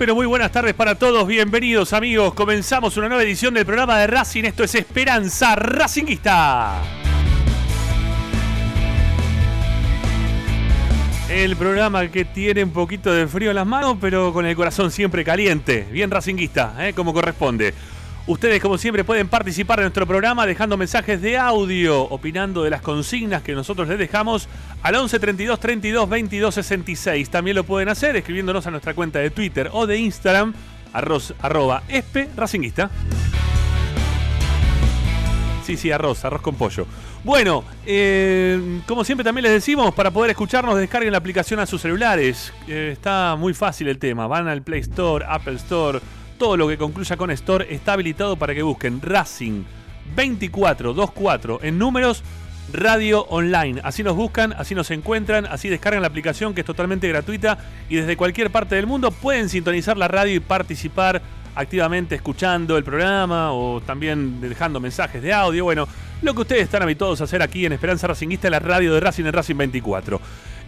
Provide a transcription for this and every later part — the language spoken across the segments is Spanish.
Pero muy buenas tardes para todos. Bienvenidos, amigos. Comenzamos una nueva edición del programa de Racing. Esto es Esperanza Racinguista. El programa que tiene un poquito de frío en las manos, pero con el corazón siempre caliente. Bien racinguista, ¿eh? como corresponde. Ustedes, como siempre, pueden participar en nuestro programa dejando mensajes de audio, opinando de las consignas que nosotros les dejamos al 11 32 32 22 66. También lo pueden hacer escribiéndonos a nuestra cuenta de Twitter o de Instagram, arroz, arroba espe. Sí, sí, arroz, arroz con pollo. Bueno, eh, como siempre también les decimos, para poder escucharnos descarguen la aplicación a sus celulares. Eh, está muy fácil el tema. Van al Play Store, Apple Store todo lo que concluya con Store está habilitado para que busquen Racing 2424 en números Radio Online. Así nos buscan, así nos encuentran, así descargan la aplicación que es totalmente gratuita y desde cualquier parte del mundo pueden sintonizar la radio y participar activamente escuchando el programa o también dejando mensajes de audio. Bueno, lo que ustedes están habituados a hacer aquí en Esperanza Racingista, la radio de Racing en Racing 24.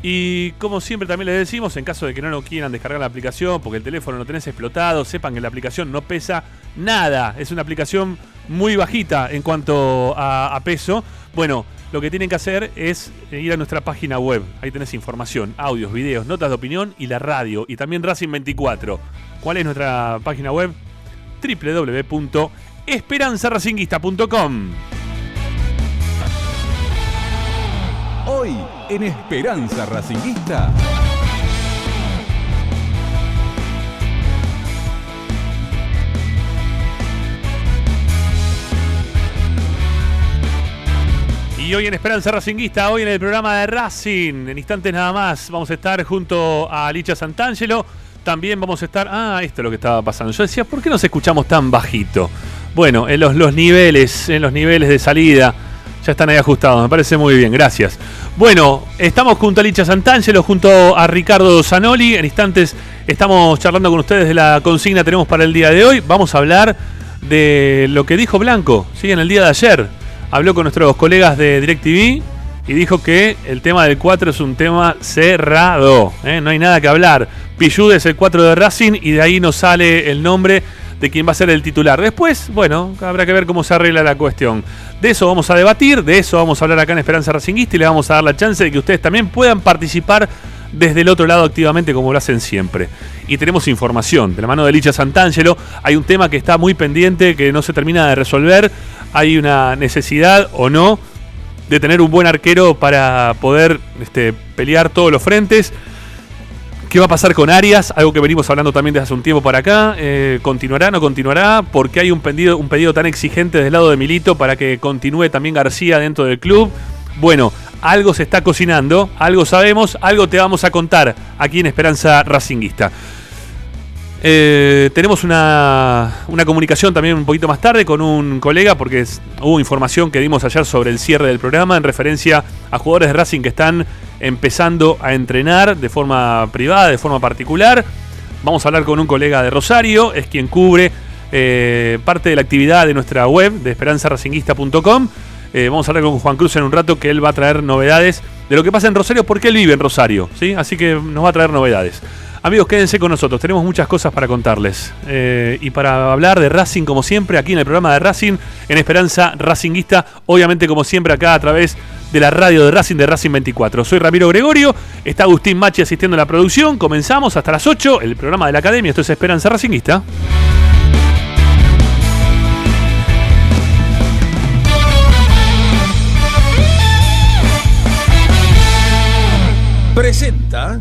Y como siempre también les decimos, en caso de que no lo quieran descargar la aplicación porque el teléfono lo tenés explotado, sepan que la aplicación no pesa nada. Es una aplicación muy bajita en cuanto a, peso. Bueno, lo que tienen que hacer es ir a nuestra página web. Ahí tenés información, audios, videos, notas de opinión y la radio. Y también Racing 24. ¿Cuál es nuestra página web? www.esperanzaracinguista.com. Hoy en Esperanza Racinguista. Y hoy en Esperanza Racinguista, hoy en el programa de Racing, en instantes nada más, vamos a estar junto a Licha Santangelo. También vamos a estar. Ah, esto es lo que estaba pasando. Yo decía, ¿por qué nos escuchamos tan bajito? Bueno, en los, los niveles, en los niveles de salida ya están ahí ajustados, me parece muy bien, gracias. Bueno, estamos junto a Licha Santangelo, junto a Ricardo Zanoli. En instantes estamos charlando con ustedes de la consigna que tenemos para el día de hoy. Vamos a hablar de lo que dijo Blanco, ¿sí? En el día de ayer. Habló con nuestros colegas de DirecTV y dijo que el tema del 4 es un tema cerrado. ¿eh? No hay nada que hablar. Pillud es el 4 de Racing y de ahí nos sale el nombre de quién va a ser el titular. Después, bueno, habrá que ver cómo se arregla la cuestión. De eso vamos a debatir, de eso vamos a hablar acá en Esperanza Racinguista y le vamos a dar la chance de que ustedes también puedan participar desde el otro lado activamente como lo hacen siempre. Y tenemos información de la mano de Licha Santangelo. Hay un tema que está muy pendiente, que no se termina de resolver. Hay una necesidad o no de tener un buen arquero para poder este, pelear todos los frentes. ¿Qué va a pasar con Arias? Algo que venimos hablando también desde hace un tiempo para acá. Eh, ¿Continuará, no continuará? ¿Por qué hay un pedido, un pedido tan exigente del lado de Milito para que continúe también García dentro del club? Bueno, algo se está cocinando, algo sabemos, algo te vamos a contar aquí en Esperanza Racinguista. Eh, tenemos una, una, comunicación también un poquito más tarde con un colega porque hubo información que dimos ayer sobre el cierre del programa en referencia a jugadores de Racing que están empezando a entrenar de forma privada, de forma particular. Vamos a hablar con un colega de Rosario, es quien cubre eh, parte de la actividad de nuestra web de esperanzaracinguista.com. Eh, vamos a hablar con Juan Cruz en un rato que él va a traer novedades de lo que pasa en Rosario porque él vive en Rosario, ¿sí? Así que nos va a traer novedades. Amigos, quédense con nosotros, tenemos muchas cosas para contarles. Eh, y para hablar de Racing, como siempre, aquí en el programa de Racing, en Esperanza Racinguista, obviamente como siempre acá a través de la radio de Racing de Racing 24. Soy Ramiro Gregorio, está Agustín Machi asistiendo a la producción, comenzamos hasta las 8, el programa de la Academia, esto es Esperanza Racinguista. Presenta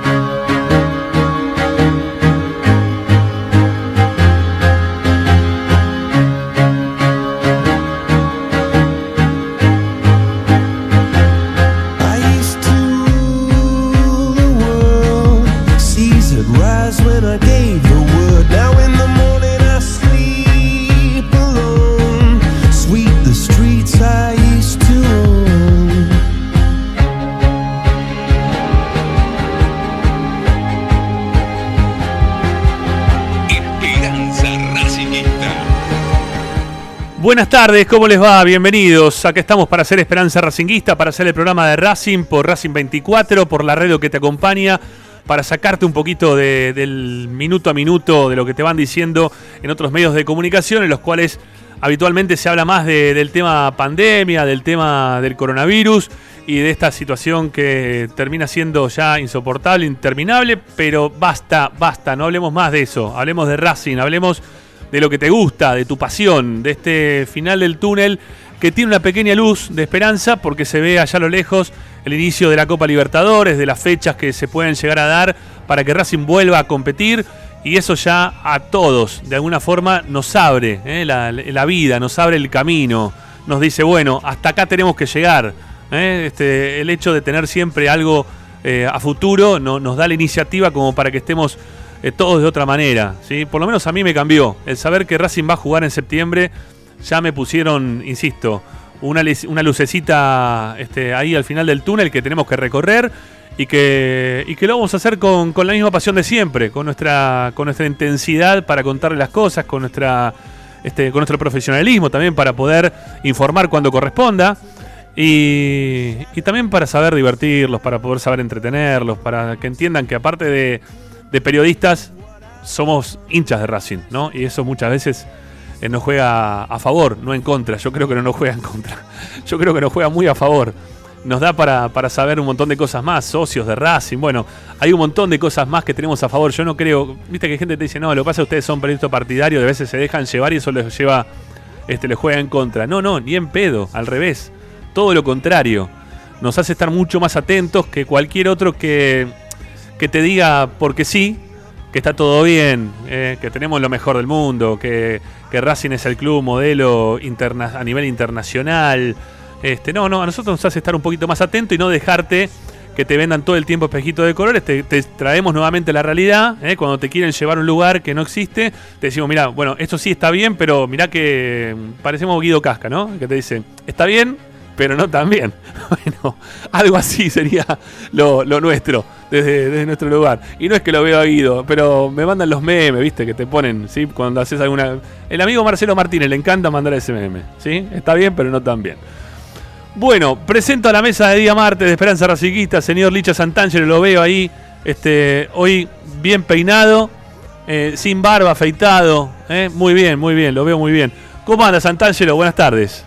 Buenas tardes, ¿cómo les va? Bienvenidos. Acá estamos para hacer Esperanza Racinguista, para hacer el programa de Racing por Racing 24, por la radio que te acompaña, para sacarte un poquito del minuto a minuto de lo que te van diciendo en otros medios de comunicación, en los cuales habitualmente se habla más del tema pandemia, del tema del coronavirus y de esta situación que termina siendo ya insoportable, interminable, pero basta, basta, no hablemos más de eso, hablemos de Racing, hablemos de lo que te gusta, de tu pasión, de este final del túnel que tiene una pequeña luz de esperanza porque se ve allá a lo lejos el inicio de la Copa Libertadores, de las fechas que se pueden llegar a dar para que Racing vuelva a competir y eso ya a todos de alguna forma nos abre ¿eh? la, vida, nos abre el camino, nos dice, bueno, hasta acá tenemos que llegar. ¿eh? Este, el hecho de tener siempre algo eh, a futuro no, nos da la iniciativa como para que estemos eh, todos de otra manera. ¿sí? Por lo menos a mí me cambió. El saber que Racing va a jugar en septiembre, ya me pusieron, insisto, una, una lucecita este, ahí al final del túnel que tenemos que recorrer y que, y que lo vamos a hacer con, la misma pasión de siempre, con nuestra, con nuestra intensidad para contarle las cosas, con, nuestra, este, con nuestro profesionalismo también para poder informar cuando corresponda. Y, y, también para saber divertirlos, para poder saber entretenerlos, para que entiendan que aparte de, de periodistas somos hinchas de Racing, ¿no? Y eso muchas veces eh, nos juega a favor, no en contra. Yo creo que no nos juega en contra. Yo creo que nos juega muy a favor. Nos da para, para saber un montón de cosas más, socios de Racing. Bueno, hay un montón de cosas más que tenemos a favor. Yo no creo, viste que gente te dice, no, lo que pasa es que ustedes son periodistas partidarios, de veces se dejan llevar y eso les lleva, este, les juega en contra. No, no, ni en pedo, al revés. Todo lo contrario. Nos hace estar mucho más atentos que cualquier otro que que te diga porque sí, que está todo bien, eh, que tenemos lo mejor del mundo, que, que Racing es el club modelo a nivel internacional. Este, no, no, a nosotros nos hace estar un poquito más atento y no dejarte que te vendan todo el tiempo espejitos de colores. Te, traemos nuevamente la realidad. Eh, cuando te quieren llevar a un lugar que no existe, te decimos, mira, bueno, esto sí está bien, pero mira que parecemos Guido Casca, ¿no? Que te dicen, está bien, pero no tan bien. Bueno, algo así sería lo, nuestro, desde, nuestro lugar. Y no es que lo veo a pero me mandan los memes, ¿viste? Que te ponen, ¿sí? Cuando haces alguna. El amigo Marcelo Martínez le encanta mandar ese meme, ¿sí? Está bien, pero no tan bien. Bueno, presento a la mesa de día martes de Esperanza Raciquista, señor Licha Santangelo, lo veo ahí, este, hoy bien peinado, eh, sin barba, afeitado, ¿eh? muy bien, muy bien, lo veo muy bien. ¿Cómo anda Santangelo? Buenas tardes.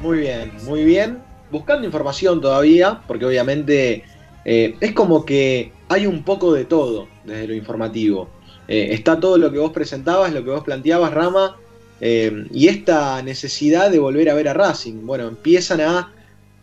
Muy bien, muy bien. Buscando información todavía, porque obviamente eh, es como que hay un poco de todo desde lo informativo. Eh, está todo lo que vos presentabas, lo que vos planteabas, Rama, eh, y esta necesidad de volver a ver a Racing. Bueno, empiezan a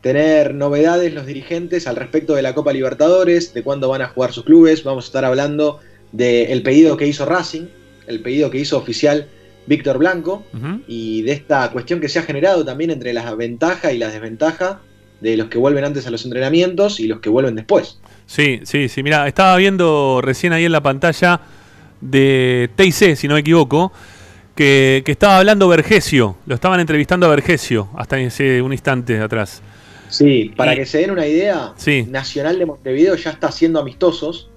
tener novedades los dirigentes al respecto de la Copa Libertadores, de cuándo van a jugar sus clubes. Vamos a estar hablando del pedido que hizo Racing, el pedido que hizo oficial Víctor Blanco y de esta cuestión que se ha generado también entre las ventajas y las desventajas de los que vuelven antes a los entrenamientos y los que vuelven después. Sí, sí, sí. Mira, estaba viendo recién ahí en la pantalla de TIC, si no me equivoco, que, estaba hablando Vergesio. Lo estaban entrevistando a Vergesio hasta ese un instante atrás. Sí, para que se den una idea, Nacional de Montevideo ya está haciendo amistosos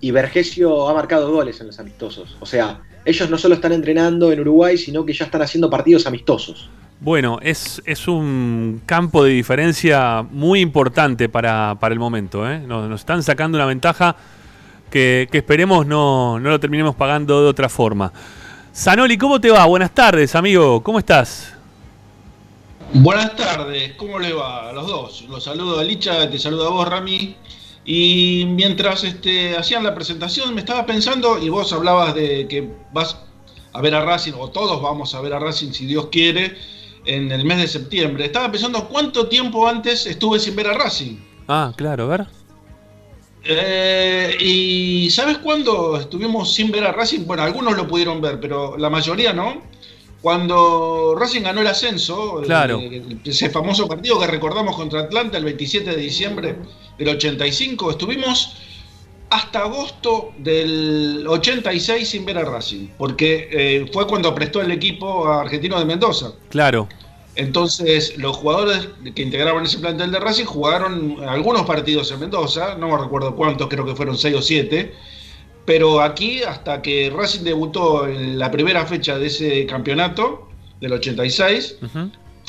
y Vergesio ha marcado goles en los amistosos. O sea, ellos no solo están entrenando en Uruguay, sino que ya están haciendo partidos amistosos. Bueno, es, es un campo de diferencia muy importante para, el momento. ¿eh? Nos, están sacando una ventaja que, esperemos no, no, lo terminemos pagando de otra forma. Sanoli, ¿cómo te va? Buenas tardes, amigo. ¿Cómo estás? Buenas tardes, ¿cómo le va a los dos? Los saludo a Licha, te saludo a vos, Rami. Y mientras este, hacían la presentación me estaba pensando, y vos hablabas de que vas a ver a Racing, o todos vamos a ver a Racing si Dios quiere, en el mes de septiembre. Estaba pensando cuánto tiempo antes estuve sin ver a Racing. Ah, claro, a ver. Eh, y ¿sabes cuándo estuvimos sin ver a Racing? Bueno, algunos lo pudieron ver, pero la mayoría no. Cuando Racing ganó el ascenso, ese famoso partido que recordamos contra Atlanta el 27 de diciembre del 85, estuvimos hasta agosto del 86 sin ver a Racing, porque eh, fue cuando prestó el equipo a Argentino de Mendoza. Claro. Entonces, los jugadores que integraban ese plantel de Racing jugaron algunos partidos en Mendoza, no me recuerdo cuántos, creo que fueron 6 o 7 pero aquí, hasta que Racing debutó en la primera fecha de ese campeonato, del 86,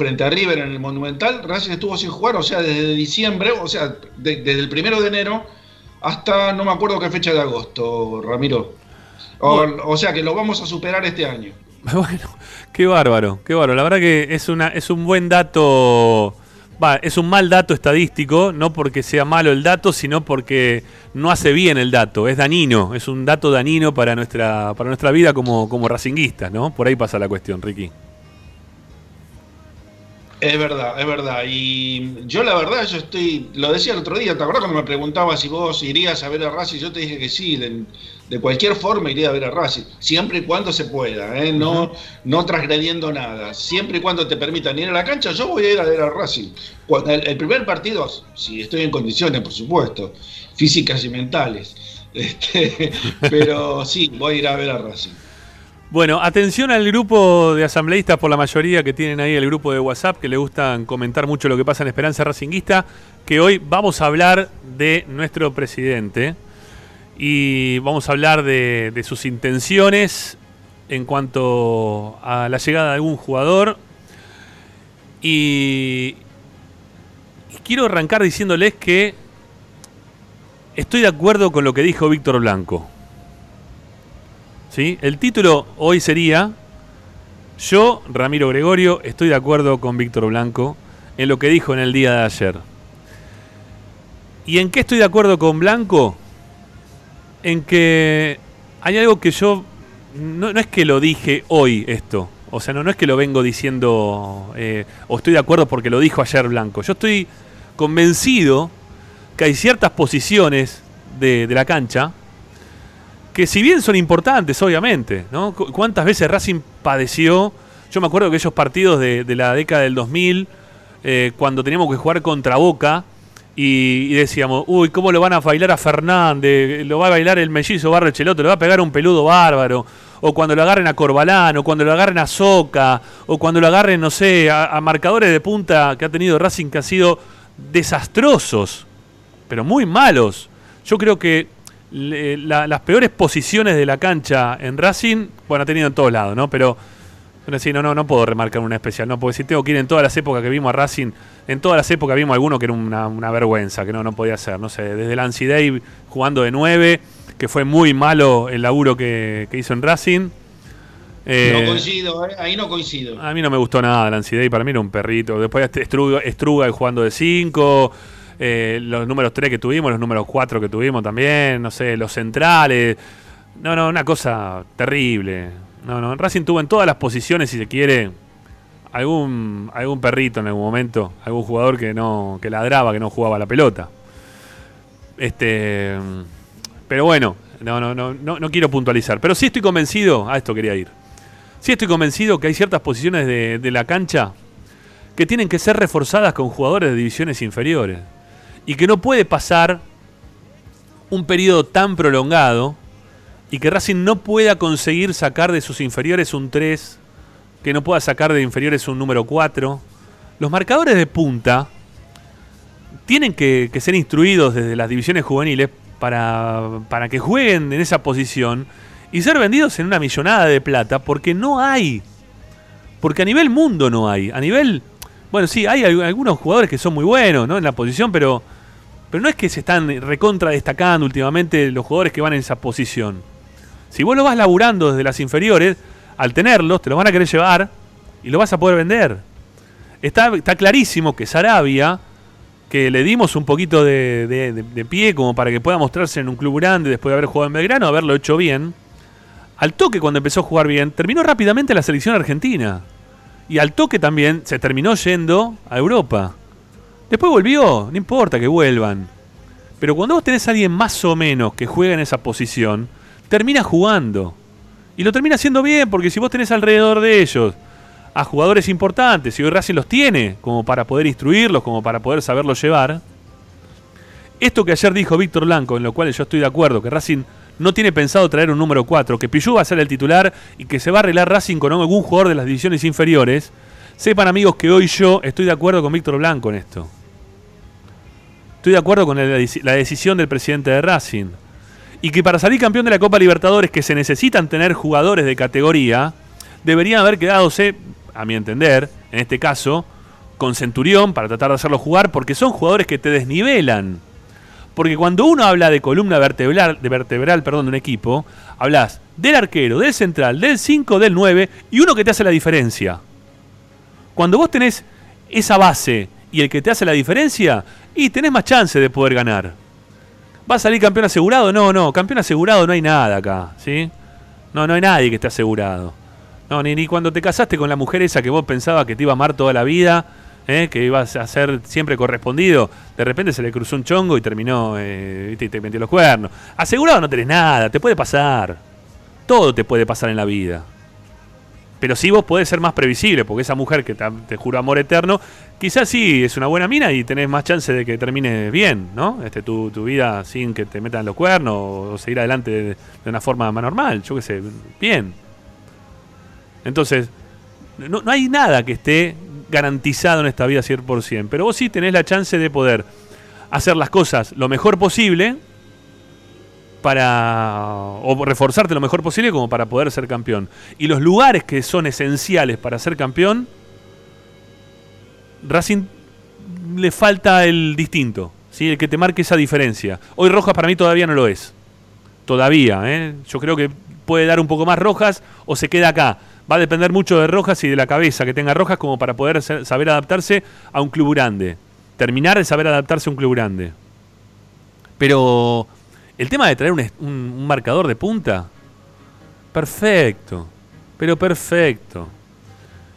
frente a River en el Monumental, Racing estuvo sin jugar, o sea, desde diciembre, o sea, desde el primero de enero hasta no me acuerdo qué fecha de agosto, Ramiro. O, sea que lo vamos a superar este año. Bueno, qué bárbaro, qué bárbaro. La verdad que es, una, es un buen dato, va, es un mal dato estadístico, no porque sea malo el dato, sino porque no hace bien el dato, es danino, es un dato danino para nuestra, para nuestra vida como, como racinguistas, ¿no? Por ahí pasa la cuestión, Ricky. Es verdad, es verdad. Y yo la verdad, yo estoy, lo decía el otro día, ¿te acuerdas cuando me preguntaba si vos irías a ver a Racing? Yo te dije que sí, de, cualquier forma iría a ver a Racing, siempre y cuando se pueda, ¿eh? no, no transgrediendo nada. Siempre y cuando te permitan ir a la cancha, yo voy a ir a ver a Racing. el, primer partido, si estoy en condiciones, por supuesto, físicas y mentales. Este, pero sí, voy a ir a ver a Racing. Bueno, atención al grupo de asambleístas por la mayoría que tienen ahí el grupo de WhatsApp, que le gustan comentar mucho lo que pasa en Esperanza Racinguista, que hoy vamos a hablar de nuestro presidente y vamos a hablar de, sus intenciones en cuanto a la llegada de algún jugador. y quiero arrancar diciéndoles que estoy de acuerdo con lo que dijo Víctor Blanco. ¿Sí? El título hoy sería, yo, Ramiro Gregorio, estoy de acuerdo con Víctor Blanco en lo que dijo en el día de ayer. ¿Y en qué estoy de acuerdo con Blanco? En que hay algo que yo, no, es que lo dije hoy esto, o sea, no, no es que lo vengo diciendo eh, o estoy de acuerdo porque lo dijo ayer Blanco. Yo estoy convencido que hay ciertas posiciones de, de la cancha que si bien son importantes, obviamente, ¿no? ¿Cuántas veces Racing padeció? Yo me acuerdo que esos partidos de, la década del 2000, eh, cuando teníamos que jugar contra Boca, y, decíamos, uy, ¿cómo lo van a bailar a Fernández? Lo va a bailar el mellizo Barrecheloto, le va a pegar un peludo bárbaro. O cuando lo agarren a Corbalán, o cuando lo agarren a Soca, o cuando lo agarren, no sé, a, marcadores de punta que ha tenido Racing que han sido desastrosos, pero muy malos. Yo creo que las peores posiciones de la cancha en Racing, bueno, ha tenido en todos lados, ¿no? Pero, bueno, sí, no, no, no puedo remarcar una especial, ¿no? Porque si tengo que ir en todas las épocas que vimos a Racing, en todas las épocas vimos alguno que era una, vergüenza, que no, no podía ser, no sé, desde Lancy Day jugando de 9, que fue muy malo el laburo que, hizo en Racing. no eh, coincido, eh, ahí no coincido. A mí no me gustó nada Lancy Day, para mí era un perrito. Después Estruga, Estruga jugando de 5. Eh, los números 3 que tuvimos, los números 4 que tuvimos también, no sé, los centrales. No, no, una cosa terrible. No, no, Racing tuvo en todas las posiciones, si se quiere, algún, algún perrito en algún momento, algún jugador que no que ladraba, que no jugaba la pelota. Este, pero bueno, no, no, no, no, no quiero puntualizar. Pero sí estoy convencido, a esto quería ir. Sí estoy convencido que hay ciertas posiciones de, de la cancha que tienen que ser reforzadas con jugadores de divisiones inferiores y que no puede pasar un periodo tan prolongado y que Racing no pueda conseguir sacar de sus inferiores un 3, que no pueda sacar de inferiores un número 4. Los marcadores de punta tienen que, ser instruidos desde las divisiones juveniles para, para que jueguen en esa posición y ser vendidos en una millonada de plata porque no hay. Porque a nivel mundo no hay. A nivel bueno, sí, hay algunos jugadores que son muy buenos ¿no? en la posición, pero, pero no es que se están recontra destacando últimamente los jugadores que van en esa posición. Si vos lo vas laburando desde las inferiores, al tenerlos, te los van a querer llevar y lo vas a poder vender. Está, está clarísimo que Sarabia, que le dimos un poquito de, de, pie como para que pueda mostrarse en un club grande después de haber jugado en Belgrano, haberlo hecho bien, al toque cuando empezó a jugar bien, terminó rápidamente la selección argentina. Y al toque también se terminó yendo a Europa. Después volvió, no importa que vuelvan. Pero cuando vos tenés a alguien más o menos que juega en esa posición, termina jugando. Y lo termina haciendo bien, porque si vos tenés alrededor de ellos a jugadores importantes, y hoy Racing los tiene, como para poder instruirlos, como para poder saberlos llevar, esto que ayer dijo Víctor Blanco, en lo cual yo estoy de acuerdo, que Racing no tiene pensado traer un número 4, que Pillú va a ser el titular y que se va a arreglar Racing con algún jugador de las divisiones inferiores, sepan amigos que hoy yo estoy de acuerdo con Víctor Blanco en esto. Estoy de acuerdo con la decisión del presidente de Racing. Y que para salir campeón de la Copa Libertadores, que se necesitan tener jugadores de categoría, deberían haber quedado a mi entender, en este caso, con Centurión para tratar de hacerlo jugar, porque son jugadores que te desnivelan. Porque cuando uno habla de columna vertebral, de vertebral perdón, de un equipo, hablas del arquero, del central, del 5, del 9 y uno que te hace la diferencia. Cuando vos tenés esa base y el que te hace la diferencia, y tenés más chance de poder ganar. ¿Va a salir campeón asegurado? No, no, campeón asegurado no hay nada acá, ¿sí? No, no hay nadie que esté asegurado. No, ni, ni cuando te casaste con la mujer esa que vos pensabas que te iba a amar toda la vida, ¿eh? que ibas a ser siempre correspondido, de repente se le cruzó un chongo y terminó, eh, y te metió los cuernos. Asegurado no tenés nada, te puede pasar. Todo te puede pasar en la vida. Pero sí vos podés ser más previsible, porque esa mujer que te, juro amor eterno, quizás sí es una buena mina y tenés más chance de que termine bien, ¿no? Este, tu, vida sin que te metan los cuernos o, seguir adelante de, una forma más normal, yo qué sé, bien. Entonces, no, no hay nada que esté garantizado en esta vida 100%, pero vos sí tenés la chance de poder hacer las cosas lo mejor posible para o reforzarte lo mejor posible como para poder ser campeón. Y los lugares que son esenciales para ser campeón, Racing le falta el distinto, ¿sí? el que te marque esa diferencia. Hoy Rojas para mí todavía no lo es. Todavía, ¿eh? yo creo que puede dar un poco más Rojas o se queda acá. Va a depender mucho de Rojas y de la cabeza que tenga Rojas como para poder saber adaptarse a un club grande. Terminar de saber adaptarse a un club grande. Pero el tema de traer un, marcador de punta, perfecto, pero perfecto.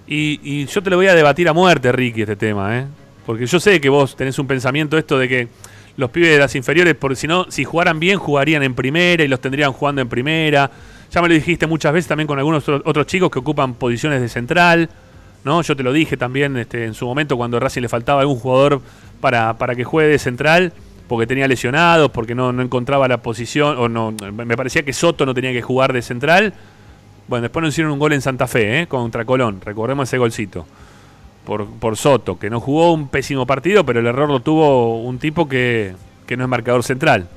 Y, yo te lo voy a debatir a muerte, Ricky, este tema, ¿eh? Porque yo sé que vos tenés un pensamiento esto de que los pibes de las inferiores, porque si no, si jugaran bien, jugarían en primera y los tendrían jugando en primera. Ya me lo dijiste muchas veces también con algunos otros chicos que ocupan posiciones de central. ¿no? Yo te lo dije también este, en su momento cuando a Racing le faltaba algún jugador para, para que juegue de central porque tenía lesionados, porque no, encontraba la posición, o no, me parecía que Soto no tenía que jugar de central. Bueno, después nos hicieron un gol en Santa Fe, ¿eh? contra Colón, recordemos ese golcito, por, por Soto, que no jugó un pésimo partido, pero el error lo tuvo un tipo que, que no es marcador central.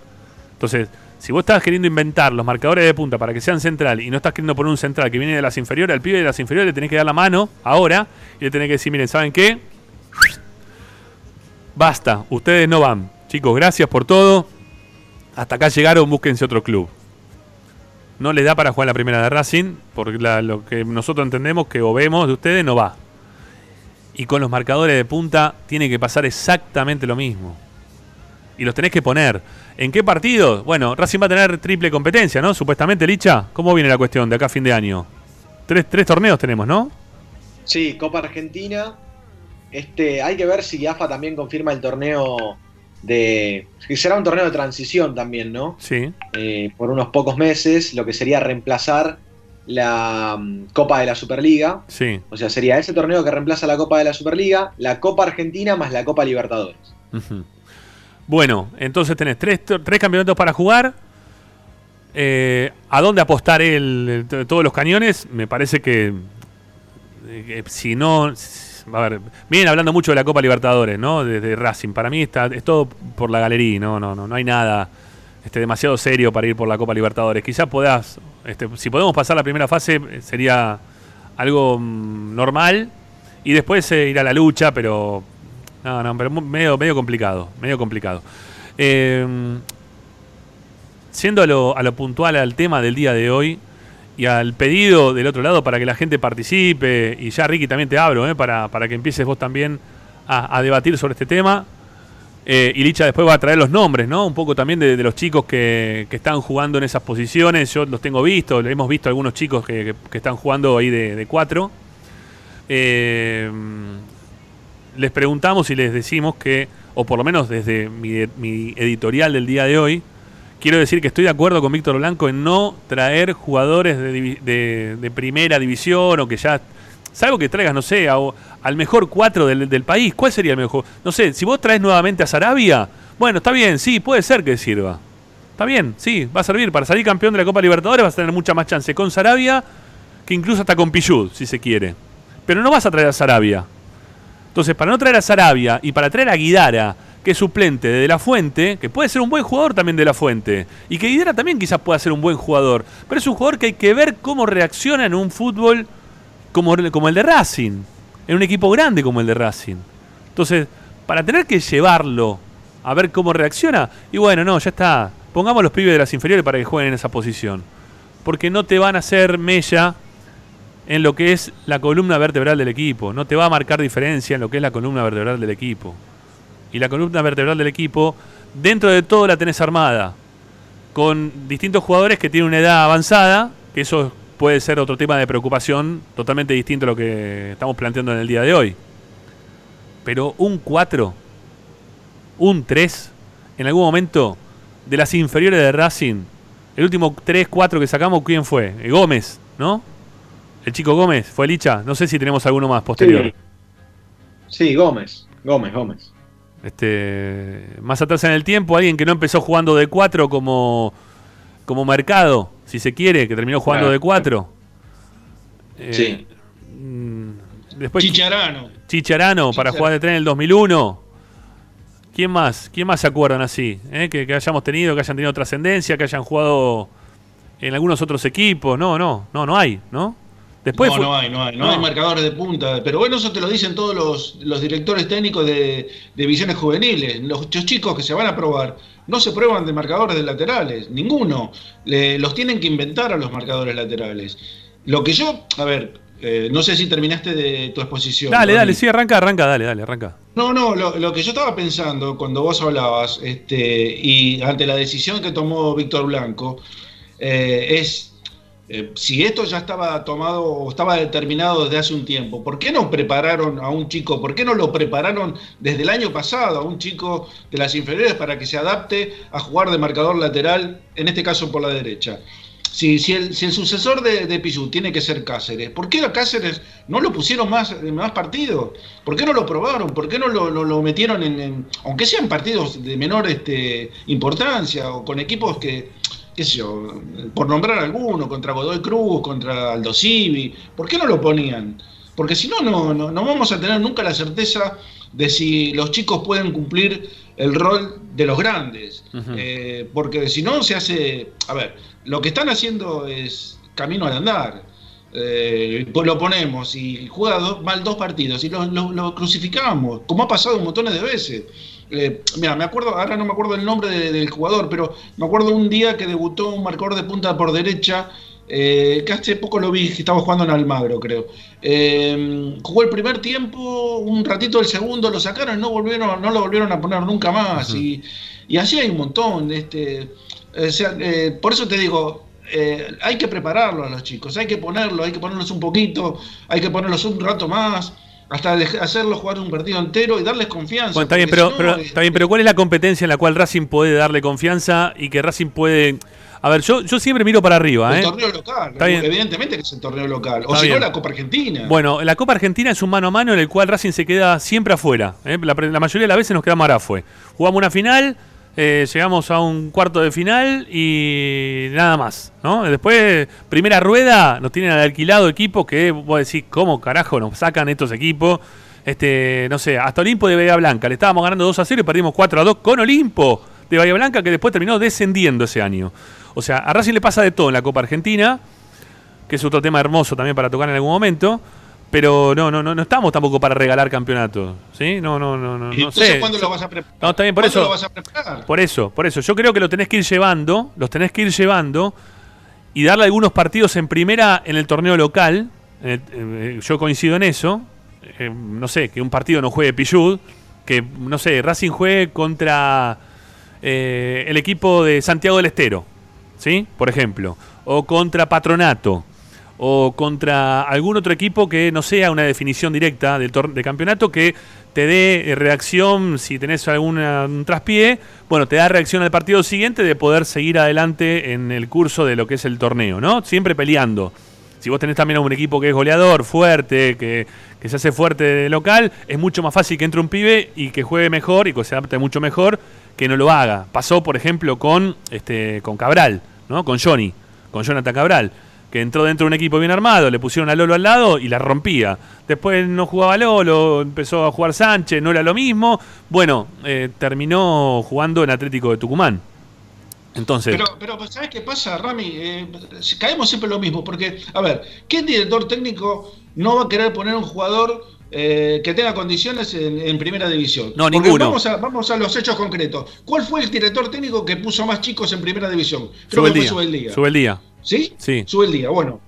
Entonces, si vos estás queriendo inventar los marcadores de punta para que sean central y no estás queriendo poner un central que viene de las inferiores, al pibe de las inferiores le tenés que dar la mano ahora y le tenés que decir, miren, ¿saben qué? Basta, ustedes no van. Chicos, gracias por todo. Hasta acá llegaron, búsquense otro club. No les da para jugar la primera de Racing, porque lo que nosotros entendemos que o vemos de ustedes no va. Y con los marcadores de punta tiene que pasar exactamente lo mismo. Y los tenés que poner. ¿En qué partido? Bueno, Racing va a tener triple competencia, ¿no? Supuestamente, Licha. ¿Cómo viene la cuestión de acá a fin de año? Tres, tres torneos tenemos, ¿no? Sí, Copa Argentina. Este, hay que ver si AFA también confirma el torneo de. será un torneo de transición también, ¿no? Sí. Eh, por unos pocos meses, lo que sería reemplazar la mm, Copa de la Superliga. Sí. O sea, sería ese torneo que reemplaza la Copa de la Superliga, la Copa Argentina más la Copa Libertadores. Bueno, entonces tenés tres, tres campeonatos para jugar. Eh, ¿A dónde apostar el, todos los cañones? Me parece que eh, si no a ver, vienen hablando mucho de la Copa Libertadores, ¿no? Desde Racing. Para mí está, es todo por la galería, no, no, no, no hay nada este, demasiado serio para ir por la Copa Libertadores. Quizás puedas, este, si podemos pasar la primera fase, sería algo mm, normal. Y después eh, ir a la lucha, pero. No, no, pero medio, complicado. Medio complicado. Eh, siendo a lo, puntual al tema del día de hoy, y al pedido del otro lado para que la gente participe. Y ya, Ricky, también te abro ¿eh? para, para, que empieces vos también a, debatir sobre este tema. Eh, y Licha después va a traer los nombres, ¿no? Un poco también de, los chicos que, están jugando en esas posiciones. Yo los tengo visto, hemos visto algunos chicos que, están jugando ahí de, cuatro. Eh, les preguntamos y les decimos que, o por lo menos desde mi editorial del día de hoy, quiero decir que estoy de acuerdo con Víctor Blanco en no traer jugadores de, primera división o que ya. Salvo que traigas, no sé, al mejor cuatro del, país. ¿Cuál sería el mejor? No sé, si vos traes nuevamente a Sarabia, bueno, está bien, sí, puede ser que sirva. Está bien, sí, va a servir. Para salir campeón de la Copa Libertadores vas a tener mucha más chance con Sarabia que incluso hasta con Pichud, si se quiere. Pero no vas a traer a Sarabia. Entonces, para no traer a Sarabia y para traer a Guidara que es suplente de, de La Fuente, que puede ser un buen jugador también de La Fuente, y que Hidera también quizás pueda ser un buen jugador, pero es un jugador que hay que ver cómo reacciona en un fútbol como, como el de Racing, en un equipo grande como el de Racing. Entonces, para tener que llevarlo a ver cómo reacciona, y bueno, no, ya está, pongamos los pibes de las inferiores para que jueguen en esa posición. Porque no te van a hacer mella en lo que es la columna vertebral del equipo, no te va a marcar diferencia en lo que es la columna vertebral del equipo. Y la columna vertebral del equipo, dentro de todo la tenés armada, con distintos jugadores que tienen una edad avanzada, que eso puede ser otro tema de preocupación totalmente distinto a lo que estamos planteando en el día de hoy. Pero un 4, un 3, en algún momento de las inferiores de Racing, el último 3, 4 que sacamos, ¿quién fue? Eh, Gómez, ¿no? El chico Gómez, fue Licha. No sé si tenemos alguno más posterior. Sí, Gómez, Gómez, Gómez. Este, más atrás en el tiempo, alguien que no empezó jugando de 4 como, como mercado, si se quiere, que terminó jugando de 4. Eh, sí. Mm, después, Chicharano. Chicharano para jugar de tren en el 2001. ¿Quién más? ¿Quién más se acuerdan así? Eh? Que, hayamos tenido, que hayan tenido trascendencia, que hayan jugado en algunos otros equipos. No, no, no, no hay, ¿no? Después no, no hay, no hay, no, hay marcadores de punta. Pero bueno, eso te lo dicen todos los, directores técnicos de, divisiones juveniles. Los, chicos que se van a probar no se prueban de marcadores de laterales, ninguno. los tienen que inventar a los marcadores laterales. Lo que yo, a ver, eh, no sé si terminaste de tu exposición. Dale, dale, sí, arranca, arranca, dale, dale, arranca. No, no, lo, que yo estaba pensando cuando vos hablabas, este, y ante la decisión que tomó Víctor Blanco, eh, es eh, si esto ya estaba tomado o estaba determinado desde hace un tiempo, ¿por qué no prepararon a un chico? ¿Por qué no lo prepararon desde el año pasado a un chico de las inferiores para que se adapte a jugar de marcador lateral, en este caso por la derecha? Si, el, sucesor de, de tiene que ser Cáceres, ¿por qué a Cáceres no lo pusieron más en más partidos? ¿Por qué no lo probaron? ¿Por qué no lo, metieron en, aunque sean partidos de menor este, importancia o con equipos que, qué sé yo, por nombrar alguno, contra Godoy Cruz, contra Aldo Civi, ¿por qué no lo ponían? Porque si no, no, no, vamos a tener nunca la certeza de si los chicos pueden cumplir el rol de los grandes. Eh, porque si no, se hace. A ver, lo que están haciendo es camino al andar. Eh, lo ponemos y juega mal dos partidos y lo, lo, crucificamos, como ha pasado un montón de veces. Eh, mira, me acuerdo, ahora no me acuerdo el nombre del jugador, pero me acuerdo un día que debutó un marcador de punta por derecha, eh, que hace poco lo vi, que estaba jugando en Almagro, creo. Eh, jugó el primer tiempo, un ratito el segundo, lo sacaron y no, volvieron, no lo volvieron a poner nunca más. y, así hay un montón. Este, por eso te digo, hay que prepararlo a los chicos, hay que ponerlo, hay que ponerlos un poquito, hay que ponerlos un rato más hasta hacerlo jugar un partido entero y darles confianza. Bueno, está bien, pero, está bien, pero ¿cuál es la competencia en la cual Racing puede darle confianza y que Racing puede... A ver, yo, yo siempre miro para arriba. El ¿eh? torneo local, evidentemente que es el torneo local. O si no, la Copa Argentina. Bueno, la Copa Argentina es un mano a mano en el cual Racing se queda siempre afuera. ¿eh? La, la, mayoría de las veces nos quedamos fue Jugamos una final, eh, llegamos a un cuarto de final y nada más, ¿no? Después, primera rueda, nos tienen al alquilado equipo que vos decís, ¿cómo carajo nos sacan estos equipos? Este, no sé, hasta Olimpo de Bahía Blanca, le estábamos ganando 2 a 0 y perdimos 4 a 2 con Olimpo de Bahía Blanca que después terminó descendiendo ese año. O sea, a Racing le pasa de todo en la Copa Argentina, que es otro tema hermoso también para tocar en algún momento. Pero no, no, no, no estamos tampoco para regalar campeonatos, ¿sí? No, no, no, no. no sé. ¿cuándo lo vas a preparar? No, está bien, por eso. lo vas a preparar? Por eso, por eso. Yo creo que lo tenés que ir llevando, los tenés que ir llevando y darle algunos partidos en primera en el torneo local. Eh, yo coincido en eso. Eh, no sé, que un partido no juegue Pillud, que, no sé, Racing juegue contra eh, el equipo de Santiago del Estero, ¿sí? Por ejemplo. O contra Patronato o contra algún otro equipo que no sea una definición directa del de campeonato que te dé eh, reacción si tenés algún traspié, bueno, te da reacción al partido siguiente de poder seguir adelante en el curso de lo que es el torneo, ¿no? Siempre peleando. Si vos tenés también a un equipo que es goleador, fuerte, que, se hace fuerte de local, es mucho más fácil que entre un pibe y que juegue mejor y que se adapte mucho mejor que no lo haga. Pasó, por ejemplo, con, este, con Cabral, ¿no? Con Johnny, con Jonathan Cabral que entró dentro de un equipo bien armado, le pusieron a Lolo al lado y la rompía. Después no jugaba Lolo, empezó a jugar Sánchez, no era lo mismo. Bueno, eh, terminó jugando en Atlético de Tucumán. Entonces. Pero, pero ¿sabes qué pasa, Rami? Eh, caemos siempre lo mismo, porque, a ver, ¿qué director técnico no va a querer poner un jugador eh, que tenga condiciones en, primera división? No, ninguno. Vamos a, vamos a los hechos concretos. ¿Cuál fue el director técnico que puso más chicos en primera división? Creo que fue Subeldía. Subeldía. ¿Sí? Sí. Subeldía, bueno.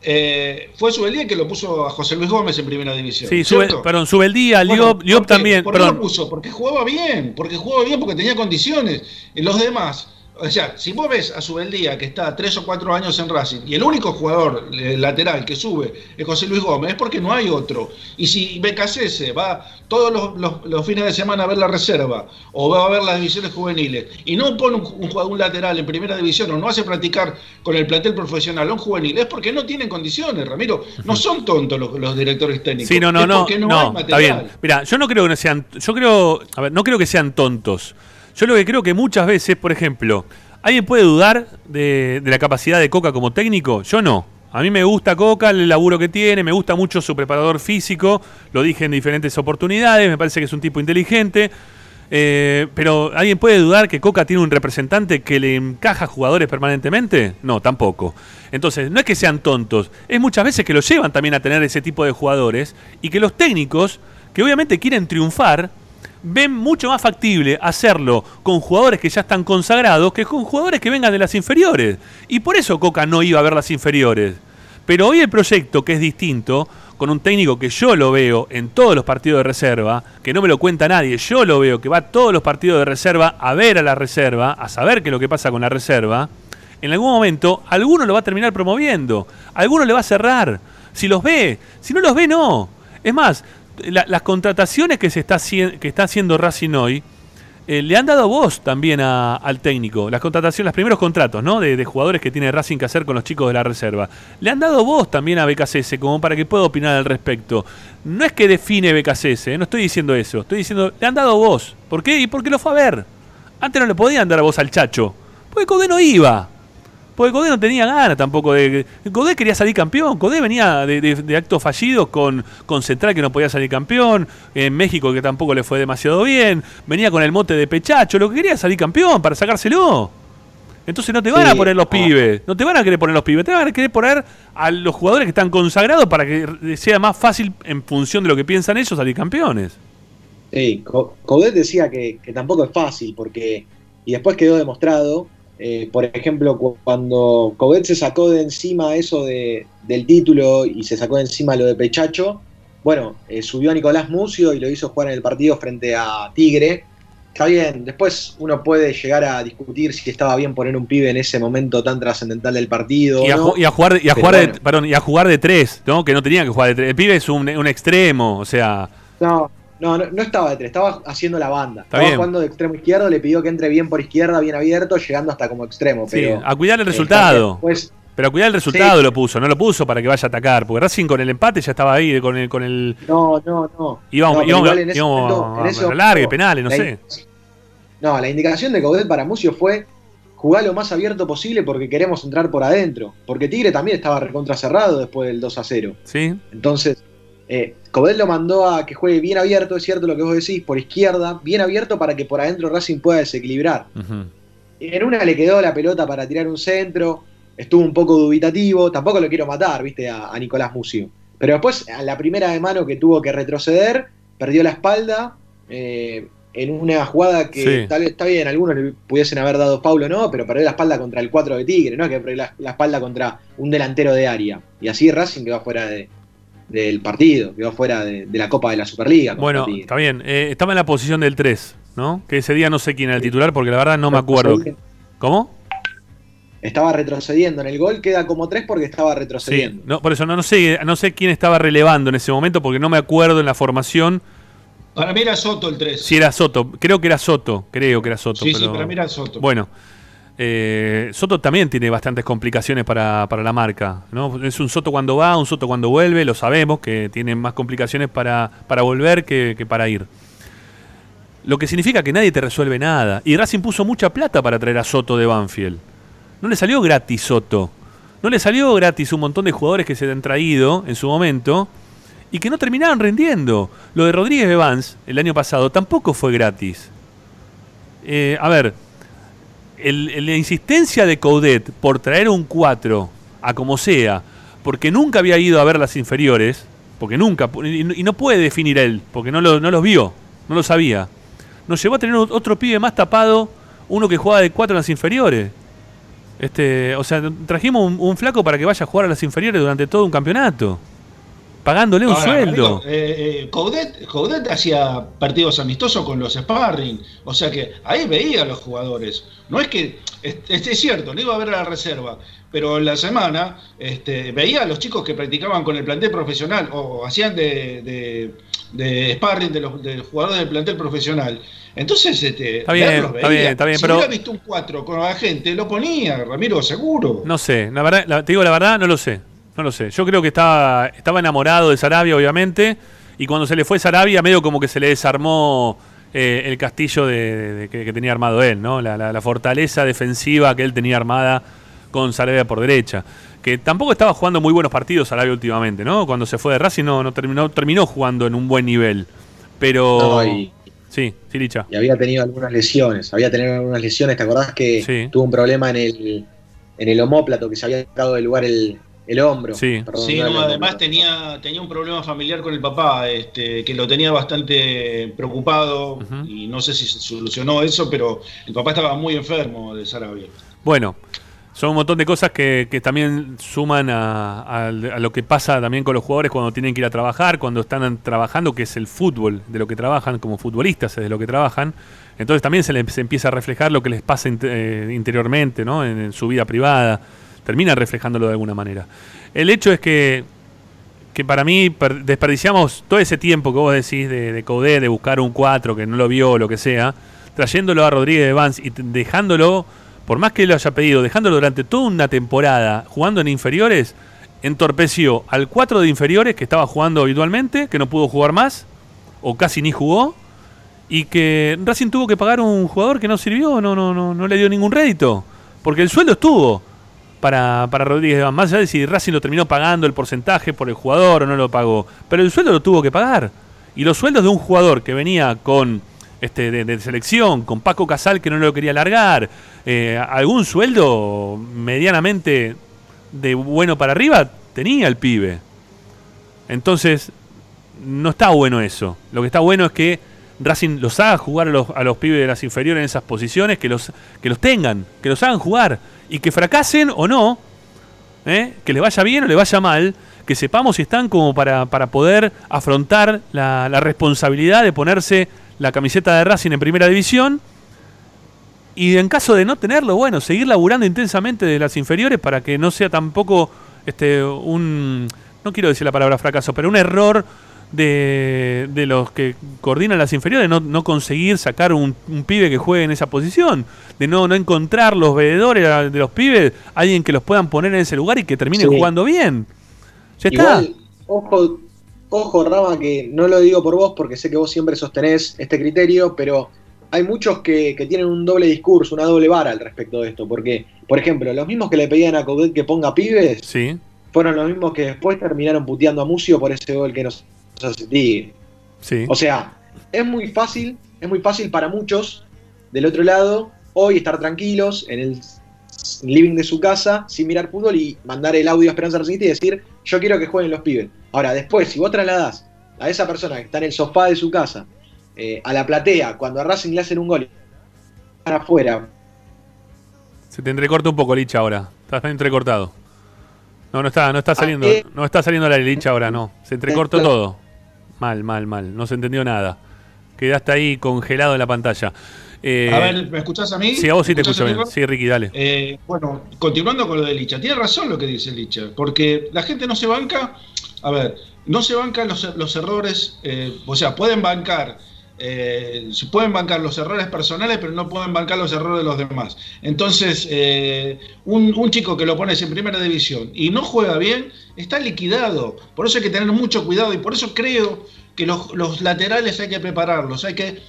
Eh, fue Subeldía que lo puso a José Luis Gómez en primera división. Sí, sube, perdón, Subeldía, bueno, Liop, también. ¿Por qué lo puso? Porque jugaba bien, porque jugaba bien, porque tenía condiciones. Los demás, o sea, si vos ves a Subeldía que está tres o cuatro años en Racing y el único jugador eh, lateral que sube es José Luis Gómez, es porque no hay otro. Y si BKC va todos los, fines de semana a ver la reserva o va a ver las divisiones juveniles y no pone un, un, lateral en primera división o no hace practicar con el plantel profesional a un juvenil, es porque no tienen condiciones, Ramiro. No son tontos los, directores técnicos. Sí, no, no, no. no, está bien. Mira, yo no creo que sean, yo creo, a ver, no creo que sean tontos. Yo lo que creo que muchas veces, por ejemplo, ¿alguien puede dudar de, la capacidad de Coca como técnico? Yo no. A mí me gusta Coca, el laburo que tiene, me gusta mucho su preparador físico, lo dije en diferentes oportunidades, me parece que es un tipo inteligente. Eh, pero ¿alguien puede dudar que Coca tiene un representante que le encaja jugadores permanentemente? No, tampoco. Entonces, no es que sean tontos, es muchas veces que lo llevan también a tener ese tipo de jugadores y que los técnicos, que obviamente quieren triunfar, ven mucho más factible hacerlo con jugadores que ya están consagrados que con jugadores que vengan de las inferiores. Y por eso Coca no iba a ver las inferiores. Pero hoy el proyecto, que es distinto, con un técnico que yo lo veo en todos los partidos de reserva, que no me lo cuenta nadie, yo lo veo que va a todos los partidos de reserva a ver a la reserva, a saber qué es lo que pasa con la reserva, en algún momento alguno lo va a terminar promoviendo, alguno le va a cerrar. Si los ve, si no los ve, no. Es más, las contrataciones que se está, que está haciendo Racing hoy eh, le han dado voz también al técnico. Las contrataciones, los primeros contratos ¿no? De, jugadores que tiene Racing que hacer con los chicos de la reserva. Le han dado voz también a BKCS como para que pueda opinar al respecto. No es que define BKCS, ¿eh? no estoy diciendo eso. Estoy diciendo, le han dado voz. ¿Por qué? Y porque lo fue a ver. Antes no le podían dar voz al chacho. Porque Codé no iba. Porque Codé no tenía ganas tampoco de. Codé quería salir campeón. Codé venía de, actos fallidos con, con, Central que no podía salir campeón. En México que tampoco le fue demasiado bien. Venía con el mote de pechacho. Lo que quería salir campeón para sacárselo. Entonces no te van a poner los pibes. No te van a querer poner los pibes. Te van a querer poner a los jugadores que están consagrados para que sea más fácil en función de lo que piensan ellos salir campeones. Sí, Codé decía que, que tampoco es fácil porque. Y después quedó demostrado eh, por ejemplo, cuando Covet se sacó de encima eso de, del título y se sacó de encima lo de Pechacho, bueno, eh, subió a Nicolás Mucio y lo hizo jugar en el partido frente a Tigre. Está bien, después uno puede llegar a discutir si estaba bien poner un pibe en ese momento tan trascendental del partido. Y a, y a jugar, y a jugar de, perdón, y a jugar de tres, ¿no? Que no tenía que jugar de tres. El pibe es un, un extremo, o sea. No, no, no, estaba de tres, estaba haciendo la banda. estaba jugando de extremo izquierdo, le pidió que entre bien por izquierda, bien abierto, llegando hasta como extremo. Sí, a cuidar el resultado. pero a cuidar el resultado lo puso, no lo puso para que vaya a atacar. Porque Racing con el empate ya estaba ahí, con el. Con el no, no, no. Íbamos, no, a largue, penales, no sé. No, la indicación de Caudet para Mucio fue jugar lo más abierto posible porque queremos entrar por adentro. Porque Tigre también estaba recontra cerrado después del 2 a 0. Sí. Entonces, eh, lo mandó a que juegue bien abierto, es cierto lo que vos decís, por izquierda, bien abierto para que por adentro Racing pueda desequilibrar. En una le quedó la pelota para tirar un centro, estuvo un poco dubitativo, tampoco lo quiero matar, viste, a, Nicolás Mucio. Pero después, a la primera de mano que tuvo que retroceder, perdió la espalda. Eh, en una jugada que tal vez está bien, algunos le pudiesen haber dado Paulo no, pero perdió la espalda contra el 4 de Tigre, ¿no? Que perdió la, la, espalda contra un delantero de área. Y así Racing quedó fuera de, del partido, quedó fuera de, la Copa de la Superliga. Bueno, está bien. Eh, estaba en la posición del 3, ¿no? Que ese día no sé quién era el titular porque la verdad no me acuerdo. ¿Cómo? Estaba retrocediendo. En el gol queda como 3 porque estaba retrocediendo. no, por eso no, no, sé, no sé quién estaba relevando en ese momento porque no me acuerdo en la formación. Para mí era Soto el 3. Sí, era Soto. Creo que era Soto. Creo que era Soto. Sí, sí, para mí era Soto. Bueno. Eh, Soto también tiene bastantes complicaciones para, la marca. ¿no? Es un Soto cuando va, un Soto cuando vuelve, lo sabemos, que tiene más complicaciones para, para volver que, para ir. Lo que significa que nadie te resuelve nada. Y Racing puso mucha plata para traer a Soto de Banfield. No le salió gratis Soto. No le salió gratis un montón de jugadores que se han traído en su momento y que no terminaron rendiendo. Lo de Rodríguez Evans el año pasado tampoco fue gratis. Eh, a ver, la insistencia de Coudet por traer un 4 a como sea, porque nunca había ido a ver las inferiores, porque nunca, y no puede definir él, porque no, lo, no los vio, no lo sabía. Nos llevó a tener otro pibe más tapado, uno que jugaba de 4 en las inferiores. Este, o sea, trajimos un, flaco para que vaya a jugar a las inferiores durante todo un campeonato. Pagándole un sueldo. Eh, eh hacía partidos amistosos con los sparring. O sea que ahí veía a los jugadores. No es que. Es, cierto, no iba a ver a la reserva. Pero en la semana este, veía a los chicos que practicaban con el plantel profesional o hacían de, de, sparring de los, de jugadores del plantel profesional. Entonces, este, está bien, está bien, está bien, si hubiera visto un 4 con la gente, lo ponía, Ramiro, seguro. No sé, la verdad, te digo la verdad, no lo sé. No lo sé. Yo creo que estaba, estaba enamorado de Sarabia, obviamente. Y cuando se le fue Sarabia, medio como que se le desarmó eh, el castillo de, que, tenía armado él, ¿no? La, fortaleza defensiva que él tenía armada con Sarabia por derecha. Que tampoco estaba jugando muy buenos partidos Sarabia últimamente, ¿no? Cuando se fue de Racing no, no terminó, terminó jugando en un buen nivel. Pero. Sí, sí, Licha. Y había tenido algunas lesiones, había tenido algunas lesiones, ¿te acordás que tuvo un problema en el, en el homóplato, que se había sacado del lugar el, hombro? Sí, sí además tenía, tenía un problema familiar con el papá, este, que lo tenía bastante preocupado y no sé si se solucionó eso, pero el papá estaba muy enfermo de Sarabia. Bueno, son un montón de cosas que, también suman a, lo que pasa también con los jugadores cuando tienen que ir a trabajar, cuando están trabajando, que es el fútbol, de lo que trabajan como futbolistas, es de lo que trabajan. Entonces también se les empieza a reflejar lo que les pasa eh, interiormente, ¿no? En, su vida privada. Termina reflejándolo de alguna manera. El hecho es que, que para mí desperdiciamos todo ese tiempo que vos decís de, de de buscar un 4 que no lo vio o lo que sea, trayéndolo a Rodríguez de Vance y dejándolo por más que lo haya pedido, dejándolo durante toda una temporada jugando en inferiores, entorpeció al 4 de inferiores que estaba jugando habitualmente, que no pudo jugar más, o casi ni jugó, y que Racing tuvo que pagar un jugador que no sirvió, no, no, no, no le dio ningún rédito, porque el sueldo estuvo para, para Rodríguez de Más allá de si Racing lo terminó pagando el porcentaje por el jugador o no lo pagó, pero el sueldo lo tuvo que pagar. Y los sueldos de un jugador que venía con este, de, selección, con Paco Casal que no lo quería largar, eh, algún sueldo medianamente de bueno para arriba tenía el pibe. Entonces, no está bueno eso. Lo que está bueno es que Racing los haga jugar a los, a los pibes de las inferiores en esas posiciones, que los, que los tengan, que los hagan jugar y que fracasen o no, ¿eh? que les vaya bien o les vaya mal, que sepamos si están como para, para poder afrontar la, la responsabilidad de ponerse la camiseta de Racing en primera división. Y en caso de no tenerlo, bueno, seguir laburando intensamente de las inferiores para que no sea tampoco este, un, no quiero decir la palabra fracaso, pero un error de, de los que coordinan las inferiores, no, no conseguir sacar un, pibe que juegue en esa posición, de no, no encontrar los veedores de los pibes, alguien que los puedan poner en ese lugar y que termine jugando bien. Ya está. Ojo, Ojo, Rama, que no lo digo por vos porque sé que vos siempre sostenés este criterio, pero hay muchos que, tienen un doble discurso, una doble vara al respecto de esto. Porque, por ejemplo, los mismos que le pedían a Coudet que ponga pibes, sí. fueron los mismos que después terminaron puteando a Mucio por ese gol que nos Sí. O sea, es muy fácil, es muy fácil para muchos del otro lado hoy estar tranquilos en el living de su casa sin mirar fútbol y mandar el audio a Esperanza Racingista y decir, yo quiero que jueguen los pibes. Ahora, después, si vos trasladás a esa persona que está en el sofá de su casa, eh, a la platea, cuando a Racing le hacen un gol, para afuera. Se te entrecorta un poco, Licha, ahora. Está entrecortado. No, no está, no está ah, saliendo, eh. no está saliendo la Licha ahora, no. Se entrecortó todo. Mal, mal, mal. No se entendió nada. Quedaste ahí congelado en la pantalla. Eh, a ver, ¿me escuchás a mí? Sí, a vos sí te escucho bien. Sí, Ricky, dale. Eh, bueno, continuando con lo de Licha. Tiene razón lo que dice Licha, porque la gente no se banca, a ver, no se bancan los, errores, eh, o sea, pueden bancar. Se pueden bancar los errores personales, pero no pueden bancar los errores de los demás. Entonces, un, chico que lo pones en primera división y no juega bien, está liquidado. Por eso hay que tener mucho cuidado y por eso creo que los, laterales hay que prepararlos, hay que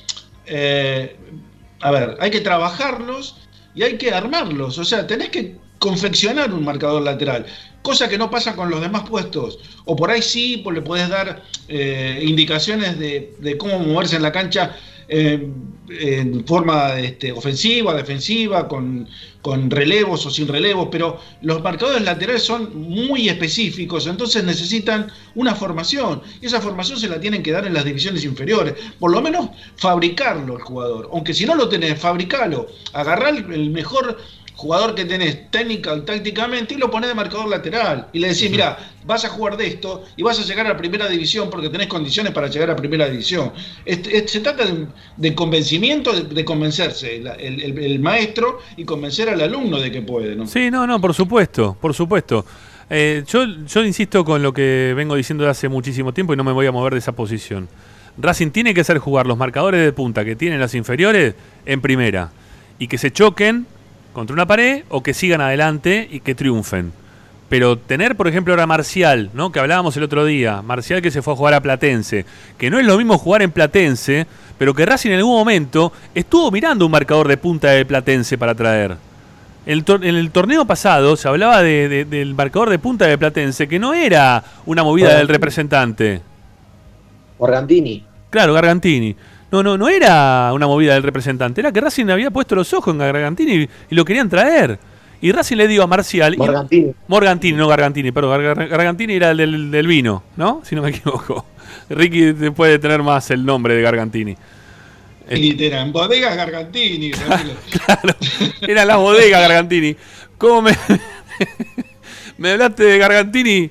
a ver, hay que trabajarlos y hay que armarlos. O sea, tenés que confeccionar un marcador lateral, cosa que no pasa con los demás puestos. O por ahí sí, pues le podés dar eh, indicaciones de, cómo moverse en la cancha eh, en forma este, ofensiva, defensiva, con, con, relevos o sin relevos, pero los marcadores laterales son muy específicos, entonces necesitan una formación, y esa formación se la tienen que dar en las divisiones inferiores, por lo menos fabricarlo el jugador, aunque si no lo tenés, fabricalo, agarrar el mejor jugador que tenés técnica o tácticamente y lo ponés de marcador lateral y le decís, mira, vas a jugar de esto y vas a llegar a la primera división porque tenés condiciones para llegar a primera división. se trata de, convencimiento, de, convencerse el, maestro y convencer al alumno de que puede. ¿no? Sí, no, no, por supuesto, por supuesto. Eh, yo, yo insisto con lo que vengo diciendo de hace muchísimo tiempo y no me voy a mover de esa posición. Racing tiene que hacer jugar los marcadores de punta que tienen las inferiores en primera y que se choquen contra una pared o que sigan adelante y que triunfen. Pero tener, por ejemplo, ahora Marcial, ¿no? que hablábamos el otro día, Marcial que se fue a jugar a Platense, que no es lo mismo jugar en Platense, pero que Racing en algún momento estuvo mirando un marcador de punta de Platense para traer. en el torneo pasado se hablaba del marcador de punta de Platense, que no era una movida del representante. Gargantini. Claro, Gargantini. No, no, no era una movida del representante, era que Racing había puesto los ojos en Gargantini y, lo querían traer. Y Racing le dio a Marcial. Morgantini. Morgantini, no Gargantini, perdón. Gargantini era el del, vino, ¿no? Si no me equivoco. Ricky puede tener más el nombre de Gargantini. Eran bodegas Gargantini. claro, eran las bodegas Gargantini. ¿Cómo me, me hablaste de Gargantini?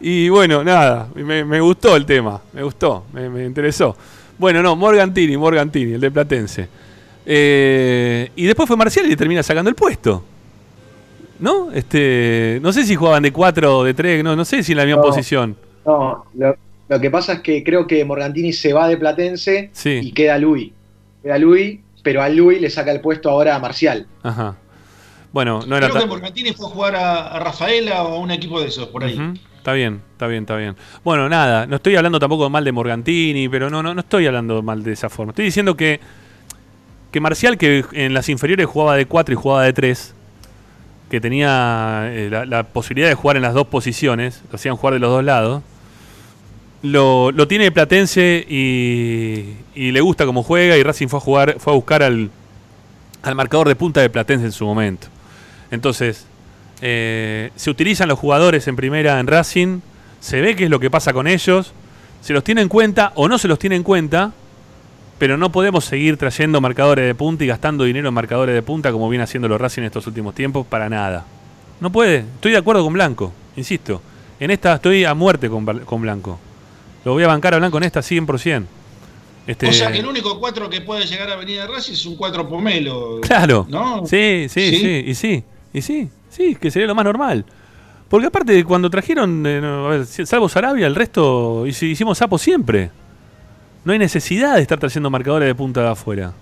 Y bueno, nada, me, gustó el tema, me gustó, me interesó. Bueno, no, Morgantini, Morgantini, el de Platense. Eh, y después fue Marcial y le termina sacando el puesto. ¿No? Este, no sé si jugaban de 4 o de 3, no, no sé si en la misma posición. No, lo, que pasa es que creo que Morgantini se va de Platense y queda Luis. Queda Luis, pero a Luis le saca el puesto ahora a Marcial. Ajá. Bueno, no era Creo que Morgantini fue a jugar a, Rafaela o a un equipo de esos, por ahí. Está bien, está bien, está bien. Bueno, nada, no estoy hablando tampoco mal de Morgantini, pero no, no, no estoy hablando mal de esa forma. Estoy diciendo que, que Marcial, que en las inferiores jugaba de 4 y jugaba de 3, que tenía eh, la, posibilidad de jugar en las dos posiciones, lo hacían jugar de los dos lados, lo, lo tiene Platense y, y, le gusta cómo juega y Racing fue a jugar, fue a buscar al, al marcador de punta de Platense en su momento. Entonces, eh, se utilizan los jugadores en primera en Racing, se ve qué es lo que pasa con ellos, se los tiene en cuenta o no se los tiene en cuenta, pero no podemos seguir trayendo marcadores de punta y gastando dinero en marcadores de punta como viene haciendo los Racing en estos últimos tiempos, para nada. No puede, estoy de acuerdo con Blanco, insisto. En esta estoy a muerte con, Blanco. Lo voy a bancar a Blanco en esta 100%. Este... O sea que el único 4 que puede llegar a venir de Racing es un 4 pomelo. Claro. ¿no? sí, sí, sí, y sí, y sí. Sí, que sería lo más normal. Porque aparte, cuando trajeron, eh, salvo Sarabia, el resto hicimos sapo siempre. No hay necesidad de estar trayendo marcadores de punta de afuera.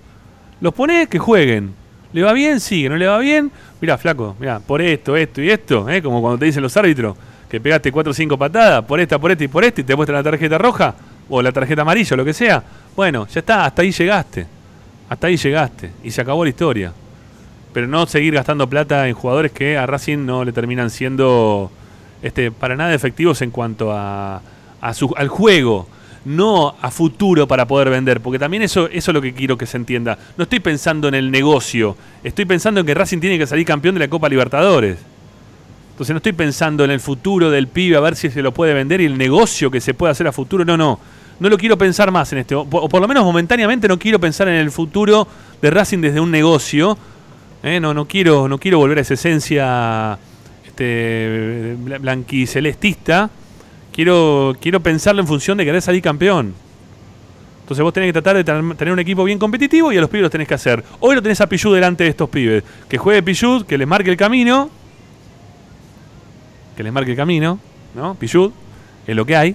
Los pones que jueguen. ¿Le va bien? Sigue. ¿No le va bien? Mirá, flaco, mirá, por esto, esto y esto, ¿eh? como cuando te dicen los árbitros, que pegaste cuatro o cinco patadas, por esta, por esta y por esta, y te muestran la tarjeta roja, o la tarjeta amarilla, o lo que sea. Bueno, ya está, hasta ahí llegaste. Hasta ahí llegaste. Y se acabó la historia pero no seguir gastando plata en jugadores que a Racing no le terminan siendo este, para nada efectivos en cuanto a, su, al juego, no a futuro para poder vender, porque también eso, eso es lo que quiero que se entienda. No estoy pensando en el negocio, estoy pensando en que Racing tiene que salir campeón de la Copa Libertadores. Entonces no estoy pensando en el futuro del pibe, a ver si se lo puede vender y el negocio que se puede hacer a futuro. No, no. No lo quiero pensar más en este. O por lo menos momentáneamente no quiero pensar en el futuro de Racing desde un negocio, ¿eh? no, no, quiero, no quiero volver a esa esencia este, blanquicelestista. Quiero, quiero pensarlo en función de querer salir campeón. Entonces vos tenés que tratar de tener un equipo bien competitivo y a los pibes los tenés que hacer. Hoy lo tenés a Pichud delante de estos pibes. Que juegue Pichud, que les marque el camino. Que les marque el camino, ¿no? Pichud, es lo que hay.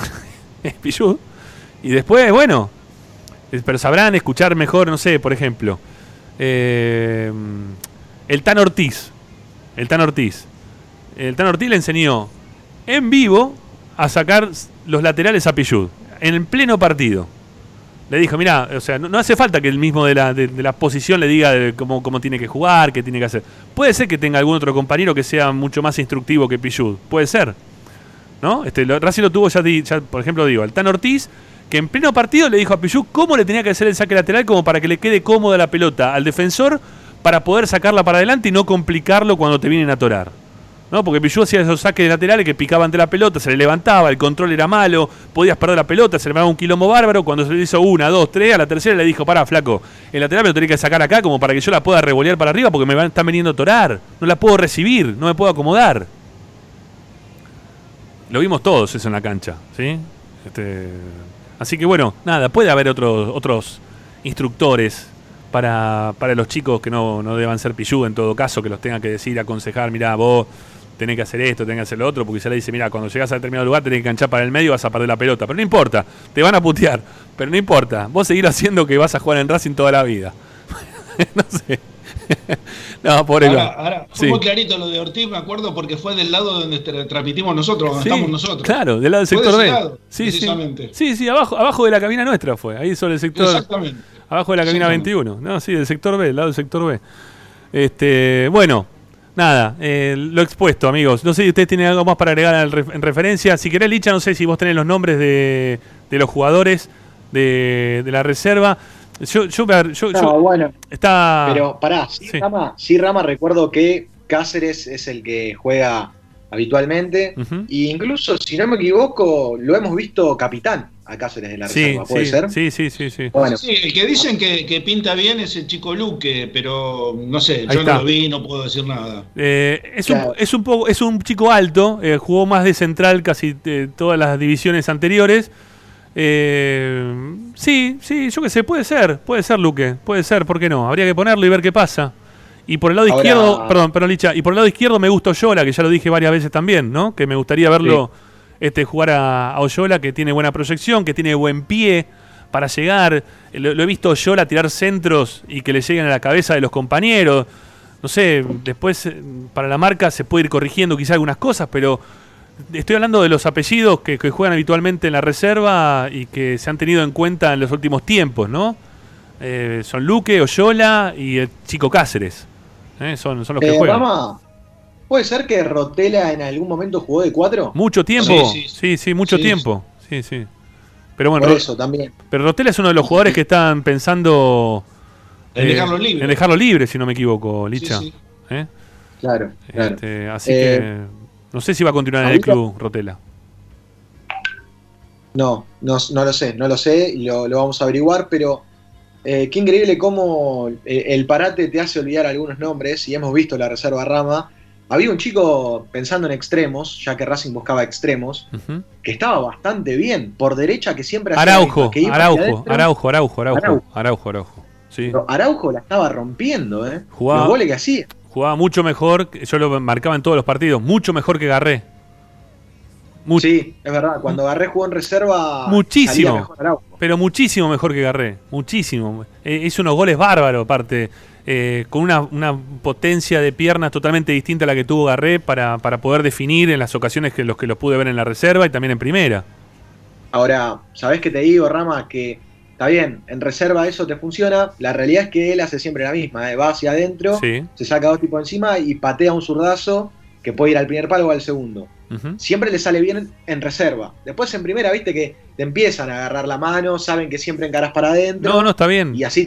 es Pichud. Y después, bueno, pero sabrán escuchar mejor, no sé, por ejemplo. Eh, el Tan Ortiz. El Tan Ortiz. El Tan Ortiz le enseñó en vivo a sacar los laterales a Pillud. En el pleno partido. Le dijo, mira, o sea, no, hace falta que el mismo de la, de, la posición le diga cómo, cómo, tiene que jugar, qué tiene que hacer. Puede ser que tenga algún otro compañero que sea mucho más instructivo que Pillud. Puede ser. ¿No? Este, lo, Racing lo tuvo ya, por ejemplo, digo, el Tan Ortiz, que en pleno partido le dijo a Pichu cómo le tenía que hacer el saque lateral como para que le quede cómoda la pelota al defensor para poder sacarla para adelante y no complicarlo cuando te vienen a atorar. ¿no? Porque Pichu hacía esos saques laterales que picaban ante la pelota, se le levantaba, el control era malo, podías perder la pelota, se le daba un quilombo bárbaro. Cuando se le hizo una, dos, tres, a la tercera le dijo: Pará, flaco, el lateral me lo tenés que sacar acá como para que yo la pueda revolear para arriba porque me están viniendo a atorar. No la puedo recibir, no me puedo acomodar. Lo vimos todos eso en la cancha, ¿sí? Este, así que bueno, nada, puede haber otros, otros instructores para, para los chicos que no, no deban ser pillú en todo caso, que los tenga que decir, aconsejar, mirá, vos tenés que hacer esto, tenés que hacer lo otro, porque se le dice, mira, cuando llegas a determinado lugar tenés que canchar para el medio vas a perder la pelota. Pero no importa, te van a putear, pero no importa, vos seguir haciendo que vas a jugar en Racing toda la vida. no sé. no, por ahora, ahora fue muy clarito lo de Ortiz, me acuerdo, porque fue del lado donde transmitimos nosotros, donde estamos nosotros. Claro, del lado del sector B. sí, sí. sí, sí, abajo, abajo de la cabina nuestra fue, ahí sobre el sector. Exactamente. Abajo de la cabina 21. No, sí, del sector B, del lado del sector B. Este, bueno, nada, eh, lo expuesto, amigos. No sé si ustedes tienen algo más para agregar en referencia. Si querés, Licha, no sé si vos tenés los nombres de, de los jugadores de, de la reserva. Yo, yo, yo, no, bueno. Está... Pero pará, sí, Rama, sí, Rama, recuerdo que Cáceres es el que juega habitualmente. E incluso, si no me equivoco, lo hemos visto capitán a Cáceres de la Reserva, ¿puede ser? Sí, sí, sí. Sí, bueno. sí el que dicen que, pinta bien es el chico Luque, pero no sé, yo no lo vi, no puedo decir nada. Eh, es, un, es, un poco, es un chico alto, eh, jugó más de central casi eh, todas las divisiones anteriores. Eh, sí, sí, yo qué sé, puede ser, puede ser Luque, puede ser, ¿por qué no? Habría que ponerlo y ver qué pasa. Y por el lado izquierdo, perdón, perdón, Licha, y por el lado izquierdo me gusta Oyola, que ya lo dije varias veces también, ¿no? Que me gustaría verlo este, jugar a, Oyola, que tiene buena proyección, que tiene buen pie para llegar. Lo, he visto Oyola tirar centros y que le lleguen a la cabeza de los compañeros. No sé, después eh, para la marca se puede ir corrigiendo quizá algunas cosas, pero Estoy hablando de los apellidos que, juegan habitualmente en la reserva y que se han tenido en cuenta en los últimos tiempos, ¿no? Eh, son Luque, Oyola y el Chico Cáceres. ¿eh? Son, los que eh, juegan. ¿Puede ser que Rotela en algún momento jugó de cuatro? Mucho tiempo. Sí, sí, mucho tiempo. Sí, sí. Pero bueno, eso también. Pero Rotela es uno de los jugadores que están pensando en dejarlo libre. En dejarlo libre, si no me equivoco, Licha. Claro, claro. Este, así que no sé si va a continuar en el club, Rotela. No, no, no, lo sé, no lo sé y lo, vamos a averiguar, pero eh, qué increíble cómo eh, el parate te hace olvidar algunos nombres y hemos visto la reserva rama. Había un chico pensando en extremos, ya que Racing buscaba extremos, que estaba bastante bien, por derecha que siempre hacía Araujo, Araujo, Araujo, Araujo, Araujo, Araujo, Araujo, Sí. Araujo la estaba rompiendo, ¿eh? Jugaba, Los goles que hacía. Jugaba mucho mejor, yo lo marcaba en todos los partidos, mucho mejor que Garré. sí, es verdad, cuando Garré jugó en reserva. Muchísimo. pero muchísimo mejor que Garré, muchísimo. Eh, hizo unos goles bárbaros, aparte, eh, con una, potencia de piernas totalmente distinta a la que tuvo Garré para, para poder definir en las ocasiones que los que los pude ver en la reserva y también en primera. Ahora, ¿sabés qué te digo, Rama? Que Está bien, en reserva eso te funciona. La realidad es que él hace siempre la misma. ¿eh? Va hacia adentro, se saca dos tipos encima y patea un zurdazo que puede ir al primer palo o al segundo. Siempre le sale bien en reserva. Después en primera, viste que te empiezan a agarrar la mano, saben que siempre encaras para adentro. No, no, está bien. Y así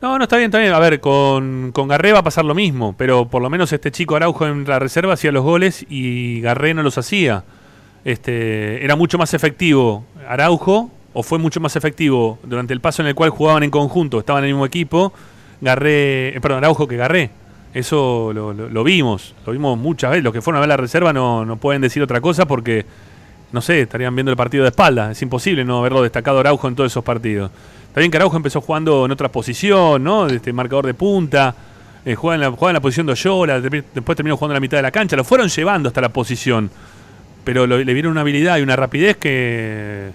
No, no, está bien, está bien. A ver, con, con Garré va a pasar lo mismo, pero por lo menos este chico Araujo en la reserva hacía los goles y Garré no los hacía. Este, era mucho más efectivo Araujo o fue mucho más efectivo durante el paso en el cual jugaban en conjunto, estaban en el mismo equipo, Garré, eh, perdón, Araujo que Garré. Eso lo, vimos, lo vimos muchas veces. Los que fueron a ver la reserva no, no pueden decir otra cosa porque, no sé, estarían viendo el partido de espalda. Es imposible no haberlo destacado Araujo en todos esos partidos. También que Araujo empezó jugando en otra posición, ¿no? Este marcador de punta. Eh, juega, en la, en la posición de Oyola, después terminó jugando en la mitad de la cancha. Lo fueron llevando hasta la posición. Pero le vieron una habilidad y una rapidez que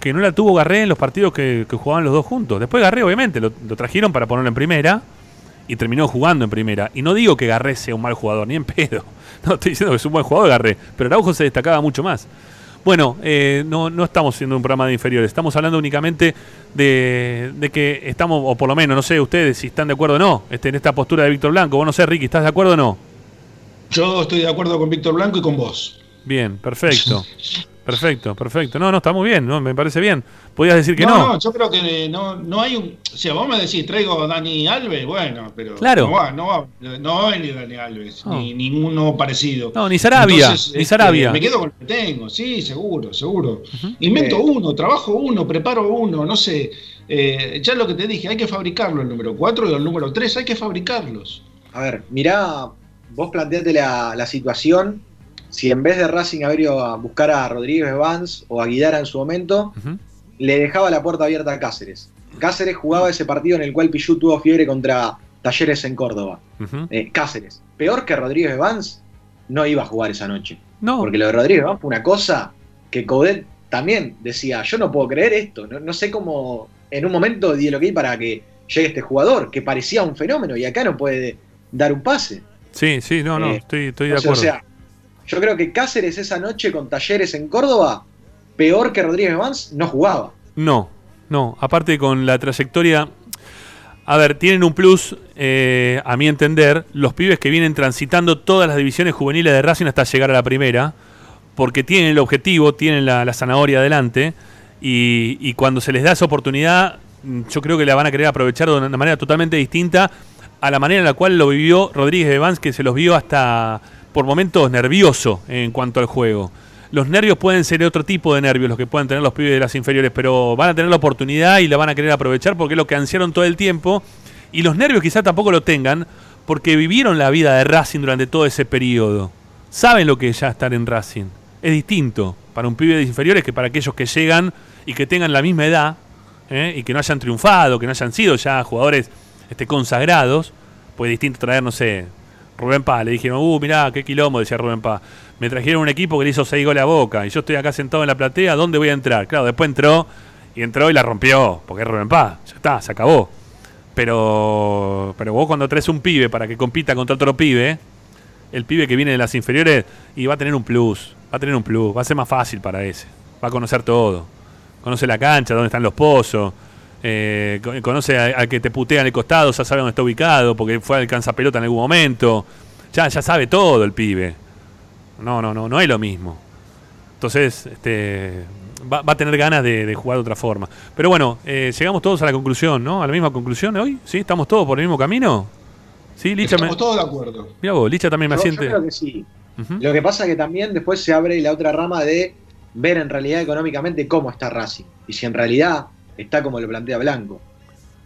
que no la tuvo Garré en los partidos que, jugaban los dos juntos. Después Garré, obviamente, lo, trajeron para ponerlo en primera y terminó jugando en primera. Y no digo que Garré sea un mal jugador, ni en pedo. No estoy diciendo que es un buen jugador Garré, pero Araujo se destacaba mucho más. Bueno, eh, no, no estamos siendo un programa de inferiores, estamos hablando únicamente de, que estamos, o por lo menos, no sé ustedes si están de acuerdo o no, este, en esta postura de Víctor Blanco. Vos no sé, Ricky, ¿estás de acuerdo o no? Yo estoy de acuerdo con Víctor Blanco y con vos. Bien, perfecto. Perfecto, perfecto. No, no, está muy bien, ¿no? me parece bien. Podías decir que no. No, yo creo que no, no hay un. O sea, vos me decís, traigo a Dani Alves, bueno, pero. Claro. No va, no va, no va ni Dani Alves, ni ninguno parecido. No, ni Sarabia. ni este, Sarabia. me quedo con lo que tengo, sí, seguro, seguro. Invento uno, trabajo uno, preparo uno, no sé. Eh, ya lo que te dije, hay que fabricarlo el número 4 y el número 3, hay que fabricarlos. A ver, mirá, vos planteate la, la situación si en vez de Racing haber ido a buscar a Rodríguez Vance o a Guidara en su momento, le dejaba la puerta abierta a Cáceres. Cáceres jugaba ese partido en el cual Pichu tuvo fiebre contra Talleres en Córdoba. Eh, Cáceres, peor que Rodríguez Vance, no iba a jugar esa noche. No. Porque lo de Rodríguez Vance fue una cosa que Coudet también decía, yo no puedo creer esto, no, sé cómo en un momento di lo que hay para que llegue este jugador, que parecía un fenómeno y acá no puede dar un pase. Sí, sí, no, no, eh, estoy, estoy de acuerdo. O sea, yo creo que Cáceres esa noche con Talleres en Córdoba, peor que Rodríguez Vance, no jugaba. No, no. Aparte con la trayectoria. A ver, tienen un plus, eh, a mi entender, los pibes que vienen transitando todas las divisiones juveniles de Racing hasta llegar a la primera, porque tienen el objetivo, tienen la, zanahoria adelante, y, cuando se les da esa oportunidad, yo creo que la van a querer aprovechar de una manera totalmente distinta a la manera en la cual lo vivió Rodríguez de Vance, que se los vio hasta por momentos nervioso en cuanto al juego. Los nervios pueden ser de otro tipo de nervios los que pueden tener los pibes de las inferiores, pero van a tener la oportunidad y la van a querer aprovechar porque es lo que ansiaron todo el tiempo. Y los nervios quizás tampoco lo tengan porque vivieron la vida de Racing durante todo ese periodo. Saben lo que es ya estar en Racing. Es distinto para un pibe de inferiores que para aquellos que llegan y que tengan la misma edad ¿eh? y que no hayan triunfado, que no hayan sido ya jugadores este, consagrados. Pues es distinto traer, no sé, Rubén Paz. Le dijeron, uh, mirá, qué quilombo, decía Rubén Paz. Me trajeron un equipo que le hizo seis goles a boca y yo estoy acá sentado en la platea, ¿dónde voy a entrar? Claro, después entró y entró y la rompió, porque es Rubén Paz. Ya está, se acabó. Pero, pero vos cuando traes un pibe para que compita contra otro pibe, el pibe que viene de las inferiores y va a tener un plus, va a tener un plus, va a ser más fácil para ese. Va a conocer todo. Conoce la cancha, dónde están los pozos, eh, conoce al que te putea en el costado, ya sabe dónde está ubicado, porque fue al pelota en algún momento. Ya, ya sabe todo el pibe. No, no, no, no es lo mismo. Entonces, este, va, a tener ganas de, jugar de otra forma. Pero bueno, eh, llegamos todos a la conclusión, ¿no? A la misma conclusión hoy. ¿Sí? ¿Estamos todos por el mismo camino? ¿Sí, Licha Estamos todos de acuerdo. Mira vos, Licha también me asiente. Yo creo que sí. Lo que pasa es que también después se abre la otra rama de ver en realidad económicamente cómo está Racing. Y si en realidad está como lo plantea Blanco.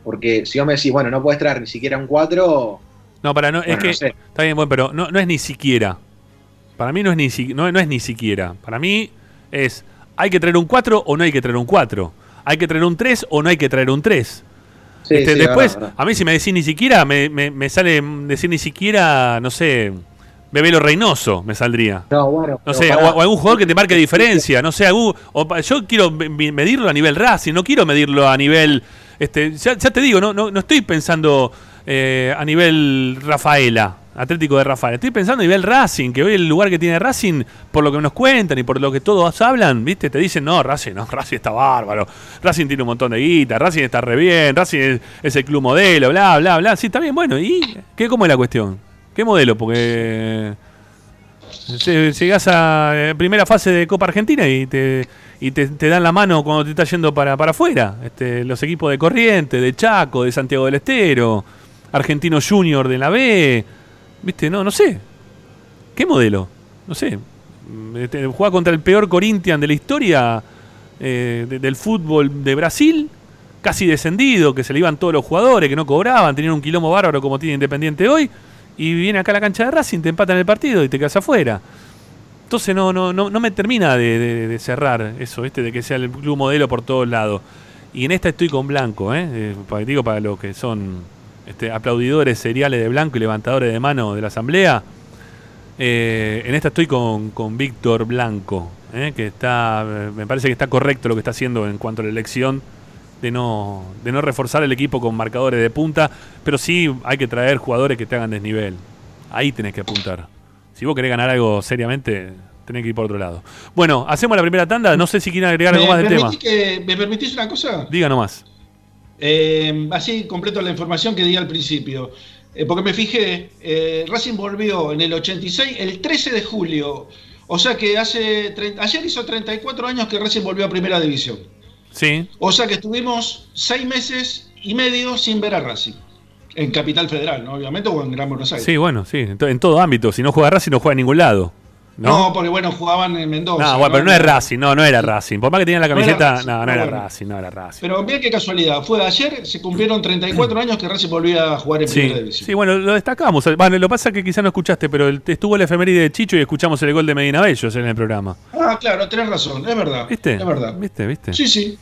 Porque si vos me decís, bueno, no puedes traer ni siquiera un 4. No, para no, es que. Está bien, bueno, pero no, no es ni siquiera. Para mí no es ni, no, no es ni siquiera. Para mí es, ¿hay que traer un 4 o no hay que traer un 4? ¿Hay que traer un 3 o no hay que traer un 3? Este, después, a mí si me decís ni siquiera, me, me, me, sale decir ni siquiera, no sé, Bebelo Reynoso me saldría. No, bueno. No sé, o, algún jugador que te marque diferencia. No sé, algún, yo quiero medirlo a nivel Racing, no quiero medirlo a nivel. Este, ya, te digo, no, no, no estoy pensando eh, a nivel Rafaela, Atlético de Rafaela. Estoy pensando a nivel Racing, que hoy el lugar que tiene Racing, por lo que nos cuentan y por lo que todos hablan, ¿viste? Te dicen, no, Racing, no, Racing está bárbaro. Racing tiene un montón de guita, Racing está re bien, Racing es, es el club modelo, bla, bla, bla. Sí, está bien, bueno, ¿y qué, cómo es la cuestión? ¿Qué modelo? Porque llegas a eh, primera fase de Copa Argentina y te, y te, dan la mano cuando te estás yendo para, para afuera. Este, los equipos de Corriente, de Chaco, de Santiago del Estero, Argentino Junior de la B. ¿Viste? No, no sé. ¿Qué modelo? No sé. Este, juega contra el peor Corinthians de la historia eh, del fútbol de Brasil. Casi descendido, que se le iban todos los jugadores, que no cobraban, tenían un quilombo bárbaro como tiene Independiente hoy y viene acá a la cancha de Racing, te empatan el partido y te quedas afuera. Entonces no, no, no, no me termina de, cerrar eso, este de que sea el club modelo por todos lados. Y en esta estoy con Blanco, ¿eh? eh digo para los que son este, aplaudidores seriales de Blanco y levantadores de mano de la Asamblea. Eh, en esta estoy con, con Víctor Blanco, ¿eh? que está, me parece que está correcto lo que está haciendo en cuanto a la elección de no, de no reforzar el equipo con marcadores de punta, pero sí hay que traer jugadores que te hagan desnivel. Ahí tenés que apuntar. Si vos querés ganar algo seriamente, tenés que ir por otro lado. Bueno, hacemos la primera tanda. No sé si quieren agregar algo más del tema. ¿Me permitís una cosa? Diga nomás. Eh, así completo la información que di al principio. Eh, porque me fijé, eh, Racing volvió en el 86, el 13 de julio O sea que hace ayer hizo 34 años que Racing volvió a Primera División. Sí. O sea que estuvimos seis meses y medio sin ver a Racing. En Capital Federal, ¿no? Obviamente, o en Gran Buenos Aires. Sí, bueno, sí, en, todo ámbito. Si no juega Racing, no juega en ningún lado. ¿no? porque bueno, jugaban en Mendoza. No, bueno, pero no es Racing, no, no era Racing. Por más que tenían la camiseta, no, no, era, Racing, no era Racing. Pero mira qué casualidad, fue de ayer, se cumplieron 34 años que Racing volvía a jugar en Primera División. Sí, bueno, lo destacamos. Bueno, lo pasa que quizás no escuchaste, pero estuvo el efeméride de Chicho y escuchamos el gol de Medina Bellos en el programa. Ah, claro, tenés razón, es verdad. ¿Viste? Es verdad. ¿Viste? ¿Viste? Sí, sí.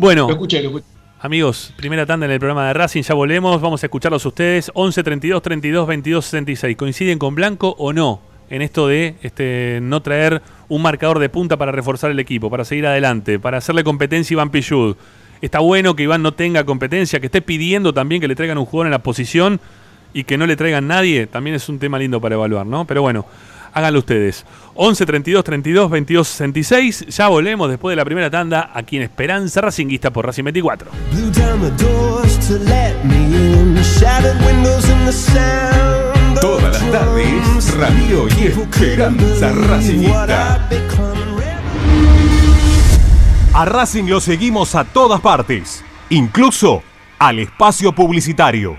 Bueno. Lo escuché, lo escuché. Amigos, primera tanda en el programa de Racing, ya volvemos, vamos a escucharlos ustedes. 11 32 32 22 66. ¿Coinciden con Blanco o no en esto de este, no traer un marcador de punta para reforzar el equipo, para seguir adelante, para hacerle competencia a Iván Pichud? Está bueno que Iván no tenga competencia, que esté pidiendo también que le traigan un jugador en la posición y que no le traigan nadie, también es un tema lindo para evaluar, ¿no? Pero bueno, háganlo ustedes. 11 32 32 22 66. Ya volvemos después de la primera tanda aquí en Esperanza Racinguista por Racing 24. Todas las tardes, Radio y Esperanza Racinguista. A Racing lo seguimos a todas partes, incluso al espacio publicitario.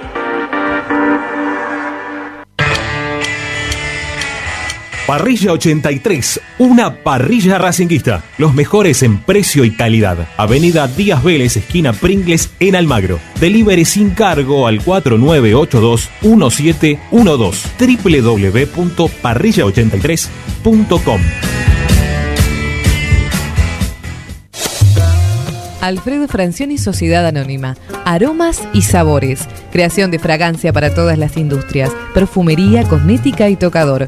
Parrilla 83, una parrilla racinguista. Los mejores en precio y calidad. Avenida Díaz Vélez, esquina Pringles, en Almagro. Delivery sin cargo al 4982-1712. www.parrilla83.com. Alfredo Francioni Sociedad Anónima. Aromas y sabores. Creación de fragancia para todas las industrias. Perfumería, cosmética y tocador.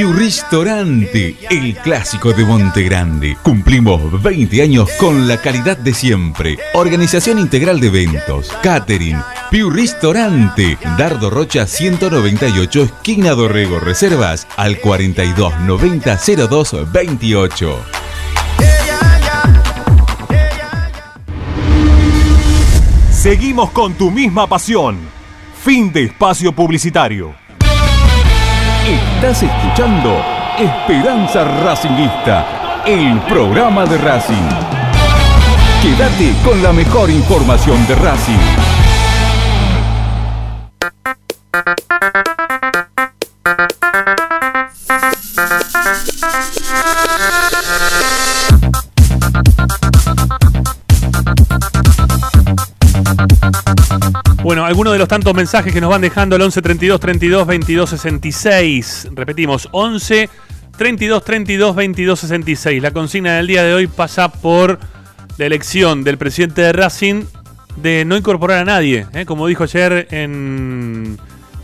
Piu Ristorante, el clásico de Monte Grande. Cumplimos 20 años con la calidad de siempre. Organización integral de eventos, catering. Piu Ristorante, Dardo Rocha 198, esquina Dorrego. Reservas al 42 90 02 28. Seguimos con tu misma pasión. Fin de espacio publicitario. Estás escuchando Esperanza Racingista, el programa de Racing. Quédate con la mejor información de Racing. Bueno, algunos de los tantos mensajes que nos van dejando al 11 32 32 22 66. Repetimos, 11 32 32 22 66. La consigna del día de hoy pasa por la elección del presidente de Racing de no incorporar a nadie, ¿eh? como dijo ayer en,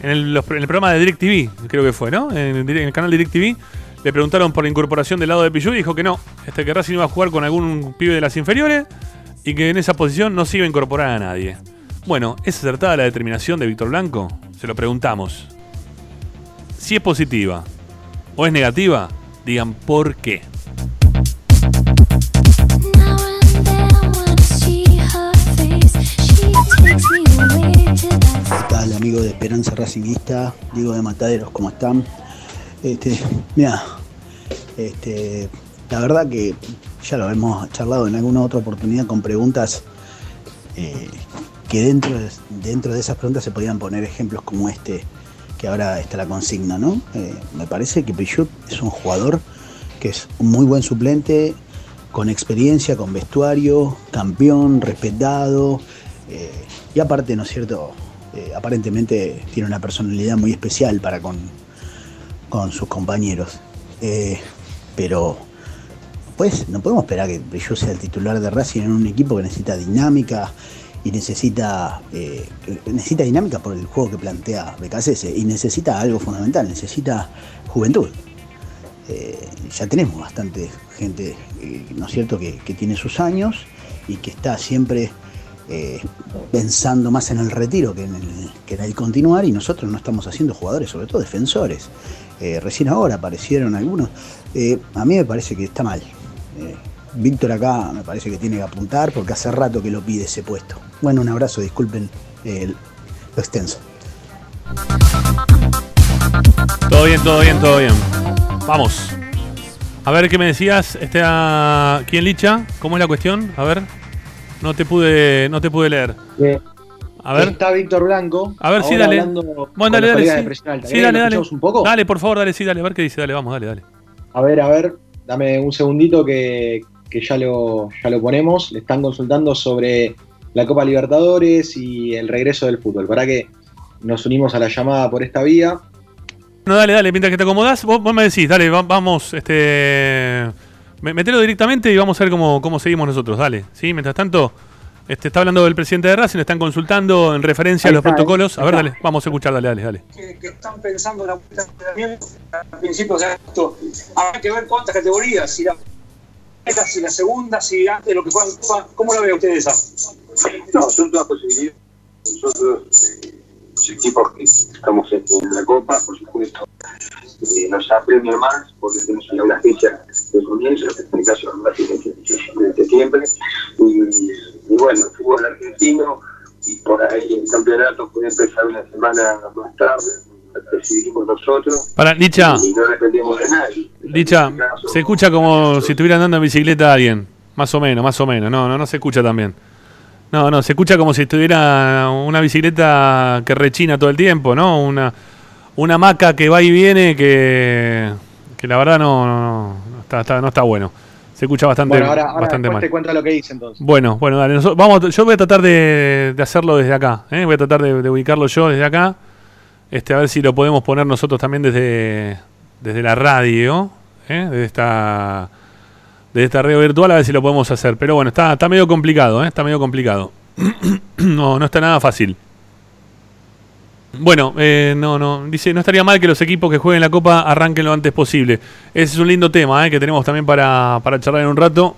en, el, programa de DirecTV, creo que fue, ¿no? En, el canal DirecTV. Le preguntaron por la incorporación del lado de Pichu y dijo que no, este que Racing iba a jugar con algún pibe de las inferiores y que en esa posición no se iba a incorporar a nadie. Bueno, ¿es acertada la determinación de Víctor Blanco? Se lo preguntamos. Si es positiva o es negativa, digan por qué. ¿Qué tal, amigo de Esperanza Racingista? Digo de Mataderos, ¿cómo están? Este, mira, este, la verdad que ya lo hemos charlado en alguna otra oportunidad con preguntas eh, que dentro de, dentro de esas preguntas se podían poner ejemplos como este, que ahora está la consigna, ¿no? Eh, me parece que Pichut es un jugador que es un muy buen suplente, con experiencia, con vestuario, campeón, respetado, eh, y aparte, ¿no es cierto? Eh, aparentemente tiene una personalidad muy especial para con, con sus compañeros. pero pues no podemos esperar que Pichut sea el titular de Racing en un equipo que necesita dinámica, y necesita, eh, necesita dinámica por el juego que plantea BKC y necesita algo fundamental, necesita juventud. Eh, ya tenemos bastante gente, eh, ¿no es cierto?, que, tiene sus años y que está siempre pensando más en el retiro que en el, que en el continuar y nosotros no estamos haciendo jugadores, sobre todo defensores. recién ahora aparecieron algunos. a mí me parece que está mal. Víctor acá me parece que tiene que apuntar porque hace rato que lo pide ese puesto. Bueno, un abrazo, disculpen el, lo extenso. Todo bien, todo bien, todo bien. Vamos. A ver qué me decías, este, ¿quién licha? ¿Cómo es la cuestión? A ver. No te pude, no te pude leer. A ver. Está Víctor Blanco. A ver, sí, dale. Bueno, dale, dale. Sí, sí dale, dale. Un poco? Dale, por favor, dale, sí, dale. A ver qué dice, dale, vamos, dale, dale. A ver, a ver. Dame un segundito que, que ya lo, ya lo ponemos, le están consultando sobre la Copa Libertadores y el regreso del fútbol. Para que nos unimos a la llamada por esta vía. No, dale, dale, mientras que te acomodás, vos, me decís, dale, vamos, este. Metelo directamente y vamos a ver cómo, cómo seguimos nosotros, dale. ¿sí? Mientras tanto, este, está hablando del presidente de Racing, le están consultando en referencia a los protocolos. A ver, dale, vamos a escuchar, dale, dale, dale. Que, están pensando en la vuelta de entrenamiento al principio de esto. Habrá que ver cuántas categorías, si la si la segunda, si antes lo que fue ¿cómo lo ve usted esa? No, son todas posibilidades. Nosotros, eh, los equipos que estamos en, la Copa, por supuesto, eh, nos apremian más porque tenemos una fecha de comienzo, en el caso de septiembre, y, y bueno, el fútbol argentino, y por ahí el campeonato puede empezar una semana más tarde decidimos nosotros. Para, Licha. Y no dependemos de nadie. Licha, se escucha como si estuviera andando en bicicleta alguien. Más o menos, más o menos. No, no, no se escucha tan bien. No, no, se escucha como si estuviera una bicicleta que rechina todo el tiempo, ¿no? Una, una maca que va y viene que, que la verdad no, no, no, está, no está bueno. Se escucha bastante, bueno, ahora, ahora bastante mal. te cuenta lo que dice entonces. Bueno, bueno, dale. Vamos, yo voy a tratar de, de hacerlo desde acá. ¿eh? Voy a tratar de, de ubicarlo yo desde acá. Este, a ver si lo podemos poner nosotros también desde, desde la radio, ¿eh? desde esta desde esta radio virtual, a ver si lo podemos hacer. Pero bueno, está, está medio complicado, ¿eh? está medio complicado. no, no está nada fácil. Bueno, eh, no, no, dice, no estaría mal que los equipos que jueguen la Copa arranquen lo antes posible. Ese es un lindo tema ¿eh? que tenemos también para, para charlar en un rato,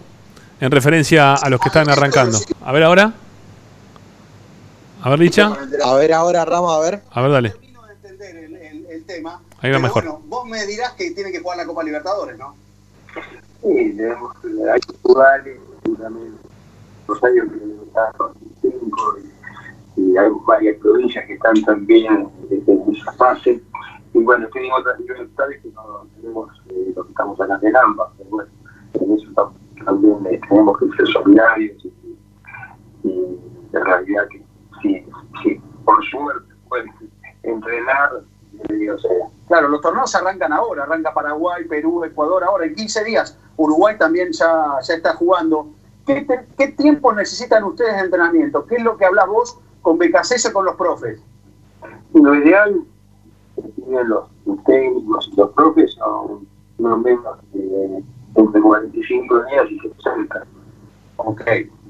en referencia a los que están arrancando. A ver ahora. A ver, Licha. A ver ahora, Rama, a ver. A ver, dale tema. Ahí va mejor. Bueno, vos me dirás que tiene que jugar la Copa Libertadores, ¿no? Sí, tenemos, hay que jugar también los años que cinco y, y hay varias provincias que están también en esa fase. Y bueno, tenemos otras libertades que no tenemos eh, lo que estamos acá en ambas, pero bueno, en eso también eh, tenemos que ser solidarios y, y, en realidad que sí, sí, por suerte pueden entrenar Claro, los torneos arrancan ahora, arranca Paraguay, Perú, Ecuador ahora, en 15 días. Uruguay también ya, ya está jugando. ¿Qué, tiempo necesitan ustedes de entrenamiento? ¿Qué es lo que hablas vos con o con los profes? Lo ideal tienen los, técnicos y los profes son no menos de entre 45 días y 60. Ok,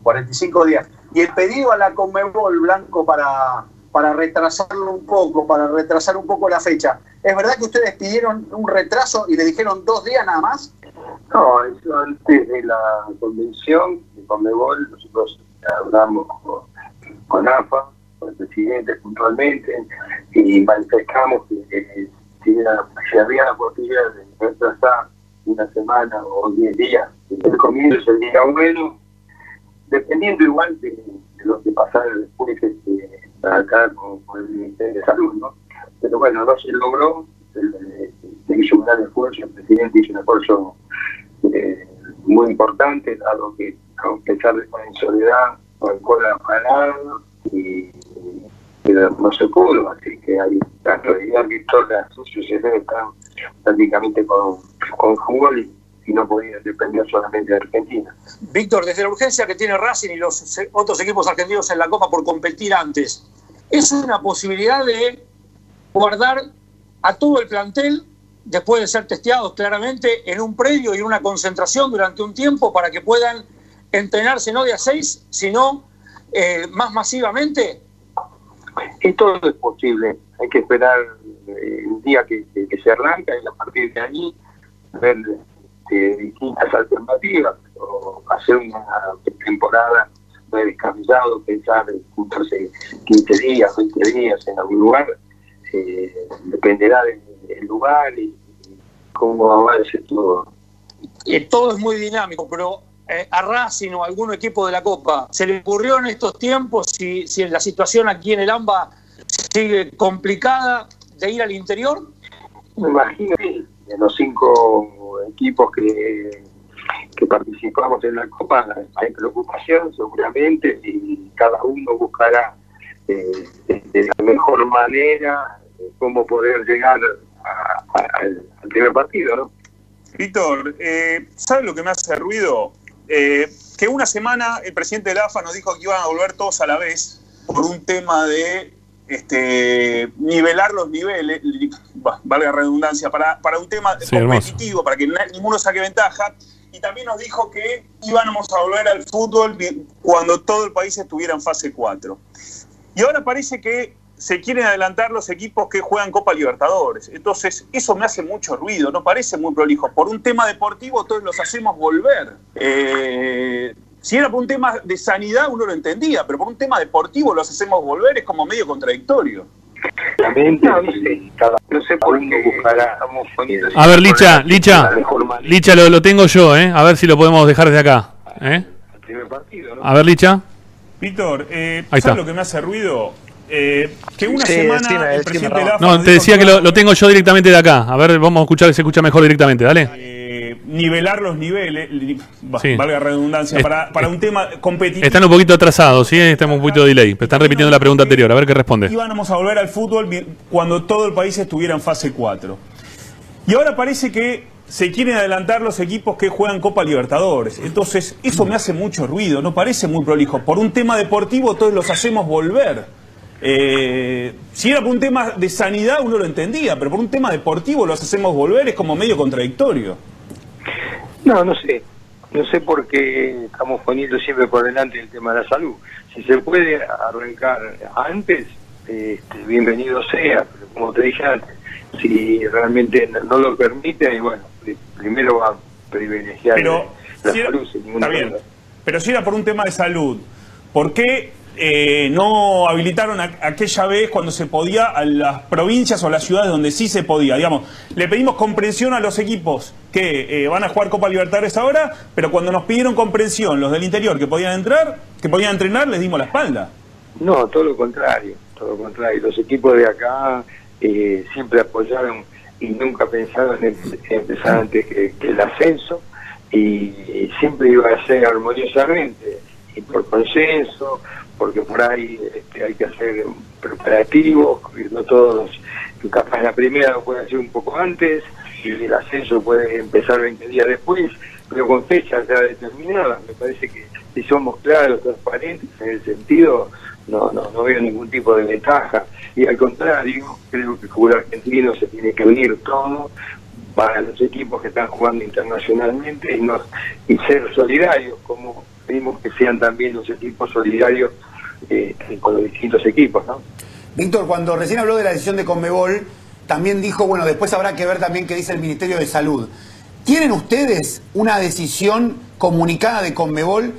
45 días. ¿Y el pedido a la Conmebol, Blanco, para, para retrasarlo un poco, para retrasar un poco la fecha? ¿Es verdad que ustedes pidieron un retraso y le dijeron dos días nada más? No, eso antes de la convención de Conmebol, nosotros hablamos con, AFA, con el presidente puntualmente, y manifestamos que, si, había la posibilidad de retrasar una semana o diez días, el comienzo sería bueno, dependiendo igual de, lo que pasara después este, acá con, el Ministerio de Salud, ¿no? Pero bueno, no se logró, se, hizo un gran esfuerzo, el presidente hizo un esfuerzo eh, muy importante, dado que a pesar de estar en soledad, con cola parada, y, no se pudo, así que hay la realidad que todas las sociedades están prácticamente con, con fútbol y, no podían depender solamente de Argentina. Víctor, desde la urgencia que tiene Racing y los otros equipos argentinos en la Copa por competir antes, ¿es una posibilidad de guardar a todo el plantel después de ser testeados claramente en un predio y en una concentración durante un tiempo para que puedan entrenarse no de a seis, sino eh, más masivamente? Y es posible. Hay que esperar eh, el día que, se arranca y a partir de ahí ver eh, distintas alternativas. O hacer una temporada no es descabellado pensar juntarse 15 días, 20 días en algún lugar. Dependerá del, lugar y, cómo va a ser todo. Y todo es muy dinámico, pero eh, a Racing o a algún equipo de la Copa, ¿se le ocurrió en estos tiempos, si, si la situación aquí en el AMBA sigue complicada, de ir al interior? Me imagino que de los cinco equipos que, que participamos en la Copa hay preocupación seguramente y cada uno buscará eh, de la mejor manera cómo poder llegar al primer partido, ¿no? Víctor, eh, ¿sabes lo que me hace ruido? Eh, que una semana el presidente de la AFA nos dijo que iban a volver todos a la vez por un tema de este, nivelar los niveles, vale la redundancia, para, para un tema competitivo, para que ninguno saque ventaja. Y también nos dijo que íbamos a volver al fútbol cuando todo el país estuviera en fase 4. Y ahora parece que se quieren adelantar los equipos que juegan Copa Libertadores. Entonces, eso me hace mucho ruido, no parece muy prolijo. Por un tema deportivo, todos los hacemos volver. Eh, si era por un tema de sanidad, uno lo entendía, pero por un tema deportivo los hacemos volver, es como medio contradictorio. No sé por qué buscará. A ver, Licha, Licha, Licha lo, lo, tengo yo, ¿eh? A ver si lo podemos dejar desde acá. ¿eh? A ver, Licha. Víctor, eh, ¿sabes lo que me hace ruido? Eh, que una semana el presidente No, te decía que lo, tengo yo directamente de acá. A ver, vamos a escuchar, se escucha mejor directamente, dale. Eh, nivelar los niveles, valga redundancia, para, para, un tema competitivo. Están un poquito atrasados, sí, estamos un poquito de delay. Pero están repitiendo la pregunta anterior, a ver qué responde. Íbamos a volver al fútbol cuando todo el país estuviera en fase 4. Y ahora parece que se quieren adelantar los equipos que juegan Copa Libertadores. Entonces, eso me hace mucho ruido, no parece muy prolijo. Por un tema deportivo, todos los hacemos volver. Eh, si era por un tema de sanidad uno lo entendía, pero por un tema deportivo lo hacemos volver, es como medio contradictorio. No, no sé. No sé por qué estamos poniendo siempre por delante el tema de la salud. Si se puede arrancar antes, este, bienvenido sea, pero como te dije antes, si realmente no lo permite, bueno, primero va a privilegiar la salud sin ninguna Pero si era por un tema de salud, ¿por qué eh, no habilitaron aquella vez cuando se podía a las provincias o a las ciudades donde sí se podía. Digamos, le pedimos comprensión a los equipos que eh, van a jugar Copa Libertadores ahora, pero cuando nos pidieron comprensión los del interior que podían entrar, que podían entrenar, les dimos la espalda. No, todo lo contrario, todo lo contrario. Los equipos de acá eh, siempre apoyaron y nunca pensaron en, empezar antes que, el ascenso y siempre iba a ser armoniosamente y por consenso porque por ahí este, hay que hacer preparativos, no todos, capaz la primera lo puede hacer un poco antes y el ascenso puede empezar 20 días después, pero con fechas ya determinadas. Me parece que si somos claros, transparentes en el sentido, no, no, no veo ningún tipo de ventaja. Y al contrario, creo que el fútbol argentino se tiene que unir todo para los equipos que están jugando internacionalmente y, no, y ser solidarios, como pedimos que sean también los equipos solidarios eh, con los distintos equipos. ¿no? Víctor, cuando recién habló de la decisión de Conmebol, también dijo, bueno, después habrá que ver también qué dice el Ministerio de Salud. ¿Tienen ustedes una decisión comunicada de Conmebol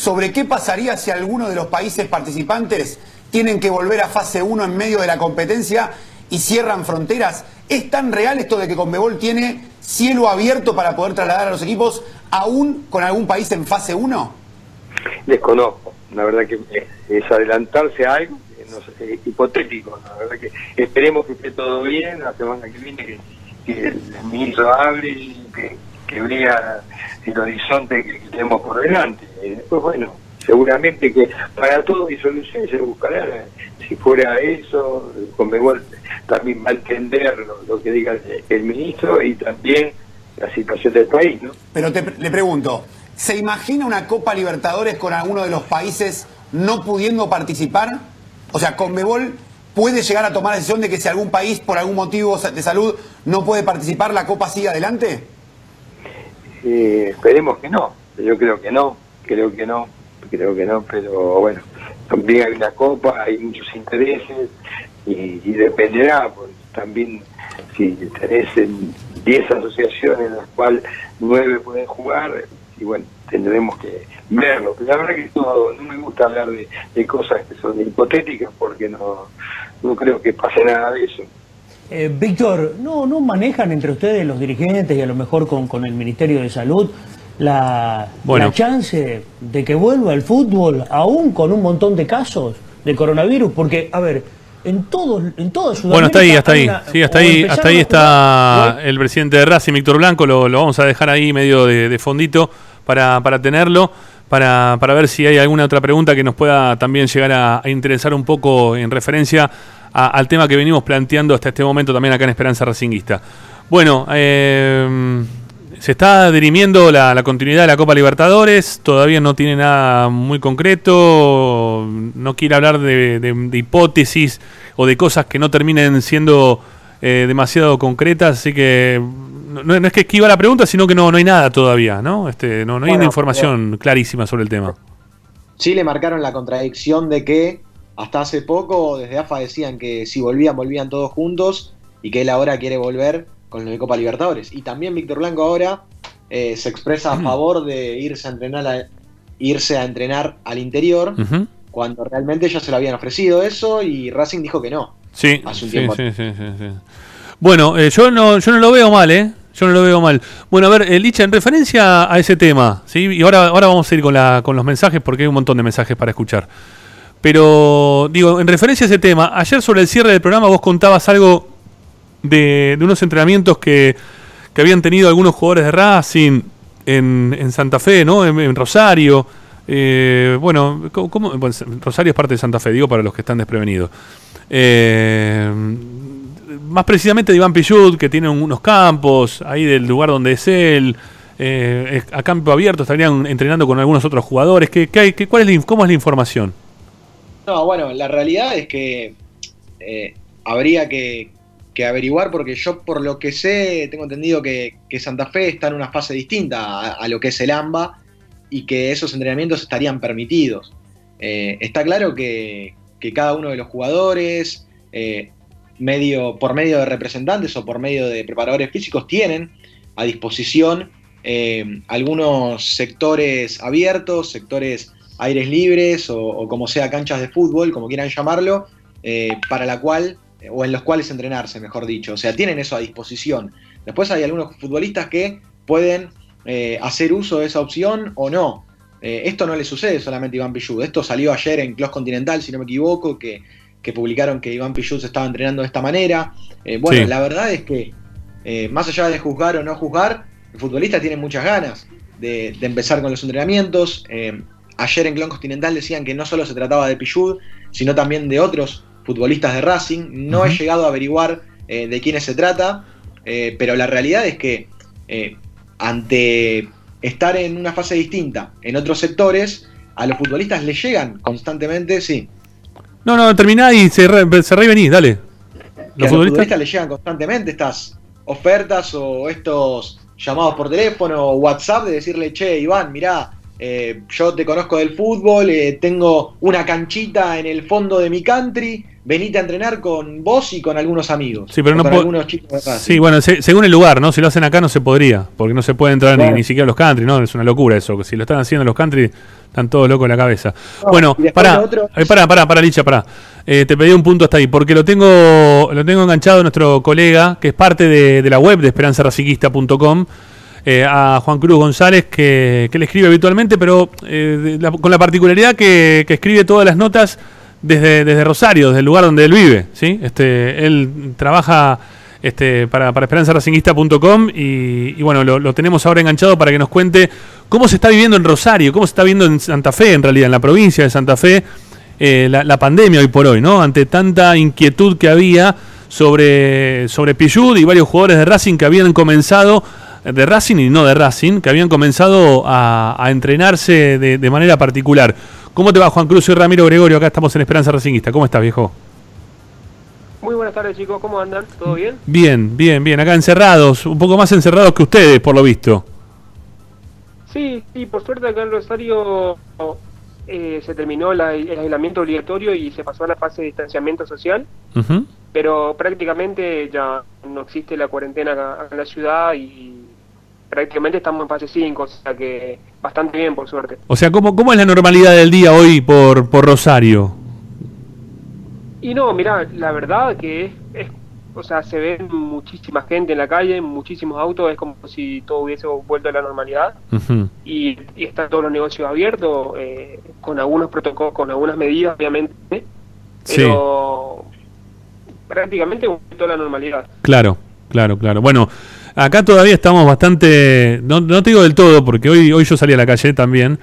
sobre qué pasaría si alguno de los países participantes tienen que volver a fase 1 en medio de la competencia y cierran fronteras? ¿Es tan real esto de que Conmebol tiene cielo abierto para poder trasladar a los equipos aún con algún país en fase 1? Desconozco, la verdad que es adelantarse a algo es hipotético, la verdad que esperemos que esté todo bien, la semana que viene que, el ministro hable que, que vea el horizonte que, tenemos por delante. Y después, bueno, seguramente que para todo hay soluciones se buscará. Si fuera eso, Conmebol también va a entender lo, que diga el, ministro y también la situación del país, ¿no? Pero te, le pregunto, ¿se imagina una Copa Libertadores con alguno de los países no pudiendo participar? O sea, Conmebol puede llegar a tomar la decisión de que si algún país por algún motivo de salud no puede participar, la Copa sigue adelante? Eh, esperemos que no, yo creo que no, creo que no, creo que no, pero bueno, también hay una Copa, hay muchos intereses y, dependerá, pues, también si tenés 10 asociaciones en las cuales 9 pueden jugar, y bueno, tendremos que verlo. la verdad que no, no me gusta hablar de, cosas que son hipotéticas porque no, no creo que pase nada de eso. Eh, Víctor, ¿no, ¿no manejan entre ustedes los dirigentes y a lo mejor con, con el Ministerio de Salud la, la chance de que vuelva el fútbol aún con un montón de casos de coronavirus? Porque, a ver, en todo, en toda Sudamérica. Bueno, está ahí, hasta ahí. sí, hasta ahí, hasta ahí está el presidente de Racing, Víctor Blanco. Lo, lo, vamos a dejar ahí medio de, de fondito para, para tenerlo para, para, ver si hay alguna otra pregunta que nos pueda también llegar a, interesar un poco en referencia al tema que venimos planteando hasta este momento también acá en Esperanza Racinguista. Bueno, eh, se está dirimiendo la, continuidad de la Copa Libertadores, todavía no tiene nada muy concreto, no quiere hablar de hipótesis o de cosas que no terminen siendo eh, demasiado concretas, así que no, es que esquiva la pregunta, sino que no, no hay nada todavía, ¿no? Este, no, no hay una información clarísima sobre el tema. Sí le marcaron la contradicción de que hasta hace poco desde AFA decían que si volvían, volvían todos juntos y que él ahora quiere volver con los de Copa Libertadores. Y también Víctor Blanco ahora eh, se expresa a favor de irse a entrenar, a, irse a entrenar al interior, cuando realmente ya se lo habían ofrecido eso y Racing dijo que no. Sí, sí, sí, sí, Bueno, eh, yo, no, yo no lo veo mal, ¿eh? Yo no lo veo mal. Bueno, a ver, Licha, en referencia a ese tema, ¿sí? Y ahora, ahora vamos a ir con, la, con los mensajes porque hay un montón de mensajes para escuchar. Pero, digo, en referencia a ese tema, ayer sobre el cierre del programa vos contabas algo de, unos entrenamientos que, que, habían tenido algunos jugadores de Racing en, en Santa Fe, ¿no? En, Rosario. Eh, bueno, ¿cómo? Rosario es parte de Santa Fe, digo, para los que están desprevenidos. Eh, más precisamente de Iván Pichut, que tiene unos campos ahí del lugar donde es él. Eh, a campo abierto estarían entrenando con algunos otros jugadores. ¿Qué, hay, qué, cuál es ¿Cómo es la información? No, bueno, la realidad es que eh, habría que, averiguar, porque yo por lo que sé, tengo entendido que, Santa Fe está en una fase distinta a, lo que es el AMBA y que esos entrenamientos estarían permitidos. está claro que, cada uno de los jugadores, eh, medio, por medio de representantes o por medio de preparadores físicos, tienen a disposición eh, algunos sectores abiertos, sectores aires libres o, como sea canchas de fútbol, como quieran llamarlo, eh, para la cual, o en los cuales entrenarse, mejor dicho. O sea, tienen eso a disposición. Después hay algunos futbolistas que pueden hacer uso de esa opción o no. Eh, esto no le sucede solamente a Iván Pichud. Esto salió ayer en Clos Continental, si no me equivoco, que, publicaron que Iván Pichud se estaba entrenando de esta manera. Eh, bueno, la verdad es que, eh, más allá de juzgar o no juzgar, el futbolista tiene muchas ganas de, empezar con los entrenamientos. Ayer en Clos Continental decían que no solo se trataba de Pichud, sino también de otros futbolistas de Racing. No he llegado a averiguar de quiénes se trata, pero la realidad es que ante estar en una fase distinta en otros sectores, a los futbolistas le llegan constantemente, sí. No, no, terminá y re, se venís, dale. ¿Los a los futbolistas le llegan constantemente estas ofertas o estos llamados por teléfono o WhatsApp de decirle, che, Iván, mirá, eh, yo te conozco del fútbol, eh, tengo una canchita en el fondo de mi country, venite a entrenar con vos y con algunos amigos. Sí, pero no algunos chicos Sí, bueno, según el lugar, ¿no? Si lo hacen acá no se podría, porque no se puede entrar ni, siquiera a los country, ¿no? Es una locura eso, si lo están haciendo los country, están todos locos en la cabeza. bueno, pará, eh, pará, pará, pará, Licha, pará. te pedí un punto hasta ahí, porque lo tengo, lo tengo enganchado nuestro colega, que es parte de, de la web de esperanzaraciquista.com, eh, a Juan Cruz González, que, le escribe habitualmente, pero eh, con la particularidad que, escribe todas las notas desde, desde Rosario, desde el lugar donde él vive. ¿sí? Este, él trabaja este, para, para esperanzaracinguista.com y, y, bueno, lo, tenemos ahora enganchado para que nos cuente cómo se está viviendo en Rosario, cómo se está viviendo en Santa Fe, en realidad, en la provincia de Santa Fe, eh, la, pandemia hoy por hoy, ¿no? Ante tanta inquietud que había sobre, sobre y varios jugadores de Racing que habían comenzado de Racing y no de Racing, que habían comenzado a, entrenarse de, manera particular. ¿Cómo te va, Juan Cruz? Soy Ramiro Gregorio, acá estamos en Esperanza Racingista. ¿Cómo estás, viejo? Muy buenas tardes, chicos. ¿Cómo andan? ¿Todo bien? Bien, bien, bien. Acá encerrados, un poco más encerrados que ustedes, por lo visto. Sí, sí, por suerte acá en Rosario eh, se terminó el aislamiento obligatorio y se pasó a la fase de distanciamiento social pero prácticamente ya no existe la cuarentena en la ciudad y prácticamente estamos en fase 5, o sea que bastante bien, por suerte. O sea, ¿cómo, cómo es la normalidad del día hoy por, por Rosario? Y no, mira, la verdad que es, o sea, se ve muchísima gente en la calle, muchísimos autos, es como si todo hubiese vuelto a la normalidad y, están todos los negocios abiertos, eh, con algunos protocolos, con algunas medidas, obviamente, pero prácticamente vuelto a la normalidad. Claro, claro, claro. Bueno, acá todavía estamos bastante, no, te digo del todo, porque hoy, hoy yo salí a la calle también,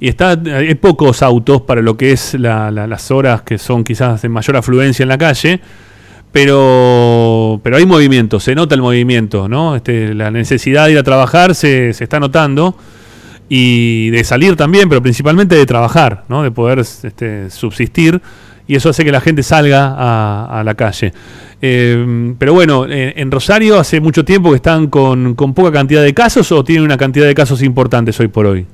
y está hay pocos autos para lo que es las horas que son quizás de mayor afluencia en la calle, pero, pero hay movimiento, se nota el movimiento, ¿no? Este, la necesidad de ir a trabajar se, se está notando y de salir también, pero principalmente de trabajar, ¿no? De poder este, subsistir y eso hace que la gente salga a, la calle. Eh, pero bueno, en, Rosario hace mucho tiempo que están con, poca cantidad de casos o tienen una cantidad de casos importantes hoy por hoy.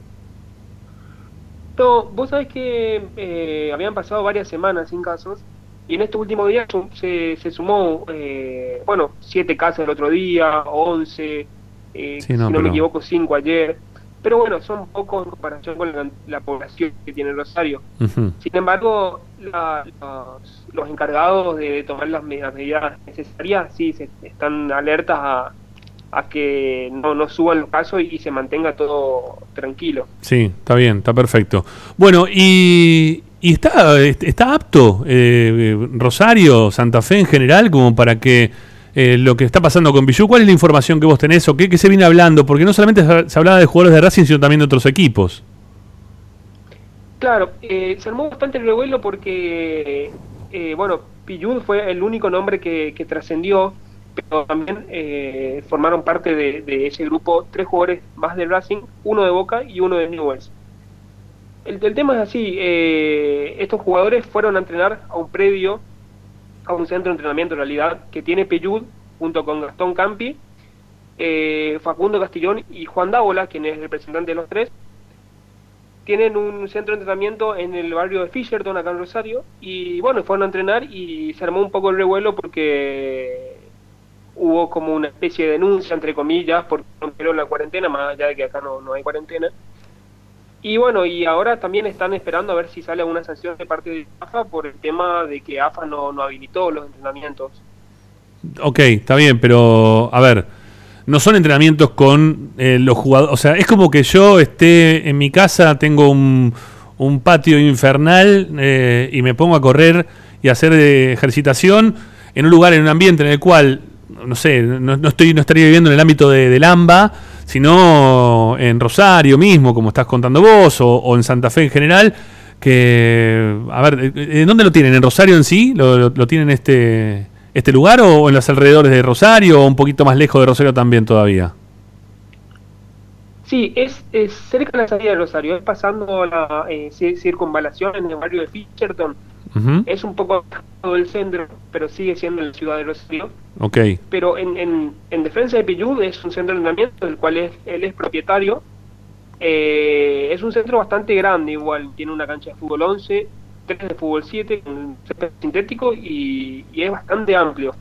No, vos sabés que eh, habían pasado varias semanas sin casos y en estos últimos días se, se sumó, eh, bueno, siete casos el otro día, once, si no me equivoco, cinco ayer. Pero bueno, son pocos en comparación con la, población que tiene Rosario. Sin embargo, los, encargados de tomar las medidas, necesarias sí se, están alertas a, a que no, no suban los casos y, se mantenga todo tranquilo. Sí, está bien, está perfecto. Bueno, y, y está, está apto eh, Rosario, Santa Fe en general, como para que eh, lo que está pasando con Bijou. ¿Cuál es la información que vos tenés o qué, se viene hablando? Porque no solamente se hablaba de jugadores de Racing, sino también de otros equipos. Claro, eh, se armó bastante el revuelo porque, eh, bueno, Pillud fue el único nombre que, trascendió, pero también formaron parte de, ese grupo tres jugadores más de Racing, uno de Boca y uno de Newells. El, el tema es así, estos jugadores fueron a entrenar a un predio a un centro de entrenamiento en realidad que tiene Peyud junto con Gastón Campi, eh, Facundo Castillón y Juan Dávola, quien es representante de los tres, tienen un centro de entrenamiento en el barrio de Fisherton, acá en Rosario, y bueno, fueron a entrenar y se armó un poco el revuelo porque hubo como una especie de denuncia, entre comillas, porque rompieron la cuarentena, más allá de que acá no, no hay cuarentena, y bueno, y ahora también están esperando a ver si sale alguna sanción de parte de AFA por el tema de que AFA no, no habilitó los entrenamientos. Ok, está bien, pero a ver, no son entrenamientos con eh, los jugadores, o sea, es como que yo esté en mi casa, tengo un, un patio infernal eh, y me pongo a correr y hacer eh, ejercitación en un lugar, en un ambiente en el cual, no sé, no, no estoy, no estaría viviendo en el ámbito de, del AMBA sino en Rosario mismo, como estás contando vos, o, en Santa Fe en general, que, a ver, ¿en dónde lo tienen? ¿En Rosario en sí? ¿Lo, tienen este, este lugar o en los alrededores de Rosario o un poquito más lejos de Rosario también todavía? Sí, es, es, cerca de la salida de Rosario, es pasando la eh, circunvalación en el barrio de Fisherton. Es un poco todo el centro, pero sigue siendo en la ciudad de Rosario. Ok. Pero en, en, en defensa de Pillud es un centro de entrenamiento del cual es, él es propietario. Eh, es un centro bastante grande, igual. Tiene una cancha de fútbol 11, de fútbol 7 con sintético y, es bastante amplio.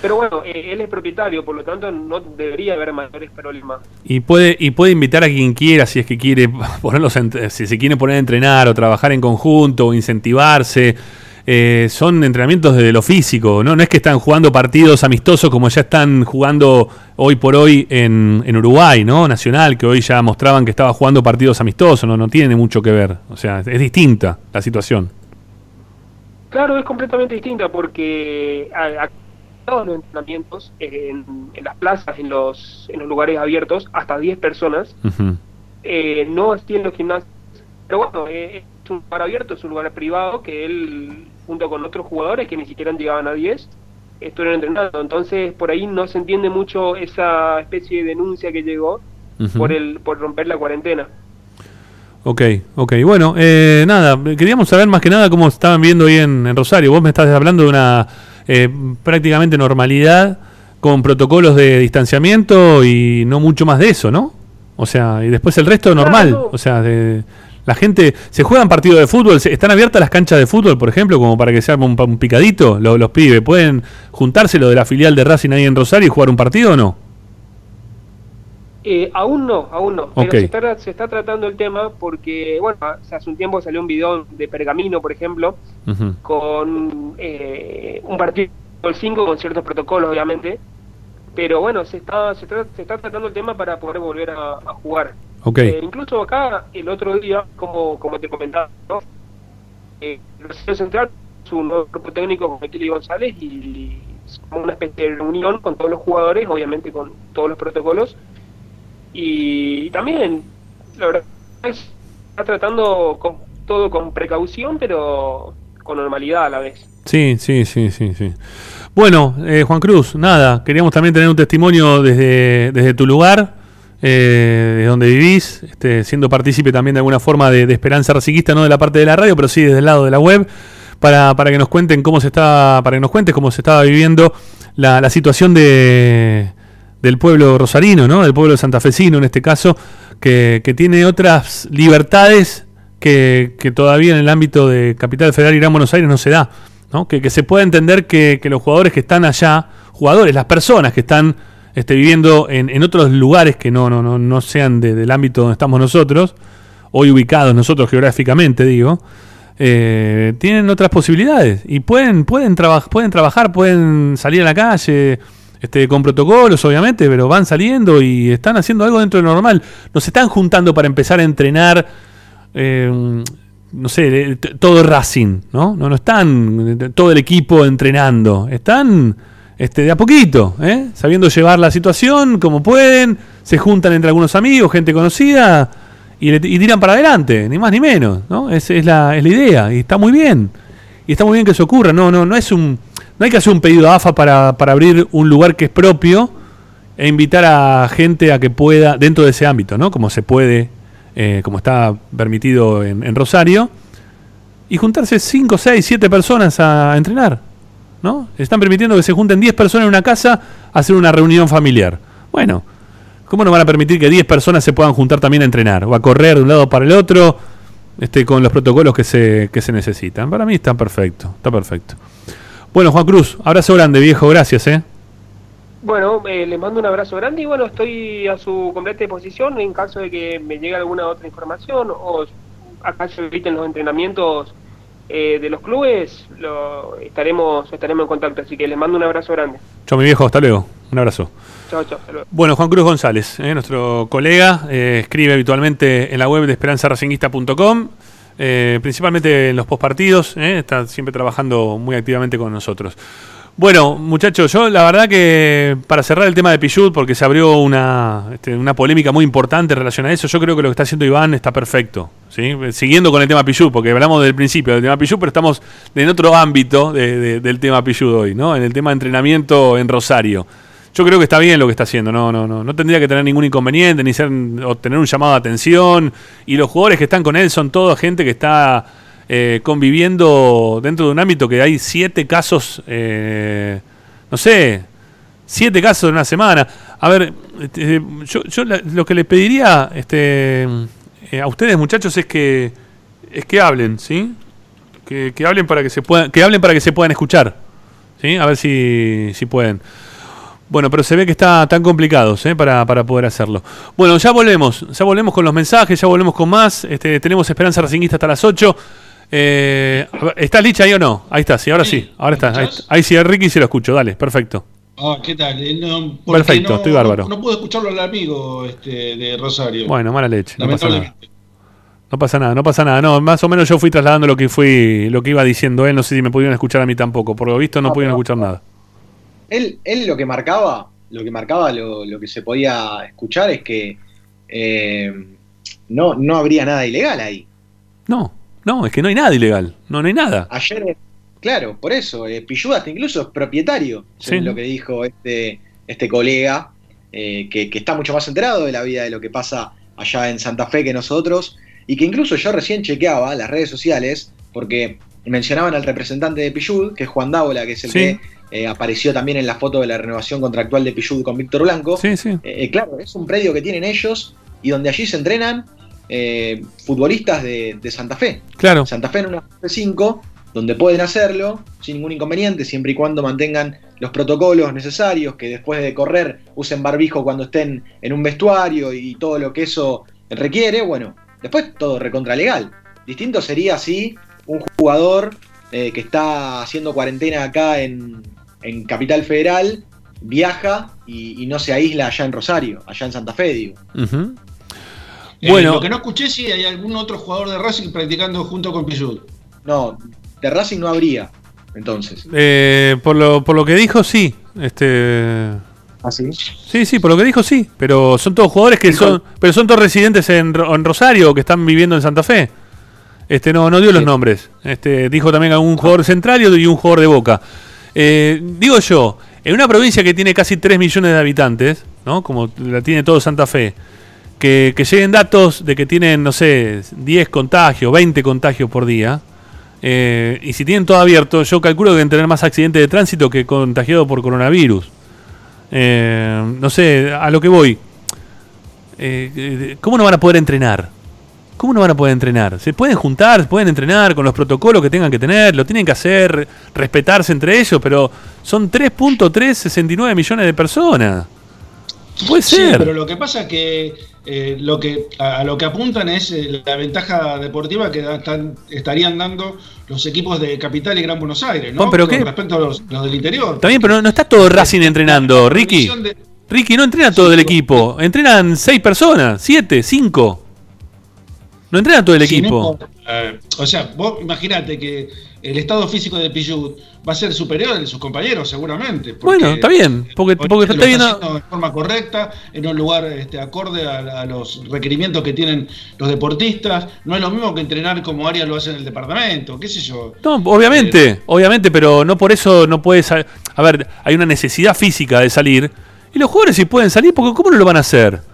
Pero bueno, eh, él es propietario, por lo tanto no debería haber mayores problemas. Y puede y puede invitar a quien quiera si es que quiere ponerlos si se quiere poner a entrenar o trabajar en conjunto o incentivarse. Eh, son entrenamientos de lo físico, ¿no? No es que están jugando partidos amistosos como ya están jugando hoy por hoy en, en, Uruguay, ¿no? Nacional, que hoy ya mostraban que estaba jugando partidos amistosos, no, no tiene mucho que ver. O sea, es distinta la situación. Claro, es completamente distinta porque a, todos los entrenamientos en, las plazas, en los, en los lugares abiertos, hasta 10 personas, eh, no los gimnasios. Pero bueno, eh, es un lugar abierto, es un lugar privado que él junto con otros jugadores que ni siquiera llegaban a 10, estuvieron entrenando. Entonces, por ahí no se entiende mucho esa especie de denuncia que llegó por, el, por romper la cuarentena. Ok, ok. Bueno, eh, nada, queríamos saber más que nada cómo estaban viendo hoy en, Rosario. Vos me estás hablando de una eh, prácticamente normalidad con protocolos de distanciamiento y no mucho más de eso, ¿no? O sea, y después el resto normal. O sea, de, la gente, ¿se juegan partidos de fútbol? ¿Están abiertas las canchas de fútbol, por ejemplo, como para que se haga un, picadito? Los, los, pibes, ¿pueden juntarse lo de la filial de Racing ahí en Rosario y jugar un partido o no? Eh, aún no, aún no. Pero se está, se está, tratando el tema porque, bueno, hace un tiempo salió un video de Pergamino, por ejemplo, con eh, un partido del 5 con ciertos protocolos, obviamente. Pero bueno, se está, se está, se está tratando el tema para poder volver a jugar. Okay. Eh, incluso acá, el otro día, como, como te comentaba, ¿no? eh, el Central su nuevo grupo técnico con Kelly González y, como una especie de reunión con todos los jugadores, obviamente con todos los protocolos. Y, también, la verdad, está tratando con, todo con precaución, pero con normalidad a la vez. Sí, sí, sí, sí, sí. Bueno, eh, Juan Cruz, nada, queríamos también tener un testimonio desde, desde tu lugar eh, de donde vivís, este, siendo partícipe también de alguna forma de, Esperanza Raciquista, no de la parte de la radio, pero sí desde el lado de la web, para, para que nos cuenten cómo se está, para que nos cuentes cómo se estaba viviendo la, situación de, del pueblo rosarino, ¿no? del pueblo santafesino en este caso, que, tiene otras libertades que, todavía en el ámbito de Capital Federal Gran Buenos Aires no se da. ¿no? Que, se puede entender que, que los jugadores que están allá, jugadores, las personas que están esté viviendo en, en, otros lugares que no, no, no, no sean del ámbito donde estamos nosotros, hoy ubicados nosotros geográficamente, digo, eh, tienen otras posibilidades y pueden, pueden, pueden trabajar, pueden salir a la calle. Este, con protocolos, obviamente, pero van saliendo y están haciendo algo dentro de lo normal. No se están juntando para empezar a entrenar, eh, no sé, todo Racing, ¿no? No, no están todo el equipo entrenando. Están este, de a poquito, ¿eh? sabiendo llevar la situación como pueden, se juntan entre algunos amigos, gente conocida y, tiran para adelante, ni más ni menos, ¿no? Es, es, la, es la idea y está muy bien. Y está muy bien que eso ocurra, no, no, no es un no hay que hacer un pedido a AFA para, para abrir un lugar que es propio e invitar a gente a que pueda, dentro de ese ámbito, ¿no? Como se puede, eh, como está permitido en, en Rosario, y juntarse 5, 6, 7 personas a entrenar. ¿No? Están permitiendo que se junten 10 personas en una casa a hacer una reunión familiar. Bueno, ¿cómo no van a permitir que 10 personas se puedan juntar también a entrenar o a correr de un lado para el otro este, con los protocolos que se, que se necesitan? Para mí está perfecto, está perfecto. Bueno, Juan Cruz, abrazo grande, viejo, gracias, ¿eh? Bueno, eh, le mando un abrazo grande y bueno, estoy a su completa disposición en caso de que me llegue alguna otra información o acá se eviten los entrenamientos eh, de los clubes, lo, estaremos, estaremos en contacto. Así que les mando un abrazo grande. Chao, mi viejo, hasta luego. Un abrazo. Chao, chao. Bueno, Juan Cruz González, eh, nuestro colega, eh, escribe habitualmente en la web de esperanzaracinguista.com. principalmente en los postpartidos, está siempre trabajando muy activamente con nosotros. Bueno, muchachos, yo la verdad que para cerrar el tema de Pichut, porque se abrió una, este, una polémica muy importante relacionada a eso, yo creo que lo que está haciendo Iván está perfecto. ¿sí? Siguiendo con el tema Pichut, porque hablamos del principio del tema Pichut, pero estamos en otro ámbito del tema Pichut hoy, ¿no? en el tema de entrenamiento en Rosario. Yo creo que está bien lo que está haciendo, no, no, no, no tendría que tener ningún inconveniente, ni ser, o tener un llamado de atención. Y los jugadores que están con él son toda gente que está eh, conviviendo dentro de un ámbito que hay siete casos, eh, no sé, siete casos en una semana. A ver, este, yo, yo lo que les pediría este, eh, a ustedes muchachos es que, es que hablen, ¿sí? Que, que hablen para que se puedan, que hablen para que se puedan escuchar, ¿sí? A ver si, si pueden. Bueno, pero se ve que está tan complicado ¿eh? para, para, poder hacerlo. Bueno, ya volvemos, ya volvemos con los mensajes, ya volvemos con más. Este, tenemos Esperanza Racinguista hasta las 8. Eh, ¿Está Licha ahí o no? Ahí está, sí, ahora sí. Ahora está. Ahí, sí, Ricky sí lo escucho. Dale, perfecto. Ah, ¿qué tal? Eh, perfecto, estoy bárbaro. No, pude escucharlo al amigo este, de Rosario. Bueno, mala leche. No pasa nada. No pasa nada, no pasa nada. No, más o menos yo fui trasladando lo que fui, lo que iba diciendo él. No sé si me pudieron escuchar a mí tampoco. Por lo visto no, pudieron escuchar nada él, él lo que marcaba, lo que marcaba, lo, que se podía escuchar es que eh, no, no habría nada ilegal ahí. No, no, es que no hay nada ilegal, no, no hay nada. Ayer, claro, por eso, eh, hasta incluso es propietario, es lo que dijo este, este colega, eh, que, que, está mucho más enterado de la vida de lo que pasa allá en Santa Fe que nosotros, y que incluso yo recién chequeaba las redes sociales, porque mencionaban al representante de Pillud, que es Juan Dávola, que es el que eh, apareció también en la foto de la renovación contractual de Pichud con Víctor Blanco. Sí, sí. Eh, claro, es un predio que tienen ellos y donde allí se entrenan eh, futbolistas de, Santa Fe. Claro. Santa Fe en una fase 5, donde pueden hacerlo sin ningún inconveniente, siempre y cuando mantengan los protocolos necesarios, que después de correr usen barbijo cuando estén en un vestuario y todo lo que eso requiere. Bueno, después todo recontra legal. Distinto sería si un jugador que está haciendo cuarentena acá en, en Capital Federal, viaja y, no se aísla allá en Rosario, allá en Santa Fe, digo. Eh, bueno, lo que no escuché si hay algún otro jugador de Racing practicando junto con Pillud. No, de Racing no habría, entonces. Eh, por, lo, por lo que dijo, sí. Este. ¿Ah, sí? Sí, sí, por lo que dijo, sí. Pero son todos jugadores que son. Pero son todos residentes en, en Rosario que están viviendo en Santa Fe. Este no, no dio los nombres. Este, dijo también a un jugador central y un jugador de boca. Eh, digo yo, en una provincia que tiene casi 3 millones de habitantes, ¿no? Como la tiene todo Santa Fe, que, lleguen datos de que tienen, no sé, 10 contagios, 20 contagios por día, eh, y si tienen todo abierto, yo calculo que deben tener más accidentes de tránsito que contagiados por coronavirus. Eh, no sé, a lo que voy. ¿Cómo no van a poder entrenar? ¿Cómo no van a poder entrenar? Se pueden juntar, pueden entrenar con los protocolos que tengan que tener, lo tienen que hacer, respetarse entre ellos, pero son 3.369 millones de personas. Puede ser. Sí, pero lo que pasa es que, eh, lo que a, lo que apuntan es eh, la ventaja deportiva que estarían dando los equipos de Capital y Gran Buenos Aires, ¿no? ¿Pero qué? respecto a los, del interior. Bien, pero no está todo Racing entrenando, Ricky. Ricky, no entrena todo el equipo. Entrenan seis personas, siete, cinco. No entrena todo el equipo. Eh, o sea, vos imaginate que el estado físico de Pichut va a ser superior al de sus compañeros, seguramente. bueno, está bien, porque, porque está, viendo... de forma correcta, en un lugar este, acorde a, los requerimientos que tienen los deportistas. No es lo mismo que entrenar como Arias lo hace en el departamento, qué sé yo. No, obviamente, eh, obviamente, pero no por eso no puedes. A ver, hay una necesidad física de salir. Y los jugadores sí pueden salir, porque ¿cómo no lo van a hacer?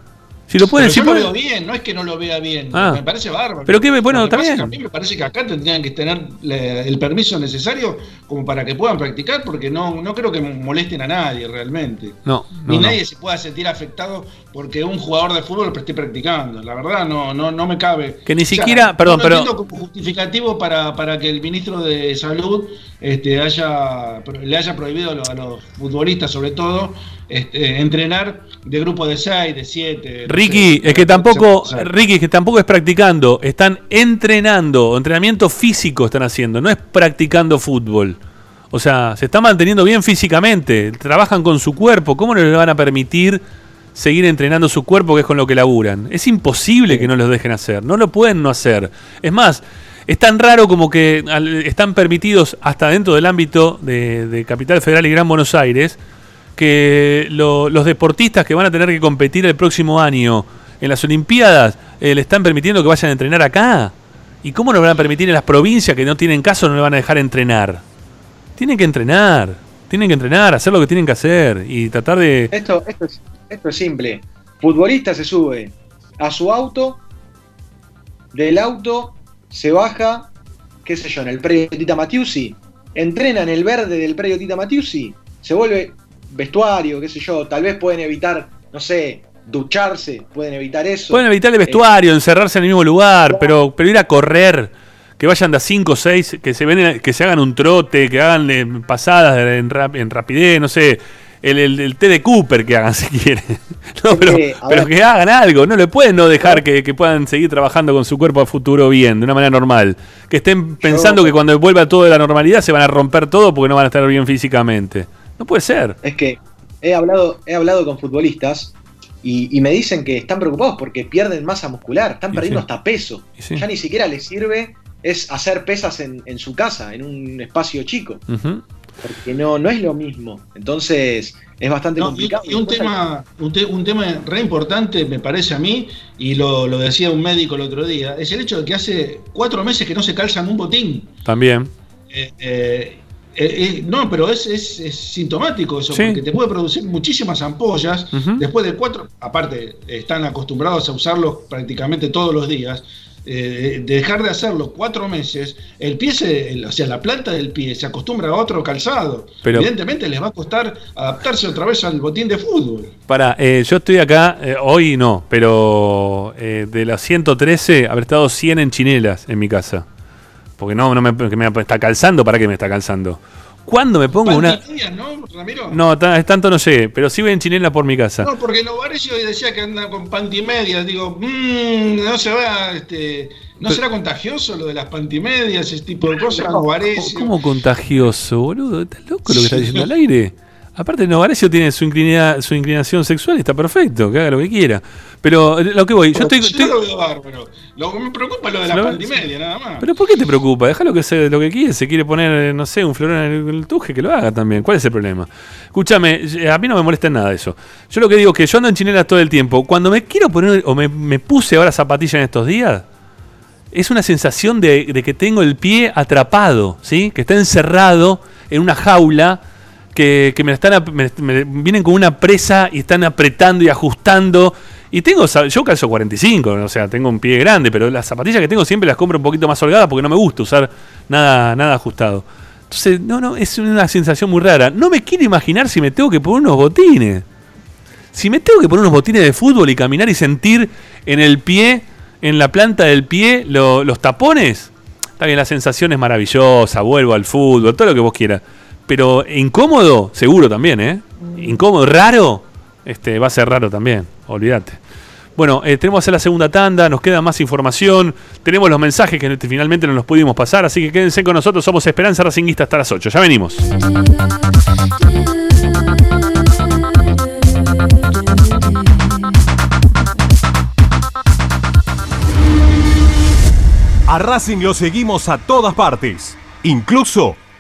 Si lo pueden, yo lo veo bien, no es que no lo vea bien. Ah. Me parece bárbaro. Pero que bueno, también. A mí me parece que acá tendrían que tener el permiso necesario como para que puedan practicar, porque no, no creo que molesten a nadie realmente. No. Ni nadie se pueda sentir afectado porque un jugador de fútbol esté practicando. La verdad, no, no, no me cabe. Que ni siquiera, perdón, pero. como justificativo para, para que el ministro de Salud este, haya, le haya prohibido a los, futbolistas, sobre todo, este, entrenar de grupo de 6, de 7. Ricky, es que tampoco, Ricky, es que tampoco es practicando, están entrenando, entrenamiento físico están haciendo, no es practicando fútbol. O sea, se está manteniendo bien físicamente, trabajan con su cuerpo, ¿cómo no les van a permitir seguir entrenando su cuerpo que es con lo que laburan? Es imposible que no los dejen hacer, no lo pueden no hacer. Es más, es tan raro como que están permitidos hasta dentro del ámbito de, Capital Federal y Gran Buenos Aires que los deportistas que van a tener que competir el próximo año en las Olimpiadas eh, le están permitiendo que vayan a entrenar acá. ¿Y cómo no van a permitir en las provincias que no tienen caso no le van a dejar entrenar? Tienen que entrenar. Tienen que entrenar, hacer lo que tienen que hacer y tratar de. Esto, esto, es, esto es simple. Futbolista se sube a su auto, del auto se baja, qué sé yo, en el predio Tita Matiusi, entrena en el verde del predio Tita Matiusi, se vuelve vestuario, qué sé yo, tal vez pueden evitar, no sé, ducharse, pueden evitar eso. Pueden evitar el vestuario, encerrarse en el mismo lugar, pero, pero ir a correr, que vayan de a 5 o 6, que se ven, que se hagan un trote, que hagan eh, pasadas en, en rapidez, no sé, el, el, té de Cooper que hagan si quieren. No, pero, pero que hagan algo, no le pueden no dejar que, que, puedan seguir trabajando con su cuerpo a futuro bien, de una manera normal. Que estén pensando que cuando vuelva todo de la normalidad se van a romper todo porque no van a estar bien físicamente. No puede ser. Es que he hablado, he hablado con futbolistas y, me dicen que están preocupados porque pierden masa muscular, están perdiendo hasta peso. Ya ni siquiera les sirve es hacer pesas en, en su casa, en un espacio chico. Porque no, no es lo mismo. Entonces es bastante complicado. Y, un, tema, un, tema re importante, me parece a mí, y lo, decía un médico el otro día, es el hecho de que hace cuatro meses que no se calzan un botín. También. Eh, eh, eh, no, pero es, es, sintomático eso, porque te puede producir muchísimas ampollas. Después de cuatro, aparte, están acostumbrados a usarlos prácticamente todos los días. Eh, dejar de hacerlo cuatro meses, el pie, se, o sea, la planta del pie se acostumbra a otro calzado. Evidentemente les va a costar adaptarse otra vez al botín de fútbol. Para, eh, yo estoy acá, eh, hoy no, pero de las 113 habré estado 100 en chinelas en mi casa. Porque no, no me, me está calzando, ¿para qué me está calzando? ¿Cuándo me pongo una.? ¿no, Ramiro? No, tanto no sé, pero sí voy en chinela por mi casa. No, porque Novarecio decía que anda con pantimedias. Digo, mmm, no se va, este. ¿No será contagioso lo de las pantimedias, ese tipo de cosas? No, ¿Cómo contagioso, boludo? ¿Estás loco lo que está diciendo al aire? Aparte, Novarecio tiene su, su inclinación sexual y está perfecto, que haga lo que quiera. Pero eh, lo que voy, yo estoy. Yo lo veo bárbaro. Lo que me preocupa es lo de la pantimedia, nada más. Pero ¿por qué te preocupa? Déjalo que sea lo que quiere. Se quiere poner, no sé, un florón en el, tuje, que lo haga también. ¿Cuál es el problema? Escúchame, a mí no me molesta nada eso. Yo lo que digo es que yo ando en chinelas todo el tiempo. Cuando me quiero poner, o me, me puse ahora zapatillas en estos días, es una sensación de, de que tengo el pie atrapado, ¿sí? Que está encerrado en una jaula que, me, están, vienen con una presa y están apretando y ajustando. Y tengo, yo calzo 45, o sea, tengo un pie grande, pero las zapatillas que tengo siempre las compro un poquito más holgadas porque no me gusta usar nada, nada ajustado. Entonces, no, no, es una sensación muy rara. No me quiero imaginar si me tengo que poner unos botines. Si me tengo que poner unos botines de fútbol y caminar y sentir en el pie, en la planta del pie, los tapones, está bien, la sensación es maravillosa, vuelvo al fútbol, todo lo que vos quieras. Pero incómodo, seguro también, ¿eh? Incómodo, raro, este, va a ser raro también, olvídate. Bueno, eh, tenemos que hacer la segunda tanda, nos queda más información, tenemos los mensajes que finalmente no los pudimos pasar, así que quédense con nosotros, somos Esperanza Racinguista hasta las 8, ya venimos. A Racing lo seguimos a todas partes, incluso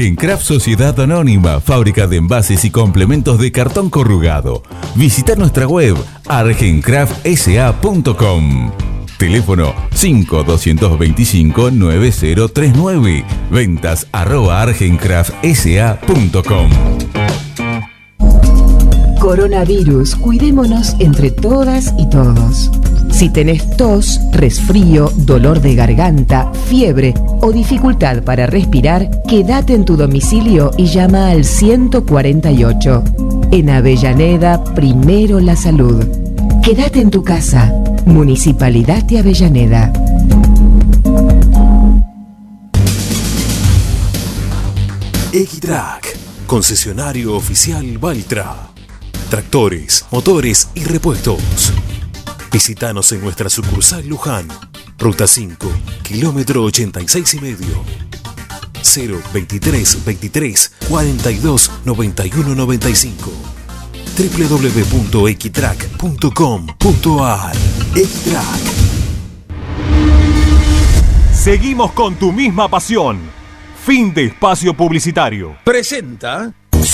Argencraft Sociedad Anónima, fábrica de envases y complementos de cartón corrugado. Visita nuestra web argencraftsa.com. Teléfono 5225-9039. Ventas arroba argencraftsa.com. Coronavirus, cuidémonos entre todas y todos. Si tenés tos, resfrío, dolor de garganta, fiebre o dificultad para respirar, quédate en tu domicilio y llama al 148. En Avellaneda, primero la salud. Quédate en tu casa. Municipalidad de Avellaneda. Equitrack, concesionario oficial Valtra. Tractores, motores y repuestos. Visítanos en nuestra sucursal Luján, Ruta 5, kilómetro 86 y medio. 0 23 23 42 91 95 www.equitrack.com.ar Equitrack Seguimos con tu misma pasión. Fin de espacio publicitario. Presenta.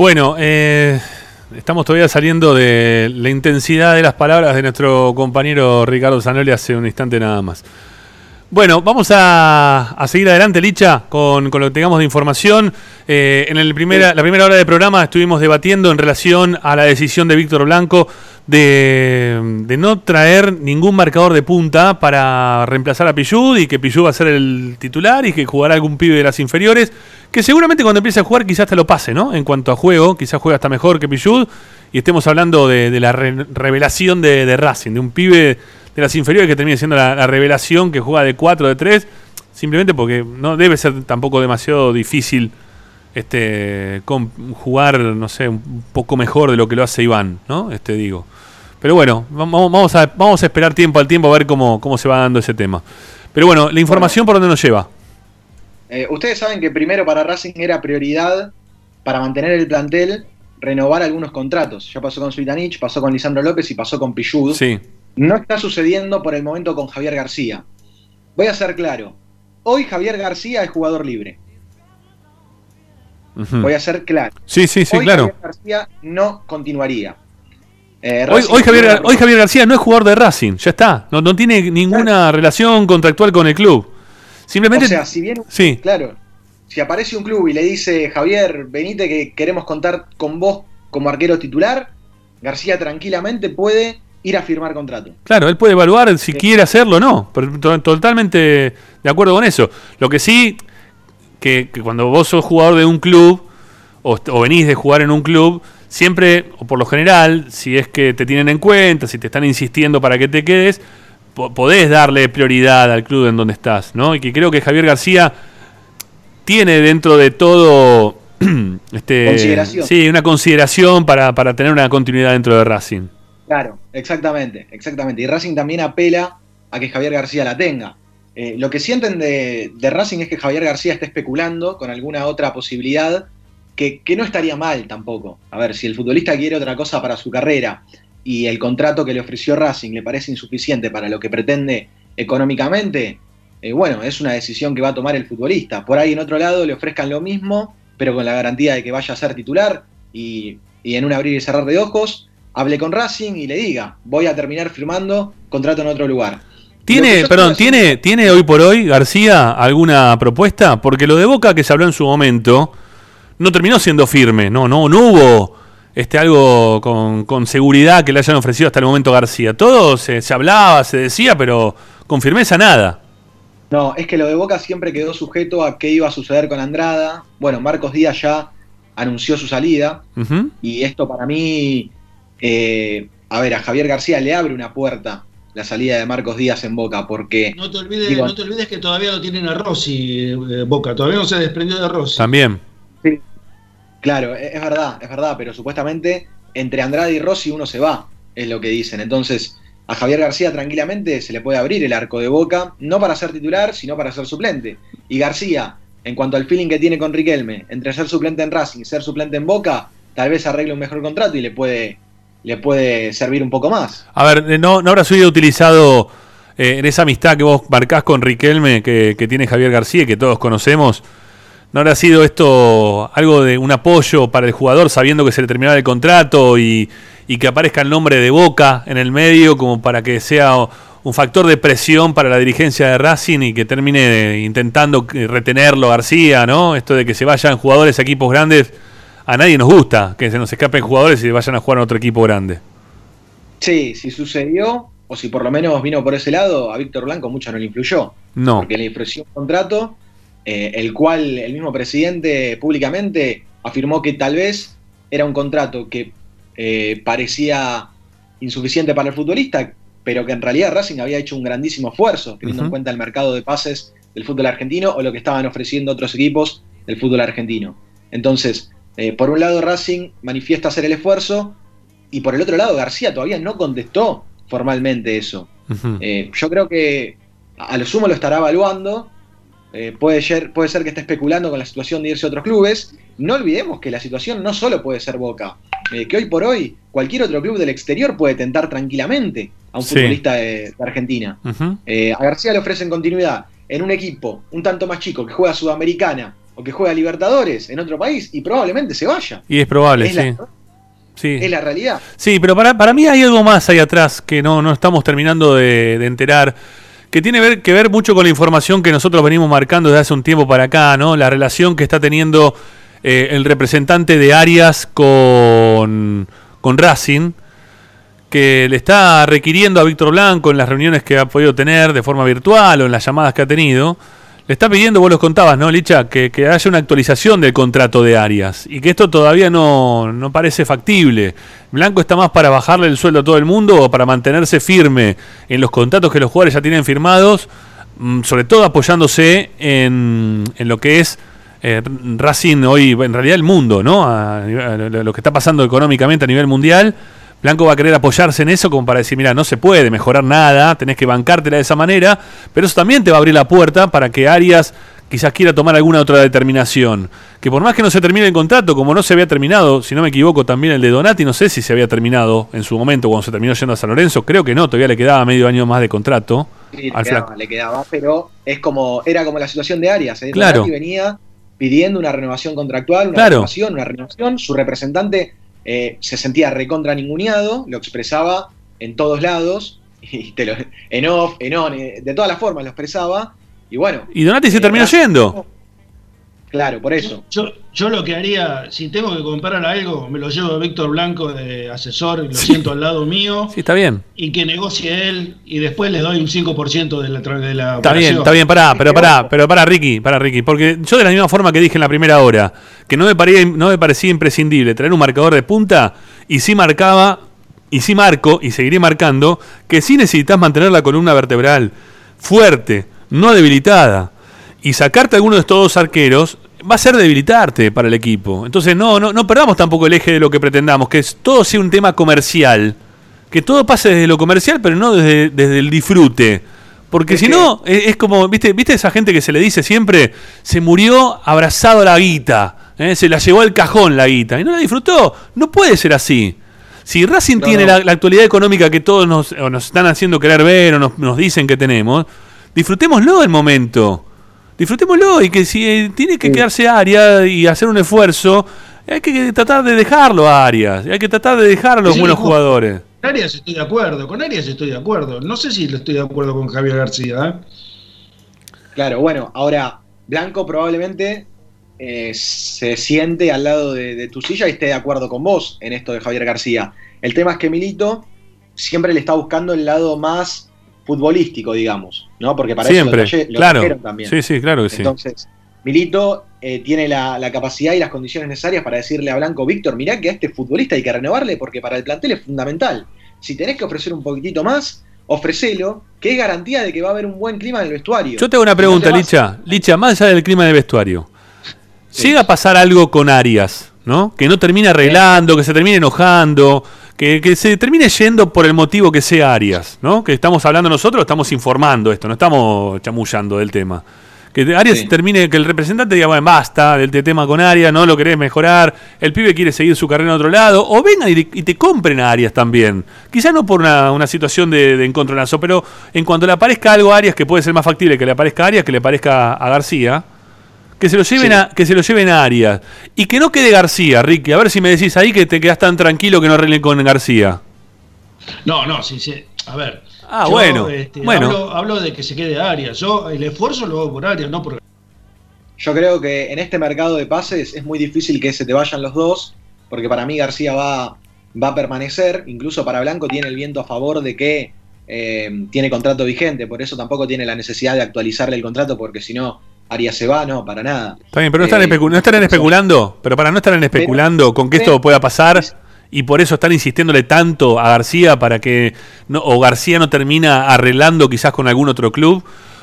Bueno, eh, estamos todavía saliendo de la intensidad de las palabras de nuestro compañero Ricardo Zanoli hace un instante nada más. Bueno, vamos a, seguir adelante, Licha, con, lo que tengamos de información. Eh, en la primera hora del programa estuvimos debatiendo en relación a la decisión de Víctor Blanco de, de no traer ningún marcador de punta para reemplazar a Pillud y que Pillud va a ser el titular y que jugará algún pibe de las inferiores, que seguramente cuando empiece a jugar quizás te lo pase, ¿no? En cuanto a juego, quizás juega hasta mejor que Pillud y estemos hablando de, de la re- revelación de, de Racing, de un pibe de las inferiores que termine siendo la, la revelación que juega de 4, de 3, simplemente porque no debe ser tampoco demasiado difícil este con- jugar, no sé, un poco mejor de lo que lo hace Iván, ¿no? Este digo. Pero bueno, vamos, vamos, a, vamos a esperar tiempo al tiempo a ver cómo, cómo se va dando ese tema. Pero bueno, la información por dónde nos lleva. Eh, ustedes saben que primero para Racing era prioridad para mantener el plantel renovar algunos contratos. Ya pasó con Suitanich, pasó con Lisandro López y pasó con Pichud. Sí. No está sucediendo por el momento con Javier García. Voy a ser claro. Hoy Javier García es jugador libre. Voy a ser claro. Sí, sí, sí, Hoy claro. Javier García no continuaría. Eh, Hoy, Javier, tiene- hoy Javier García no es jugador de Racing, ya está. No, no tiene ninguna relación contractual con el club. Simplemente. O sea, si bien, Sí. claro, si aparece un club y le dice, Javier, venite que queremos contar con vos como arquero titular, García tranquilamente puede ir a firmar contrato. Claro, él puede evaluar si quiere hacerlo o no. Pero to- totalmente de acuerdo con eso. Lo que sí, que, que cuando vos sos jugador de un club o, o venís de jugar en un club, siempre, o por lo general, si es que te tienen en cuenta, si te están insistiendo para que te quedes, podés darle prioridad al club en donde estás, ¿no? Y que creo que Javier García tiene dentro de todo este, Consideración. sí, una consideración para, para tener una continuidad dentro de Racing. Claro, exactamente, exactamente. Y Racing también apela a que Javier García la tenga. Eh, lo que sienten de, de Racing es que Javier García está especulando con alguna otra posibilidad que, que no estaría mal tampoco. A ver, si el futbolista quiere otra cosa para su carrera y el contrato que le ofreció Racing le parece insuficiente para lo que pretende económicamente, eh, bueno, es una decisión que va a tomar el futbolista. Por ahí en otro lado le ofrezcan lo mismo, pero con la garantía de que vaya a ser titular y, y en un abrir y cerrar de ojos hable con Racing y le diga, voy a terminar firmando contrato en otro lugar. ¿Tiene, perdón, ¿tiene, ¿tiene hoy por hoy García alguna propuesta? Porque lo de Boca que se habló en su momento no terminó siendo firme, no, no, no hubo este, algo con, con seguridad que le hayan ofrecido hasta el momento García. Todo se, se hablaba, se decía, pero con firmeza nada. No, es que lo de Boca siempre quedó sujeto a qué iba a suceder con Andrada. Bueno, Marcos Díaz ya anunció su salida y esto para mí, eh, a ver, a Javier García le abre una puerta la salida de Marcos Díaz en Boca, porque... No te olvides, no te olvides que todavía lo tienen a Rossi, eh, Boca, todavía no se desprendió de Rossi. También. Sí. Claro, e-, es verdad, es verdad, pero supuestamente entre Andrade y Rossi uno se va, es lo que dicen. Entonces, a Javier García tranquilamente se le puede abrir el arco de Boca, no para ser titular, sino para ser suplente. Y García, en cuanto al feeling que tiene con Riquelme, entre ser suplente en Racing y ser suplente en Boca, tal vez arregle un mejor contrato y le puede le puede servir un poco más. A ver, no, no habrá sido utilizado eh, en esa amistad que vos marcás con Riquelme, que, tiene Javier García, que todos conocemos. ¿No habrá sido esto algo de un apoyo para el jugador sabiendo que se le terminaba el contrato y, que aparezca el nombre de Boca en el medio como para que sea un factor de presión para la dirigencia de Racing y que termine intentando retenerlo García, ¿no? Esto de que se vayan jugadores a equipos grandes a nadie nos gusta que se nos escapen jugadores y vayan a jugar a otro equipo grande. Sí, si sucedió, o si por lo menos vino por ese lado, a Víctor Blanco mucho no le influyó. No. Porque le ofreció un contrato, eh, el cual el mismo presidente públicamente afirmó que tal vez era un contrato que eh, parecía insuficiente para el futbolista, pero que en realidad Racing había hecho un grandísimo esfuerzo, teniendo en cuenta el mercado de pases del fútbol argentino o lo que estaban ofreciendo otros equipos del fútbol argentino. Entonces, eh, por un lado Racing manifiesta hacer el esfuerzo y por el otro lado García todavía no contestó formalmente eso. Eh, yo creo que a lo sumo lo estará evaluando, eh, puede, ser, puede ser que esté especulando con la situación de irse a otros clubes. No olvidemos que la situación no solo puede ser Boca, que hoy por hoy cualquier otro club del exterior puede tentar tranquilamente a un futbolista de, Argentina. a García le ofrecen continuidad en un equipo un tanto más chico que juega Sudamericana que juega Libertadores en otro país y probablemente se vaya. Y es probable, sí. sí. Es la realidad. Sí, pero para, para mí hay algo más ahí atrás que no, no estamos terminando de, enterar que tiene ver, que ver mucho con la información que nosotros venimos marcando desde hace un tiempo para acá, ¿no? La relación que está teniendo eh, el representante de Arias con, con Racing, que le está requiriendo a Víctor Blanco en las reuniones que ha podido tener de forma virtual o en las llamadas que ha tenido, le está pidiendo, vos los contabas, ¿no, Licha? Que, haya una actualización del contrato de Arias y que esto todavía no, parece factible. ¿Blanco está más para bajarle el sueldo a todo el mundo o para mantenerse firme en los contratos que los jugadores ya tienen firmados, mm, sobre todo apoyándose en, lo que es eh, Racing hoy, en realidad el mundo, ¿no? lo que está pasando económicamente a nivel mundial Blanco va a querer apoyarse en eso como para decir, mira, no se puede mejorar nada, tenés que bancártela de esa manera, pero eso también te va a abrir la puerta para que Arias quizás quiera tomar alguna otra determinación. Que por más que no se termine el contrato, como no se había terminado, si no me equivoco, también el de Donati, no sé si se había terminado en su momento cuando se terminó yendo a San Lorenzo, creo que no, todavía le quedaba medio año más de contrato. Sí, le, quedaba, le quedaba, pero es como, era como la situación de Arias. ¿eh? Claro. Donati venía pidiendo una renovación contractual, una renovación, una renovación, su representante eh, se sentía recontra ninguneado, lo expresaba en todos lados, y te lo, en off, en on, eh, de todas las formas lo expresaba, y bueno. Y Donati se eh, terminó yendo. Claro, por eso. Yo, yo lo que haría, si tengo que comprar algo, me lo llevo a Víctor Blanco de asesor y lo siento al lado mío. Sí, está bien. Y que negocie él y después le doy un 5% de la, de la Está bien, está bien, pará, pero pará, pero pará, Ricky, pará, Ricky. Porque yo de la misma forma que dije en la primera hora, que no me, parecía, no me parecía imprescindible traer un marcador de punta, y sí marcaba, y sí marco, y seguiré marcando, que sí necesitas mantener la columna vertebral fuerte, no debilitada y sacarte alguno de estos dos arqueros va a ser debilitarte para el equipo. Entonces no, no, no perdamos tampoco el eje de lo que pretendamos, que es, todo sea un tema comercial. Que todo pase desde lo comercial, pero no desde, desde el disfrute. Porque si no, es, como, ¿viste, ¿viste esa gente que se le dice siempre, se murió abrazado a la guita, ¿eh? se la llevó al cajón la guita y no la disfrutó? No puede ser así. Si Racing tiene La, actualidad económica que todos nos, nos están haciendo querer ver o nos, nos dicen que tenemos, disfrutémoslo el momento disfrutémoslo y que si eh, tiene que quedarse Arias y hacer un esfuerzo, hay que tratar de dejarlo a Arias, hay que tratar de dejar a los buenos jugadores. Con Arias estoy de acuerdo, con Arias estoy de acuerdo. No sé si estoy de acuerdo con Javier García. ¿eh? Claro, bueno, ahora Blanco probablemente eh, se siente al lado de, de, tu silla y esté de acuerdo con vos en esto de Javier García. El tema es que Milito siempre le está buscando el lado más futbolístico, digamos, ¿no? Porque para Siempre, eso lo, claro. también. Sí, sí, claro que sí. Entonces, Milito eh, tiene la, la, capacidad y las condiciones necesarias para decirle a Blanco, Víctor, mirá que a este futbolista hay que renovarle porque para el plantel es fundamental. Si tenés que ofrecer un poquitito más, ofrecelo, que es garantía de que va a haber un buen clima en el vestuario. Yo te hago una pregunta, Licha. Licha, más allá del clima del vestuario. Llega a pasar algo con Arias, ¿no? Que no termina arreglando, que se termine enojando, que, que, se termine yendo por el motivo que sea Arias, ¿no? Que estamos hablando nosotros, estamos informando esto, no estamos chamullando del tema. Que Arias sí. termine, que el representante diga, bueno, basta del tema con Arias, no lo querés mejorar, el pibe quiere seguir su carrera en otro lado, o vengan y, y te compren a Arias también. Quizás no por una, una situación de, de, encontronazo, pero en cuanto le aparezca algo a Arias, que puede ser más factible que le aparezca a Arias, que le aparezca a García, que se lo lleven, sí. a, que se lo lleven a Arias. Y que no quede García, Ricky. A ver si me decís ahí que te quedas tan tranquilo que no arreglen con García. No, no, sí, sí. A ver. Ah, yo, bueno. Este, bueno. Hablo, hablo, de que se quede Arias. Yo el esfuerzo lo hago por Arias, no por. Yo creo que en este mercado de pases es muy difícil que se te vayan los dos, porque para mí García va, va a permanecer. Incluso para Blanco tiene el viento a favor de que eh, tiene contrato vigente, por eso tampoco tiene la necesidad de actualizarle el contrato, porque si no Arias se va, no, para nada. Está bien, pero no, están, eh, especu no estarán especulando, pero para no estar especulando pero, con que esto pueda pasar y por eso están insistiéndole tanto a García para que no, o García no termina arreglando quizás con algún otro club.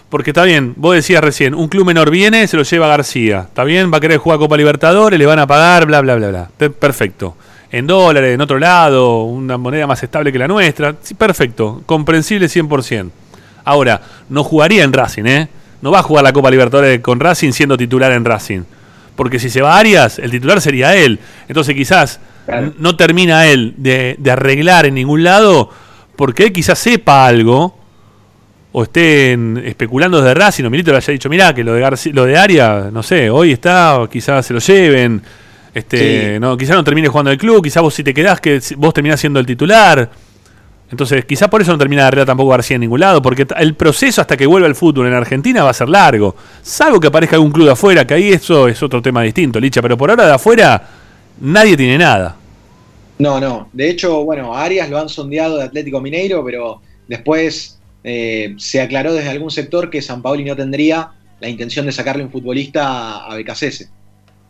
Porque está bien, vos decías recién, un club menor viene, se lo lleva García. Está bien, va a querer jugar Copa Libertadores, le van a pagar, bla, bla, bla, bla. Perfecto. En dólares, en otro lado, una moneda más estable que la nuestra. Sí, perfecto, comprensible 100%. Ahora, no jugaría en Racing, ¿eh? No va a jugar la Copa Libertadores con Racing siendo titular en Racing. Porque si se va a Arias, el titular sería él. Entonces quizás claro. no termina él de, de, arreglar en ningún lado porque él quizás sepa algo o estén especulando desde Racing o Milito le haya dicho, mirá, que lo de, García, lo de Arias, no sé, hoy está, quizás se lo lleven. Este, sí. no, quizás no termine jugando el club, quizás vos si te quedás que vos terminás siendo el titular. Entonces, quizá por eso no termina de arreglar tampoco García en ningún lado, porque el proceso hasta que vuelva al fútbol en Argentina va a ser largo. Salvo que aparezca algún club de afuera, que ahí eso es otro tema distinto, Licha, pero por ahora de afuera nadie tiene nada. No, no. De hecho, bueno, a Arias lo han sondeado de Atlético Mineiro, pero después eh, se aclaró desde algún sector que San Paoli no tendría la intención de sacarle un futbolista a Becasese.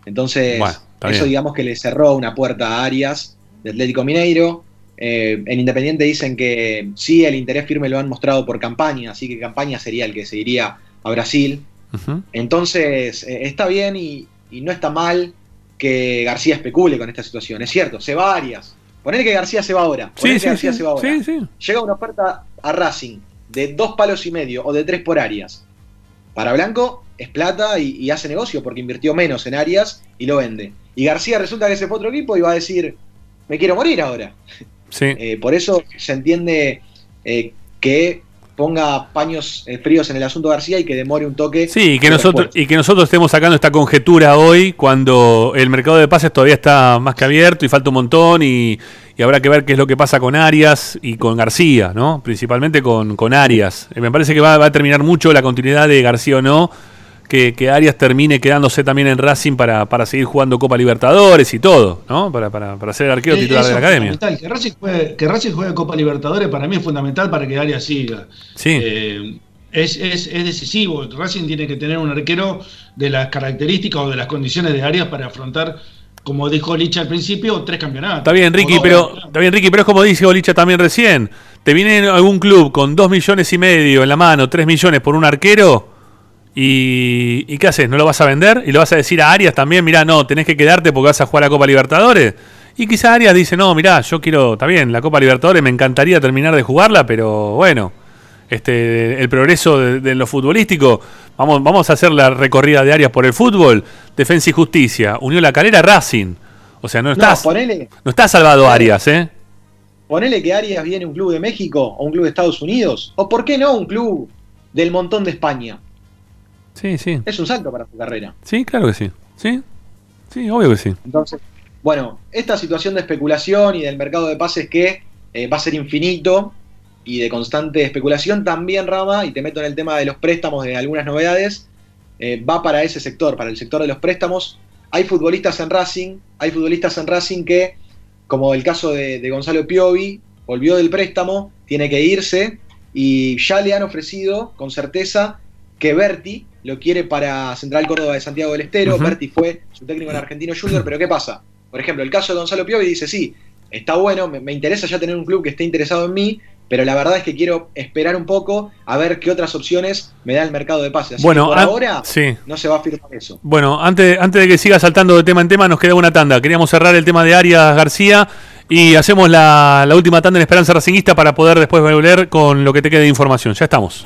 Entonces, bueno, eso digamos que le cerró una puerta a Arias de Atlético Mineiro. Eh, en Independiente dicen que sí, el interés firme lo han mostrado por campaña, así que campaña sería el que se iría a Brasil. Uh -huh. Entonces, eh, está bien y, y, no está mal que García especule con esta situación. Es cierto, se va a Arias. Poner que García se va ahora. Sí, que sí, García sí, se va ahora. Llega una oferta a Racing de dos palos y medio o de tres por Arias. Para Blanco es plata y, y hace negocio porque invirtió menos en Arias y lo vende. Y García resulta que se fue a otro equipo y va a decir, me quiero morir ahora. Sí. Eh, por eso se entiende eh, que ponga paños eh, fríos en el asunto García y que demore un toque. Sí, y que, nosotros, y que nosotros estemos sacando esta conjetura hoy cuando el mercado de pases todavía está más que abierto y falta un montón y, y habrá que ver qué es lo que pasa con Arias y con García, ¿no? Principalmente con, con Arias. Eh, me parece que va, va, a terminar mucho la continuidad de García o no. Que, que, Arias termine quedándose también en Racing para, para seguir jugando Copa Libertadores y todo, ¿no? Para, para, para ser el arquero titular de la academia. Que Racing, juegue, que Racing juegue Copa Libertadores para mí es fundamental para que Arias siga. Sí. Eh, es, es, es, decisivo. Racing tiene que tener un arquero de las características o de las condiciones de Arias para afrontar, como dijo Licha al principio, tres campeonatos. Está bien, Ricky, pero, está bien, Ricky, pero es como dijo Licha también recién. Te viene algún club con dos millones y medio en la mano, tres millones por un arquero ¿Y, ¿Y, qué haces? ¿No lo vas a vender? ¿Y lo vas a decir a Arias también? Mirá, no, tenés que quedarte porque vas a jugar la Copa Libertadores. Y quizá Arias dice, no, mirá, yo quiero, está bien, la Copa Libertadores me encantaría terminar de jugarla, pero bueno, este, el progreso de, de lo futbolístico, vamos, vamos a hacer la recorrida de Arias por el fútbol, Defensa y Justicia, Unió la Calera Racing. O sea, no estás, no, ponele, no está salvado ponele, Arias, ¿eh? Ponele que Arias viene un club de México o un club de Estados Unidos, o por qué no un club del montón de España. Sí, sí. Es un salto para su carrera. Sí, claro que sí. Sí, sí, obvio que sí. Entonces, bueno, esta situación de especulación y del mercado de pases que eh, va a ser infinito y de constante especulación también, Rama, y te meto en el tema de los préstamos, de algunas novedades, eh, va para ese sector, para el sector de los préstamos. Hay futbolistas en Racing, hay futbolistas en Racing que, como el caso de, de Gonzalo Piovi, volvió del préstamo, tiene que irse y ya le han ofrecido con certeza que Berti lo quiere para Central Córdoba de Santiago del Estero. Berti fue su técnico en Argentino Junior, pero ¿qué pasa? Por ejemplo, el caso de Gonzalo Piovi dice, sí, está bueno, me, interesa ya tener un club que esté interesado en mí, pero la verdad es que quiero esperar un poco a ver qué otras opciones me da el mercado de pases. bueno, por ahora no se va a firmar eso. Bueno, antes, antes de que siga saltando de tema en tema, nos queda una tanda. Queríamos cerrar el tema de Arias García y hacemos la, la última tanda en Esperanza Racingista para poder después volver con lo que te quede de información. Ya estamos.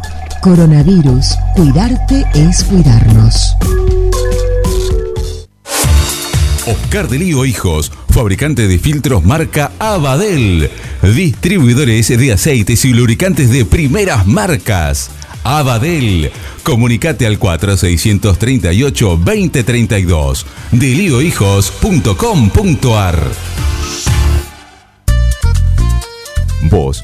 Coronavirus, cuidarte es cuidarnos. Oscar de Lío Hijos, fabricante de filtros marca Abadel, distribuidores de aceites y lubricantes de primeras marcas. Abadel, comunicate al 4638 2032 deliohijos.com.ar Vos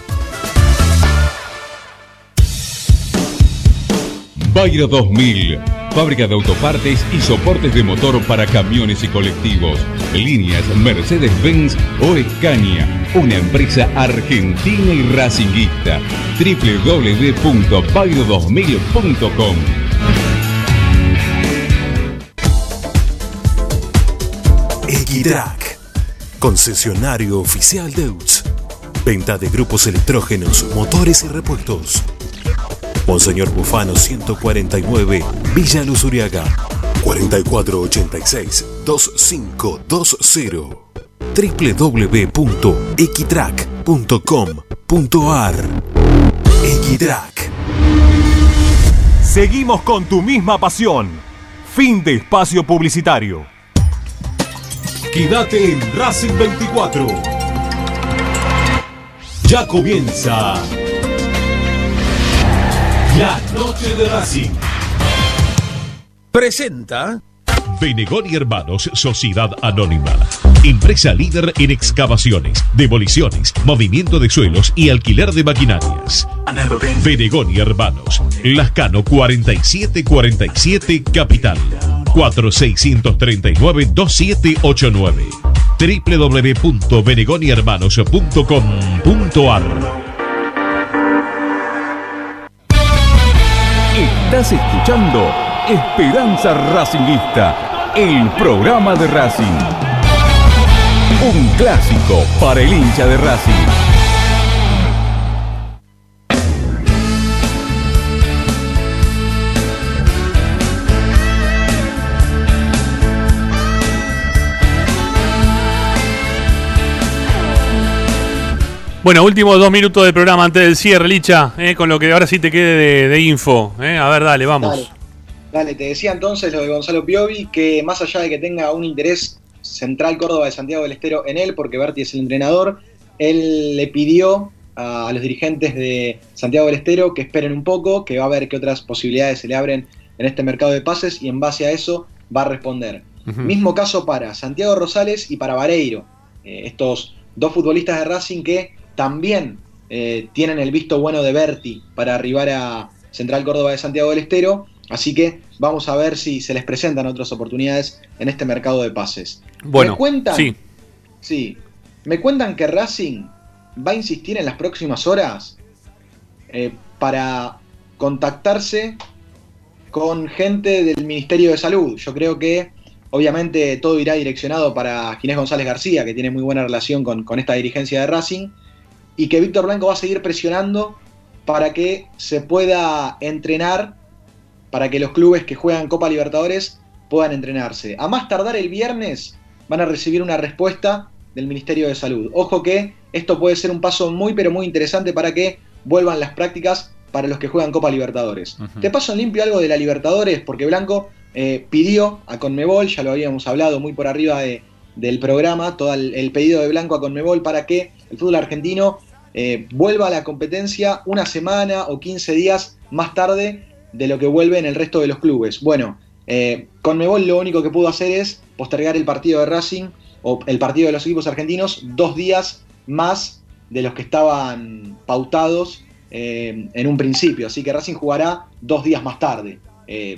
Bayro 2000, fábrica de autopartes y soportes de motor para camiones y colectivos. Líneas Mercedes-Benz o Escaña, una empresa argentina y racinguista. www.bayro2000.com Equitrack, concesionario oficial de UTS. Venta de grupos electrógenos, motores y repuestos. Monseñor Bufano 149, Villa Luz Uriaga. 4486-2520 www.equitrack.com.ar Equitrack Seguimos con tu misma pasión. Fin de espacio publicitario. Quédate en Racing 24. Ya comienza la noche de Racing. Presenta Benegón y Hermanos Sociedad Anónima. Empresa líder en excavaciones, demoliciones, movimiento de suelos y alquiler de maquinarias. Benegón y Hermanos. Lascano 4747 Capital. 4639 2789. Estás escuchando Esperanza Racingista, el programa de Racing. Un clásico para el hincha de Racing. Bueno, últimos dos minutos del programa antes del cierre, Licha, eh, con lo que ahora sí te quede de, info. Eh. A ver, dale, vamos. Dale. te decía entonces lo de Gonzalo Piovi, que más allá de que tenga un interés central Córdoba de Santiago del Estero en él, porque Berti es el entrenador, él le pidió a, los dirigentes de Santiago del Estero que esperen un poco, que va a ver qué otras posibilidades se le abren en este mercado de pases y en base a eso va a responder. Mismo caso para Santiago Rosales y para Vareiro, eh, estos dos futbolistas de Racing que también eh, tienen el visto bueno de Berti para arribar a Central Córdoba de Santiago del Estero. Así que vamos a ver si se les presentan otras oportunidades en este mercado de pases. Bueno, ¿Me cuentan, sí. Sí. Me cuentan que Racing va a insistir en las próximas horas eh, para contactarse con gente del Ministerio de Salud. Yo creo que obviamente todo irá direccionado para Ginés González García, que tiene muy buena relación con, con esta dirigencia de Racing y que Víctor Blanco va a seguir presionando para que se pueda entrenar, para que los clubes que juegan Copa Libertadores puedan entrenarse. A más tardar el viernes van a recibir una respuesta del Ministerio de Salud. Ojo que esto puede ser un paso muy pero muy interesante para que vuelvan las prácticas para los que juegan Copa Libertadores. Te paso en limpio algo de la Libertadores porque Blanco eh, pidió a Conmebol, ya lo habíamos hablado muy por arriba de, del programa, todo el, pedido de Blanco a Conmebol para que el fútbol argentino eh, vuelva a la competencia una semana o 15 días más tarde de lo que vuelve en el resto de los clubes. Bueno, eh, Conmebol lo único que pudo hacer es postergar el partido de Racing o el partido de los equipos argentinos dos días más de los que estaban pautados eh, en un principio. Así que Racing jugará dos días más tarde.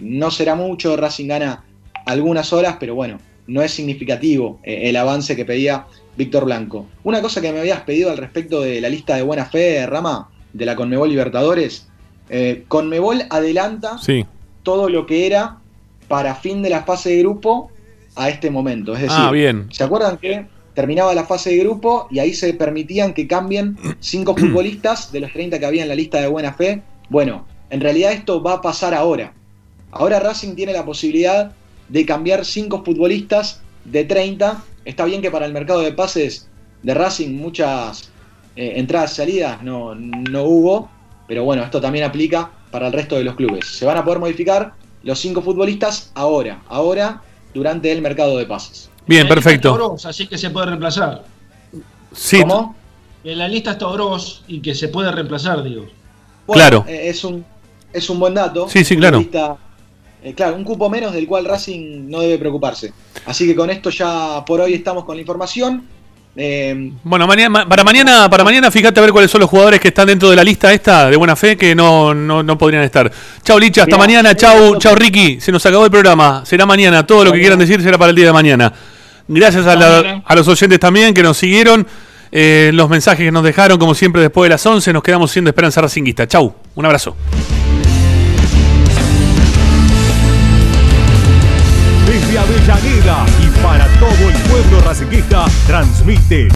no será mucho, Racing gana algunas horas, pero bueno, no es significativo eh, el avance que pedía Víctor Blanco. Una cosa que me habías pedido al respecto de la lista de buena fe, Rama, de la Conmebol Libertadores. Eh, Conmebol adelanta todo lo que era para fin de la fase de grupo a este momento. Es decir, ah, bien. ¿se acuerdan que terminaba la fase de grupo y ahí se permitían que cambien cinco futbolistas de los 30 que había en la lista de buena fe? Bueno, en realidad esto va a pasar ahora. Ahora Racing tiene la posibilidad de cambiar 5 futbolistas de 30. Está bien que para el mercado de pases de Racing muchas eh, entradas y salidas no, no hubo, pero bueno, esto también aplica para el resto de los clubes. Se van a poder modificar los 5 futbolistas ahora, ahora durante el mercado de pases. Bien, perfecto. así que se puede reemplazar. Sí. ¿Cómo? En la lista está Oroz y que se puede reemplazar, digo. claro. Eh, es, un, es un buen dato. Sí, sí, claro. Eh, claro, un cupo menos del cual Racing no debe preocuparse. Así que con esto ya por hoy estamos con la información. Eh, bueno, mañana, para mañana, para mañana fíjate a ver cuáles son los jugadores que están dentro de la lista esta de buena fe que no, no, podrían estar. Chau Licha, hasta mañana, chau, chau Ricky, se nos acabó el programa, será mañana, todo lo que quieran decir será para el día de mañana. Gracias a, los oyentes también que nos siguieron, eh, los mensajes que nos dejaron, como siempre después de las 11, nos quedamos siendo Esperanza Racinguista. Chau, un abrazo. Desde Avellaneda y para todo el pueblo racinguista transmite